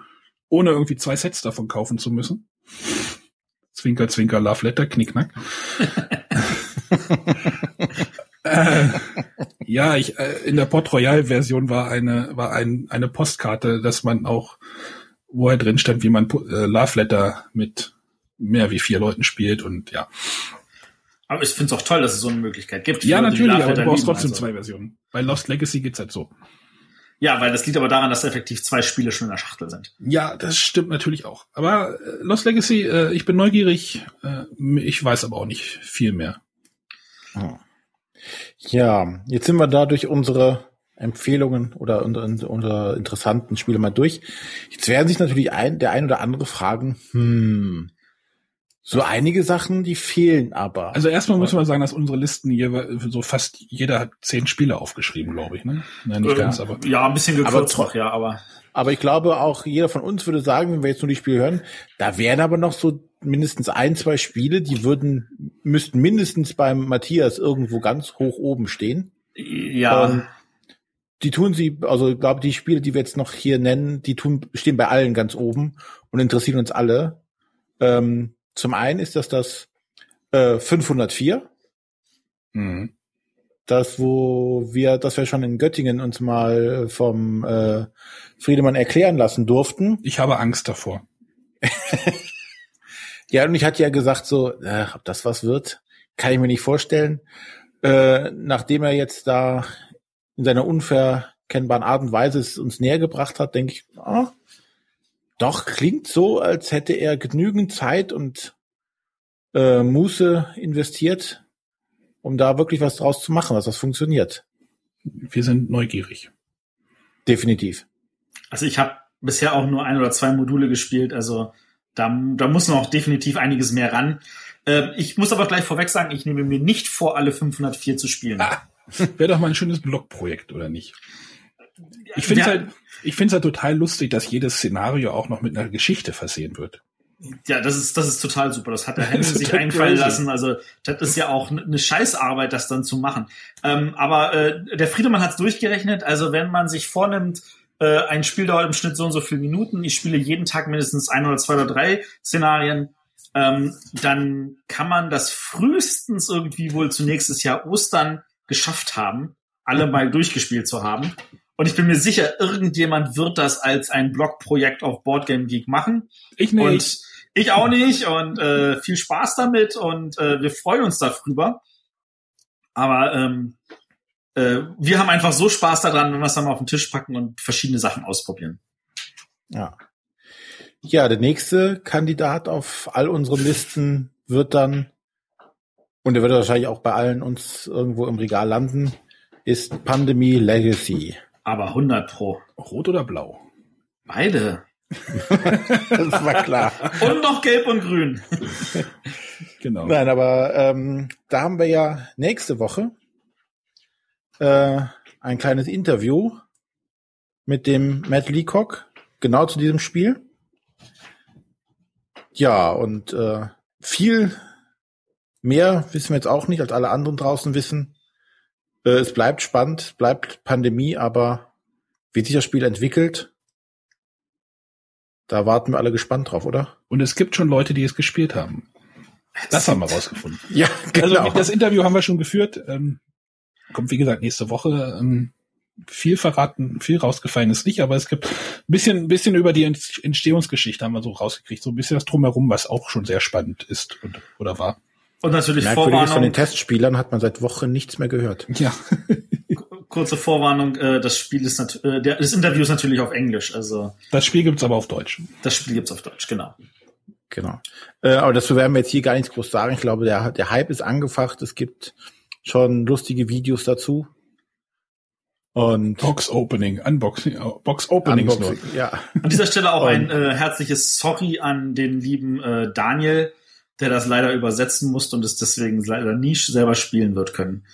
ohne irgendwie zwei Sets davon kaufen zu müssen. Zwinker, Zwinker, Love Letter, Knickknack. äh, ja, ich, äh, in der Port Royal Version war eine, war ein, eine Postkarte, dass man auch, wo er drin stand, wie man äh, Love Letter mit mehr wie vier Leuten spielt und ja. Aber ich finde es auch toll, dass es so eine Möglichkeit gibt. Ja, natürlich, aber du brauchst trotzdem also. zwei Versionen. Bei Lost Legacy geht's halt so. Ja, weil das liegt aber daran, dass effektiv zwei Spiele schon in der Schachtel sind. Ja, das stimmt natürlich auch. Aber äh, Lost Legacy, äh, ich bin neugierig. Äh, ich weiß aber auch nicht viel mehr. Ja, jetzt sind wir da durch unsere Empfehlungen oder unter, unter interessanten Spiele mal durch. Jetzt werden sich natürlich ein, der ein oder andere fragen, hm, so einige Sachen, die fehlen aber. Also erstmal müssen wir sagen, dass unsere Listen hier so fast jeder hat zehn Spiele aufgeschrieben, glaube ich, ne? Nein, nicht äh, ganz, aber. Ja, ein bisschen gekürzt noch, ja, aber. Aber ich glaube auch jeder von uns würde sagen, wenn wir jetzt nur die Spiele hören, da wären aber noch so mindestens ein, zwei Spiele, die würden, müssten mindestens beim Matthias irgendwo ganz hoch oben stehen. Ja. Und die tun sie, also ich glaube, die Spiele, die wir jetzt noch hier nennen, die tun, stehen bei allen ganz oben und interessieren uns alle. Ähm, zum einen ist das das äh, 504. Mhm. Das, wo wir, das wir schon in Göttingen uns mal vom äh, Friedemann erklären lassen durften. Ich habe Angst davor. ja, und ich hatte ja gesagt so, äh, ob das was wird, kann ich mir nicht vorstellen. Äh, nachdem er jetzt da in seiner unverkennbaren Art und Weise es uns näher gebracht hat, denke ich, oh, doch, klingt so, als hätte er genügend Zeit und äh, Muße investiert, um da wirklich was draus zu machen, dass das funktioniert. Wir sind neugierig. Definitiv. Also ich habe bisher auch nur ein oder zwei Module gespielt, also da, da muss noch definitiv einiges mehr ran. Äh, ich muss aber gleich vorweg sagen, ich nehme mir nicht vor, alle 504 zu spielen. Ah, Wäre doch mal ein schönes Blogprojekt, oder nicht? Ich finde es halt, ich finde es halt total lustig, dass jedes Szenario auch noch mit einer Geschichte versehen wird. Ja, das ist, das ist total super. Das hat der Henry sich einfallen crazy. lassen. Also, das ist ja auch eine Scheißarbeit, das dann zu machen. Ähm, aber äh, der Friedemann hat es durchgerechnet. Also, wenn man sich vornimmt, äh, ein Spiel dauert im Schnitt so und so viele Minuten, ich spiele jeden Tag mindestens ein oder zwei oder drei Szenarien, ähm, dann kann man das frühestens irgendwie wohl zu nächstes Jahr Ostern geschafft haben, alle mal durchgespielt zu haben. Und ich bin mir sicher, irgendjemand wird das als ein Blogprojekt auf Boardgame Geek machen. Ich nicht. Und ich auch nicht. Und äh, viel Spaß damit und äh, wir freuen uns darüber. Aber ähm, äh, wir haben einfach so Spaß daran, wenn wir es dann mal auf den Tisch packen und verschiedene Sachen ausprobieren. Ja. Ja, der nächste Kandidat auf all unseren Listen wird dann, und der wird wahrscheinlich auch bei allen uns irgendwo im Regal landen, ist Pandemie Legacy. Aber 100 pro. Rot oder blau? Beide. das war klar. und noch gelb und grün. genau. Nein, aber ähm, da haben wir ja nächste Woche äh, ein kleines Interview mit dem Matt Leacock genau zu diesem Spiel. Ja, und äh, viel mehr wissen wir jetzt auch nicht, als alle anderen draußen wissen. Äh, es bleibt spannend, bleibt Pandemie, aber wie sich das Spiel entwickelt, da warten wir alle gespannt drauf, oder? Und es gibt schon Leute, die es gespielt haben. Das haben wir rausgefunden. Ja, genau. Also das Interview haben wir schon geführt. Ähm, kommt, wie gesagt, nächste Woche. Ähm, viel verraten, viel rausgefallen ist nicht, aber es gibt ein bisschen, ein bisschen über die Entstehungsgeschichte haben wir so rausgekriegt, so ein bisschen was drumherum, was auch schon sehr spannend ist und, oder war. Und natürlich Merkwürdig Vorwarnung. Von den Testspielern hat man seit Wochen nichts mehr gehört. Ja. Kurze Vorwarnung, äh, das Spiel ist natürlich, äh, das Interview ist natürlich auf Englisch, also. Das Spiel gibt's aber auf Deutsch. Das Spiel gibt's auf Deutsch, genau. Genau. Äh, aber dazu werden wir jetzt hier gar nichts groß sagen. Ich glaube, der, der Hype ist angefacht. Es gibt schon lustige Videos dazu. Und Box Opening, Unboxing, Box Openings Unboxing, Ja. An dieser Stelle auch ein äh, herzliches Sorry an den lieben äh, Daniel, der das leider übersetzen musste und es deswegen leider nie selber spielen wird können.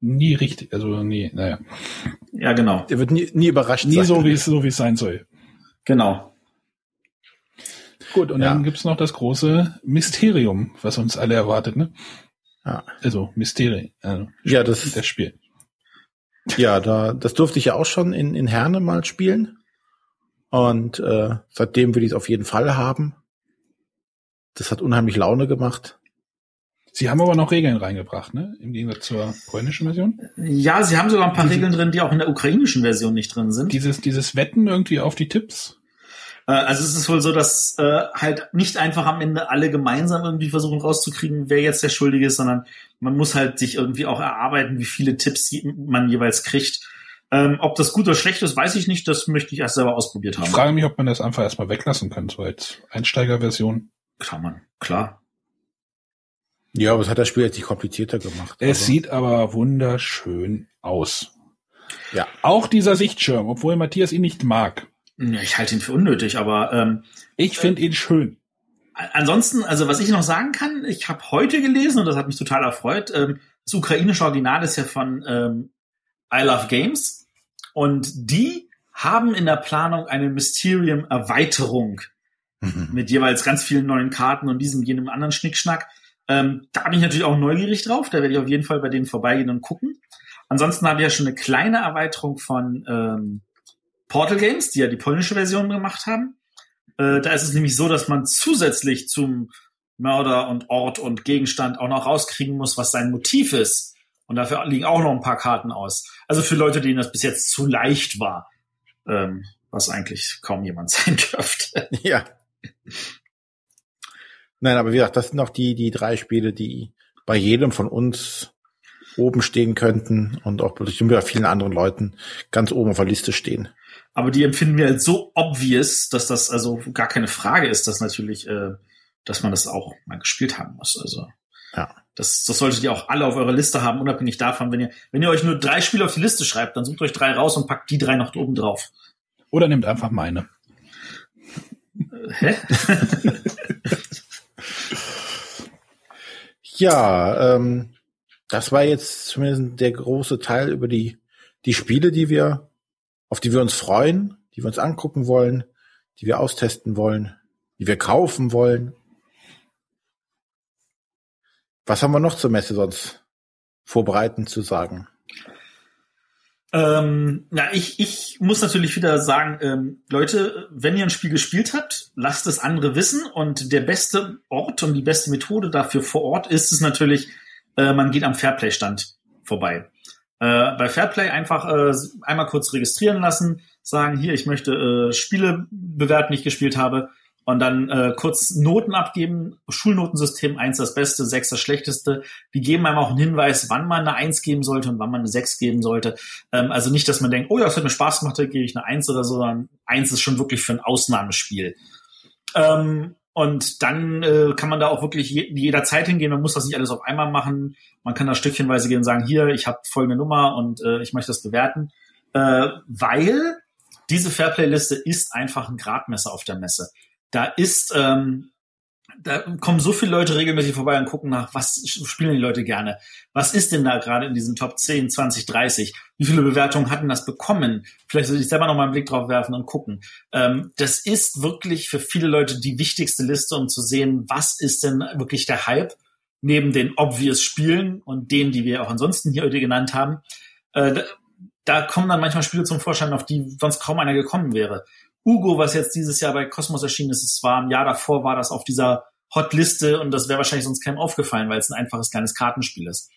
Nie richtig, also nie, naja. Ja, genau. Der wird nie, nie überrascht Nie sein. so, wie es so wie es sein soll. Genau. Gut, und ja. dann gibt's noch das große Mysterium, was uns alle erwartet, ne? Ja. Also Mysterium. Also ja, das das Spiel. Ja, da das durfte ich ja auch schon in in Herne mal spielen und äh, seitdem will ich es auf jeden Fall haben. Das hat unheimlich Laune gemacht. Sie haben aber noch Regeln reingebracht, ne? Im Gegensatz zur polnischen Version? Ja, sie haben sogar ein paar Diese, Regeln drin, die auch in der ukrainischen Version nicht drin sind. Dieses, dieses Wetten irgendwie auf die Tipps? Äh, also es ist wohl so, dass äh, halt nicht einfach am Ende alle gemeinsam irgendwie versuchen rauszukriegen, wer jetzt der Schuldige ist, sondern man muss halt sich irgendwie auch erarbeiten, wie viele Tipps man jeweils kriegt. Ähm, ob das gut oder schlecht ist, weiß ich nicht. Das möchte ich erst selber ausprobiert haben. Ich frage mich, ob man das einfach erstmal weglassen kann, so als Einsteigerversion. Kann man, klar. Ja, aber es hat das Spiel jetzt nicht komplizierter gemacht. Es also. sieht aber wunderschön aus. Ja. Auch dieser Sichtschirm, obwohl Matthias ihn nicht mag. Ich halte ihn für unnötig, aber ähm, ich finde ihn schön. Ansonsten, also was ich noch sagen kann, ich habe heute gelesen und das hat mich total erfreut. Ähm, das ukrainische Original ist ja von ähm, I Love Games und die haben in der Planung eine Mysterium-Erweiterung mhm. mit jeweils ganz vielen neuen Karten und diesem jenem anderen Schnickschnack. Ähm, da bin ich natürlich auch neugierig drauf. Da werde ich auf jeden Fall bei denen vorbeigehen und gucken. Ansonsten habe ich ja schon eine kleine Erweiterung von ähm, Portal Games, die ja die polnische Version gemacht haben. Äh, da ist es nämlich so, dass man zusätzlich zum Mörder und Ort und Gegenstand auch noch rauskriegen muss, was sein Motiv ist. Und dafür liegen auch noch ein paar Karten aus. Also für Leute, denen das bis jetzt zu leicht war, ähm, was eigentlich kaum jemand sein dürfte. Ja. Nein, aber wie gesagt, das sind noch die, die drei Spiele, die bei jedem von uns oben stehen könnten und auch bestimmt bei vielen anderen Leuten ganz oben auf der Liste stehen. Aber die empfinden wir als so obvious, dass das also gar keine Frage ist, dass natürlich, äh, dass man das auch mal gespielt haben muss. Also ja. Das, das solltet ihr auch alle auf eurer Liste haben, unabhängig davon, wenn ihr, wenn ihr euch nur drei Spiele auf die Liste schreibt, dann sucht euch drei raus und packt die drei noch oben drauf. Oder nehmt einfach meine. Hä? ja, ähm, das war jetzt zumindest der große Teil über die, die Spiele, die wir, auf die wir uns freuen, die wir uns angucken wollen, die wir austesten wollen, die wir kaufen wollen. Was haben wir noch zur Messe sonst vorbereitend zu sagen? Ähm, ja, ich, ich muss natürlich wieder sagen, ähm, Leute, wenn ihr ein Spiel gespielt habt, lasst es andere wissen und der beste Ort und die beste Methode dafür vor Ort ist es natürlich, äh, man geht am Fairplay-Stand vorbei. Äh, bei Fairplay einfach äh, einmal kurz registrieren lassen, sagen, hier, ich möchte äh, Spiele bewerten, die ich gespielt habe und dann äh, kurz Noten abgeben. Schulnotensystem eins das Beste, sechs das Schlechteste. Die geben einem auch einen Hinweis, wann man eine eins geben sollte und wann man eine sechs geben sollte. Ähm, also nicht, dass man denkt, oh ja, es hat mir Spaß gemacht, da gebe ich eine eins oder so, sondern eins ist schon wirklich für ein Ausnahmespiel. Ähm, und dann äh, kann man da auch wirklich je, jederzeit hingehen. Man muss das nicht alles auf einmal machen. Man kann da stückchenweise gehen und sagen, hier, ich habe folgende Nummer und äh, ich möchte das bewerten. Äh, weil diese Fairplay-Liste ist einfach ein Gradmesser auf der Messe da ist, ähm, da kommen so viele Leute regelmäßig vorbei und gucken nach, was spielen die Leute gerne? Was ist denn da gerade in diesen Top 10, 20, 30? Wie viele Bewertungen hatten das bekommen? Vielleicht soll ich selber noch mal einen Blick drauf werfen und gucken. Ähm, das ist wirklich für viele Leute die wichtigste Liste, um zu sehen, was ist denn wirklich der Hype neben den obvious Spielen und denen, die wir auch ansonsten hier heute genannt haben. Äh, da kommen dann manchmal Spiele zum Vorschein, auf die sonst kaum einer gekommen wäre. Ugo, was jetzt dieses Jahr bei Cosmos erschienen ist, es war im Jahr davor, war das auf dieser Hotliste und das wäre wahrscheinlich sonst keinem aufgefallen, weil es ein einfaches kleines Kartenspiel ist.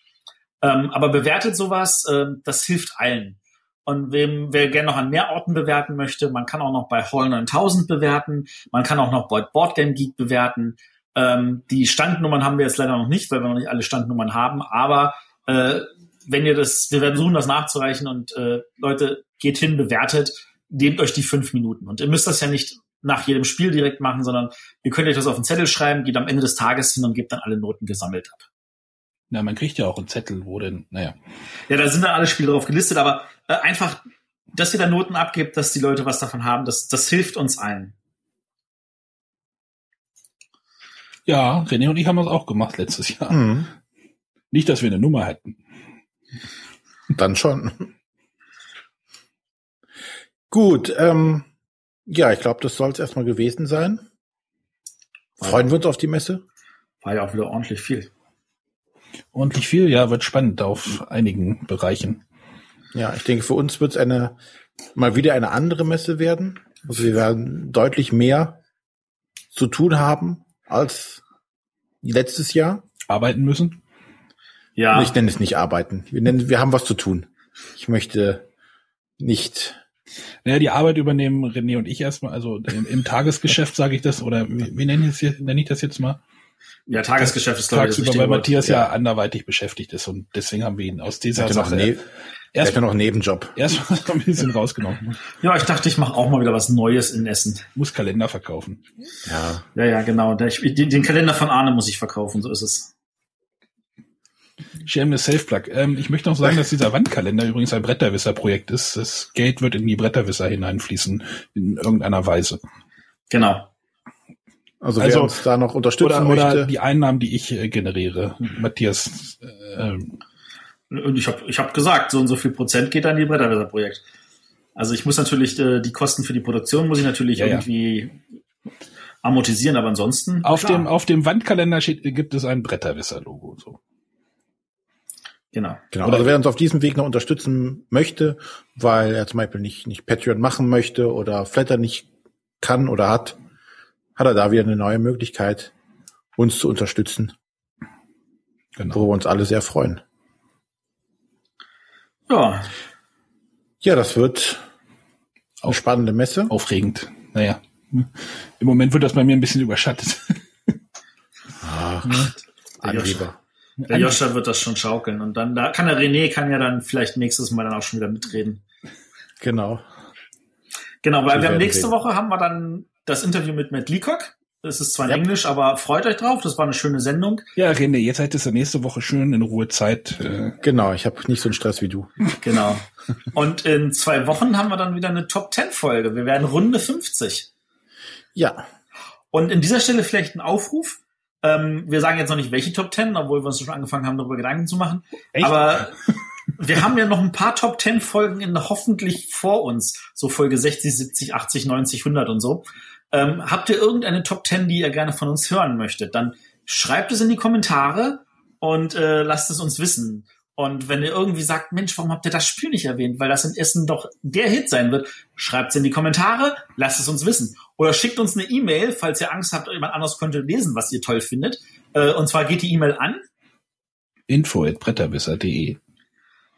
Ähm, aber bewertet sowas, äh, das hilft allen. Und wem, wer gerne noch an mehr Orten bewerten möchte, man kann auch noch bei Hall 9000 bewerten, man kann auch noch bei Board Game Geek bewerten. Ähm, die Standnummern haben wir jetzt leider noch nicht, weil wir noch nicht alle Standnummern haben, aber äh, wenn ihr das, wir werden versuchen, das nachzureichen und äh, Leute, geht hin, bewertet nehmt euch die fünf Minuten. Und ihr müsst das ja nicht nach jedem Spiel direkt machen, sondern ihr könnt euch das auf einen Zettel schreiben, geht am Ende des Tages hin und gebt dann alle Noten gesammelt ab. Na, man kriegt ja auch einen Zettel, wo denn, naja. Ja, da sind dann alle Spiele drauf gelistet, aber äh, einfach, dass ihr da Noten abgibt, dass die Leute was davon haben, das, das hilft uns allen. Ja, René und ich haben das auch gemacht letztes Jahr. Mhm. Nicht, dass wir eine Nummer hätten. Dann schon. Gut, ähm, ja, ich glaube, das soll es erstmal gewesen sein. Freuen wir uns auf die Messe? War ja auch wieder ordentlich viel. Ordentlich viel, ja, wird spannend auf einigen Bereichen. Ja, ich denke, für uns wird es eine mal wieder eine andere Messe werden. Also wir werden deutlich mehr zu tun haben als letztes Jahr. Arbeiten müssen? Ja. Ich nenne es nicht arbeiten. Wir nennen, wir haben was zu tun. Ich möchte nicht naja, die Arbeit übernehmen René und ich erstmal, also im, im Tagesgeschäft sage ich das, oder wie, wie nenne ich, das, nenne ich das jetzt mal? Ja, Tagesgeschäft ist glaube ich das weil Matthias ja. ja anderweitig beschäftigt ist und deswegen haben wir ihn aus dieser Sache ne erstmal noch einen Nebenjob. Erstmal ein bisschen rausgenommen. Ja, ich dachte, ich mache auch mal wieder was Neues in Essen. Muss Kalender verkaufen. Ja. Ja, ja, genau. Den, den Kalender von Arne muss ich verkaufen, so ist es. Shameless Self-Plug. Ähm, ich möchte noch sagen, dass dieser Wandkalender übrigens ein Bretterwisser-Projekt ist. Das Geld wird in die Bretterwisser hineinfließen, in irgendeiner Weise. Genau. Also, wer also, uns da noch unterstützen oder, möchte. Oder die Einnahmen, die ich äh, generiere. Matthias. Äh, und ich habe ich hab gesagt, so und so viel Prozent geht an die Bretterwisser-Projekt. Also ich muss natürlich äh, die Kosten für die Produktion muss ich natürlich ja, irgendwie ja. amortisieren, aber ansonsten. Auf klar. dem auf dem Wandkalender steht, gibt es ein Bretterwisser-Logo. So. Genau. genau. Also wer uns auf diesem Weg noch unterstützen möchte, weil er zum Beispiel nicht, nicht Patreon machen möchte oder Flatter nicht kann oder hat, hat er da wieder eine neue Möglichkeit, uns zu unterstützen. Genau. Wo wir uns alle sehr freuen. Ja. Ja, das wird eine spannende Messe. Aufregend. Naja. Im Moment wird das bei mir ein bisschen überschattet. Ach, Angeber. Der Joscha wird das schon schaukeln. Und dann, da kann der René kann ja dann vielleicht nächstes Mal dann auch schon wieder mitreden. Genau. Genau, weil wir haben nächste reden. Woche haben wir dann das Interview mit Matt Leacock. Es ist zwar in ja. Englisch, aber freut euch drauf. Das war eine schöne Sendung. Ja, René, jetzt seid ihr nächste Woche schön in Ruhe Zeit. Äh. Genau, ich habe nicht so einen Stress wie du. Genau. Und in zwei Wochen haben wir dann wieder eine Top 10 Folge. Wir werden Runde 50. Ja. Und in dieser Stelle vielleicht ein Aufruf. Ähm, wir sagen jetzt noch nicht, welche Top 10, obwohl wir uns schon angefangen haben, darüber Gedanken zu machen. Echt? Aber wir haben ja noch ein paar Top 10 Folgen in hoffentlich vor uns. So Folge 60, 70, 80, 90, 100 und so. Ähm, habt ihr irgendeine Top 10, die ihr gerne von uns hören möchtet? Dann schreibt es in die Kommentare und äh, lasst es uns wissen. Und wenn ihr irgendwie sagt, Mensch, warum habt ihr das Spiel nicht erwähnt? Weil das in Essen doch der Hit sein wird. Schreibt es in die Kommentare, lasst es uns wissen. Oder schickt uns eine E-Mail, falls ihr Angst habt, jemand anderes könnte lesen, was ihr toll findet. Äh, und zwar geht die E-Mail an info@bretterwisser.de.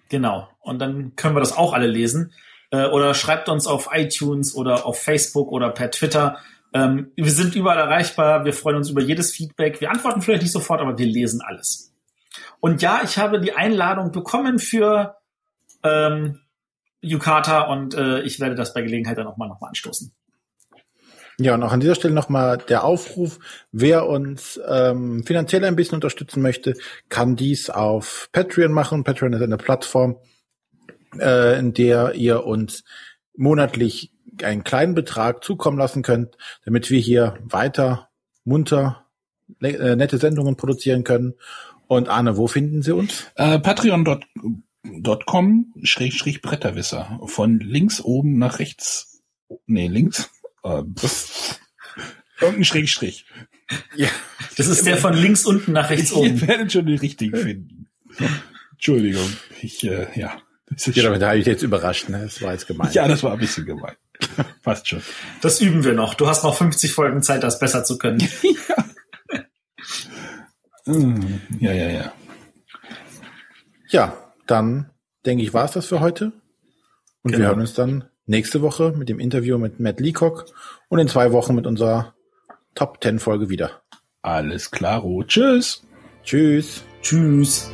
Genau. Und dann können wir das auch alle lesen. Äh, oder schreibt uns auf iTunes oder auf Facebook oder per Twitter. Ähm, wir sind überall erreichbar. Wir freuen uns über jedes Feedback. Wir antworten vielleicht nicht sofort, aber wir lesen alles. Und ja, ich habe die Einladung bekommen für ähm, Yukata und äh, ich werde das bei Gelegenheit dann nochmal noch mal anstoßen. Ja, und auch an dieser Stelle nochmal der Aufruf, wer uns ähm, finanziell ein bisschen unterstützen möchte, kann dies auf Patreon machen. Patreon ist eine Plattform, äh, in der ihr uns monatlich einen kleinen Betrag zukommen lassen könnt, damit wir hier weiter munter äh, nette Sendungen produzieren können. Und Arne, wo finden Sie uns? Äh, Patreon.com Schrägstrich Bretterwisser. Von links oben nach rechts. Nee, links. Äh, irgendein Schrägstrich. Ja. Das ist der von links unten nach rechts oben. Ihr werdet schon den richtigen finden. Entschuldigung. Ich, äh, ja. Das ist ja, damit habe ich jetzt überrascht, ne? Das war jetzt gemein. Ja, das war ein bisschen gemein. Passt schon. Das üben wir noch. Du hast noch 50 Folgen Zeit, das besser zu können. ja. Hm, ja, ja, ja. Ja, dann denke ich, war es das für heute. Und genau. wir hören uns dann nächste Woche mit dem Interview mit Matt Leacock und in zwei Wochen mit unserer Top 10 Folge wieder. Alles klar. Tschüss. Tschüss. Tschüss.